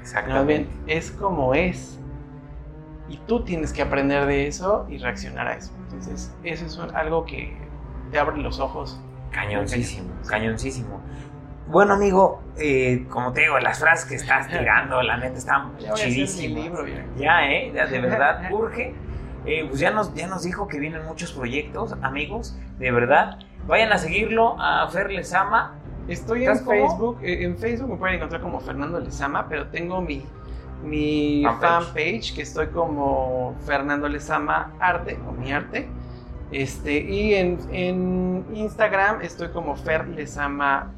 Exactamente. bien es como es. Y tú tienes que aprender de eso y reaccionar a eso. Entonces, eso es un- algo que te abre los ojos. Cañoncísimo, cañoncísimo. Bueno, amigo, eh, como te digo, las frases que estás tirando, la neta, están chidísimas. ya. ¿eh? De verdad, urge. Eh, pues ya nos, ya nos dijo que vienen muchos proyectos, amigos, de verdad. Vayan a seguirlo a Fer Lezama. Estoy en. Facebook. eh, En Facebook me pueden encontrar como Fernando Lezama, pero tengo mi, mi Fanpage. que estoy como Fernando Lezama Arte o mi arte. Este, y en, en Instagram estoy como Fer Lezama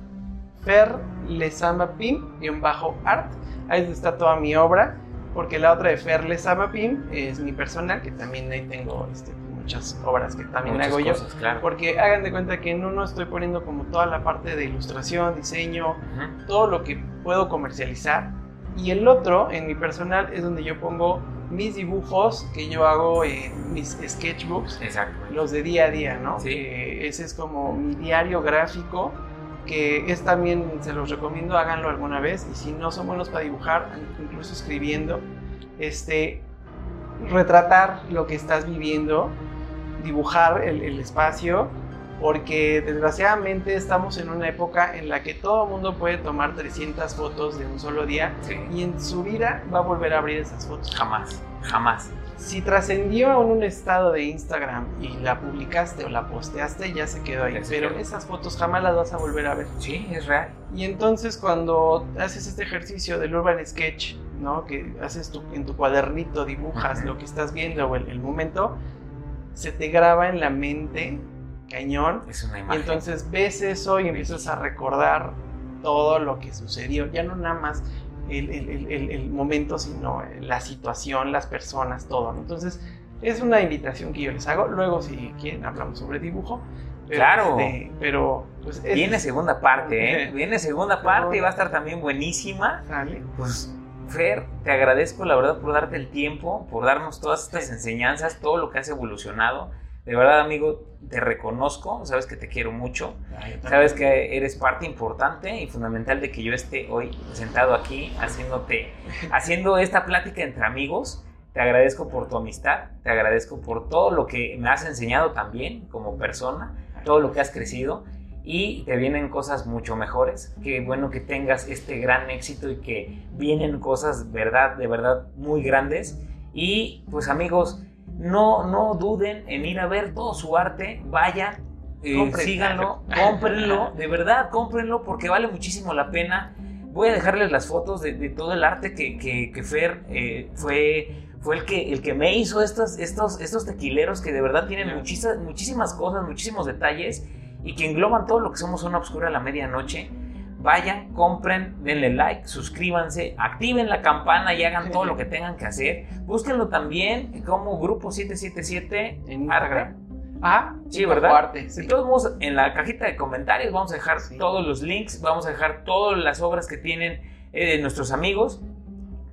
Fer Lezama Pim y un bajo art. Ahí está toda mi obra. Porque la otra de Fer Lezama Pim es mi personal, que también ahí tengo este, muchas obras que también Muchas hago yo. cosas, claro. Porque hagan de cuenta que en uno estoy poniendo como toda la parte de ilustración, diseño, Ujú. todo lo que puedo comercializar. Y el otro, en mi personal, es donde yo pongo mis dibujos que yo hago en mis sketchbooks, Exacto. los de día a día, ¿no? Sí. Que ese es como mi diario gráfico, que es también, se los recomiendo, háganlo alguna vez. Y si no son buenos para dibujar, incluso escribiendo, este, retratar lo que estás viviendo, dibujar el, el espacio, porque desgraciadamente estamos en una época en la que todo el mundo puede tomar 300 fotos de un solo día Sí. y en su vida va a volver a abrir esas fotos. Jamás, jamás. Si trascendió en un estado de Instagram y la publicaste o la posteaste, ya se quedó ahí. Se Pero esas fotos jamás las vas a volver a ver. Sí, es real. Y entonces cuando haces este ejercicio del urban sketch, ¿no? Que haces tu- en tu cuadernito, dibujas Ujú. lo que estás viendo o el, el momento, se te graba en la mente, cañón. Es una Y imagen. entonces ves eso y empiezas a recordar todo lo que sucedió. Ya no nada más el, el- el- el- momento, sino la situación, las personas, todo. ¿no? Entonces es una invitación que yo les hago. Luego si quieren hablamos sobre dibujo. Pero, Claro. este, pero pues Viene segunda parte, ¿eh? Viene segunda parte y va a estar también buenísima. Sale. Pues, Fer, te agradezco la verdad por darte el tiempo, por darnos todas estas enseñanzas, todo lo que has evolucionado. De verdad, amigo, te reconozco, sabes que te quiero mucho, sabes que eres parte importante y fundamental de que yo esté hoy sentado aquí haciéndote, haciendo esta plática entre amigos. Te agradezco por tu amistad, te agradezco por todo lo que me has enseñado también como persona, todo lo que has crecido y te vienen cosas mucho mejores. Qué bueno que tengas este gran éxito y que vienen cosas, verdad, de verdad, muy grandes. Y pues amigos, no, no duden en ir a ver todo su arte, vayan, eh, síganlo, cómprenlo, de verdad, cómprenlo porque vale muchísimo la pena. voy a dejarles las fotos de, de todo el arte que, que, que Fer eh, fue, fue el, que, el que me hizo estos, estos, estos tequileros que de verdad tienen muchísimas, muchísimas cosas, muchísimos detalles y que engloban todo lo que somos una obscura a la medianoche. Vayan, compren, denle like, suscríbanse, activen la campana y hagan todo lo que tengan que hacer. Búsquenlo también como Grupo 777 En Instagram. Ah, Sí, ¿verdad? Arte, De sí. todos modos, en la cajita de comentarios vamos a dejar Sí. todos los links, vamos a dejar todas las obras que tienen eh, nuestros amigos.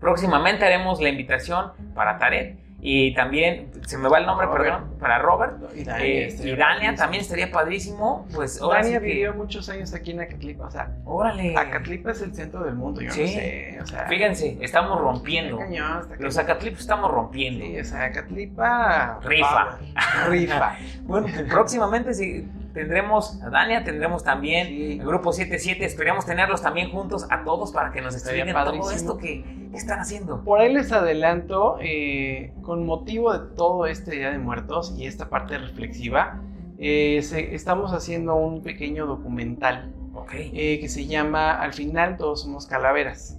Próximamente haremos la invitación para Taret y también, se me va el nombre, Robert. perdón, para Robert. Y Dania, Eh, estaría y Dania padrísimo. también estaría padrísimo. Pues ahora Dania sí que- vivió muchos años aquí en Acatlipa. O sea, Órale. Acatlipa es el centro del mundo, yo Sí. no sé. O sea, Fíjense, estamos rompiendo. cañón, Los cañón. Acatlipos estamos rompiendo. Sí, o sea, Acatlipa. Rifa. Rifa. Bueno, próximamente sí, tendremos a Dania, tendremos también Sí. el grupo 77. Esperemos tenerlos también juntos a todos para que nos expliquen todo esto que, están haciendo. Por ahí les adelanto, eh, con motivo de todo este Día de Muertos y esta parte reflexiva, eh, se- estamos haciendo un pequeño documental eh, que se llama Al final todos somos calaveras.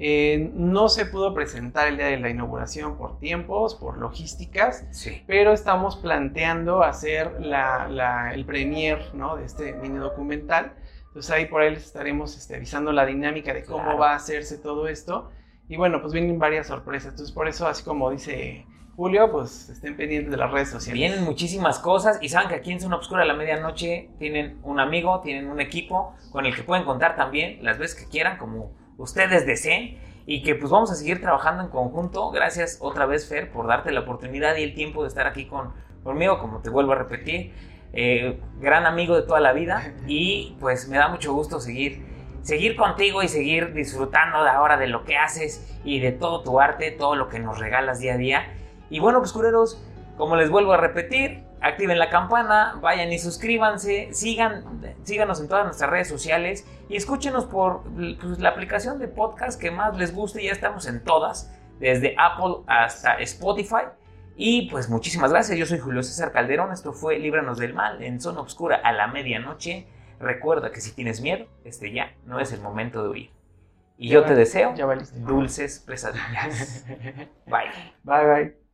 Eh, no se pudo presentar el día de la inauguración por tiempos, por logísticas, Sí. pero estamos planteando hacer la, la- el premier ¿no? de este mini documental. Entonces ahí por ahí les estaremos este, avisando la dinámica de cómo Claro. va a hacerse todo esto. Y bueno, pues vienen varias sorpresas. Entonces por eso, así como dice Julio, pues estén pendientes de las redes sociales. Vienen muchísimas cosas y saben que aquí en Zona Obscura a la medianoche tienen un amigo, tienen un equipo con el que pueden contar también las veces que quieran, como ustedes deseen. Y que pues vamos a seguir trabajando en conjunto. Gracias otra vez, Fer, por darte la oportunidad y el tiempo de estar aquí con, conmigo, como te vuelvo a repetir. Eh, gran amigo de toda la vida. Y pues me da mucho gusto seguir, seguir contigo y seguir disfrutando de ahora de lo que haces y de todo tu arte, todo lo que nos regalas día a día. Y bueno, pues cureros, como les vuelvo a repetir, activen la campana, vayan y suscríbanse, sigan, síganos en todas nuestras redes sociales y escúchenos por pues, la aplicación de podcast que más les guste, ya estamos en todas, desde Apple hasta Spotify. Y pues muchísimas gracias, yo soy Julio César Calderón, esto fue Líbranos del Mal en Zona Obscura a la medianoche. Recuerda que si tienes miedo, este ya no es el momento de huir. Y Ya yo te deseo dulces pesadillas. Bye. Bye, bye.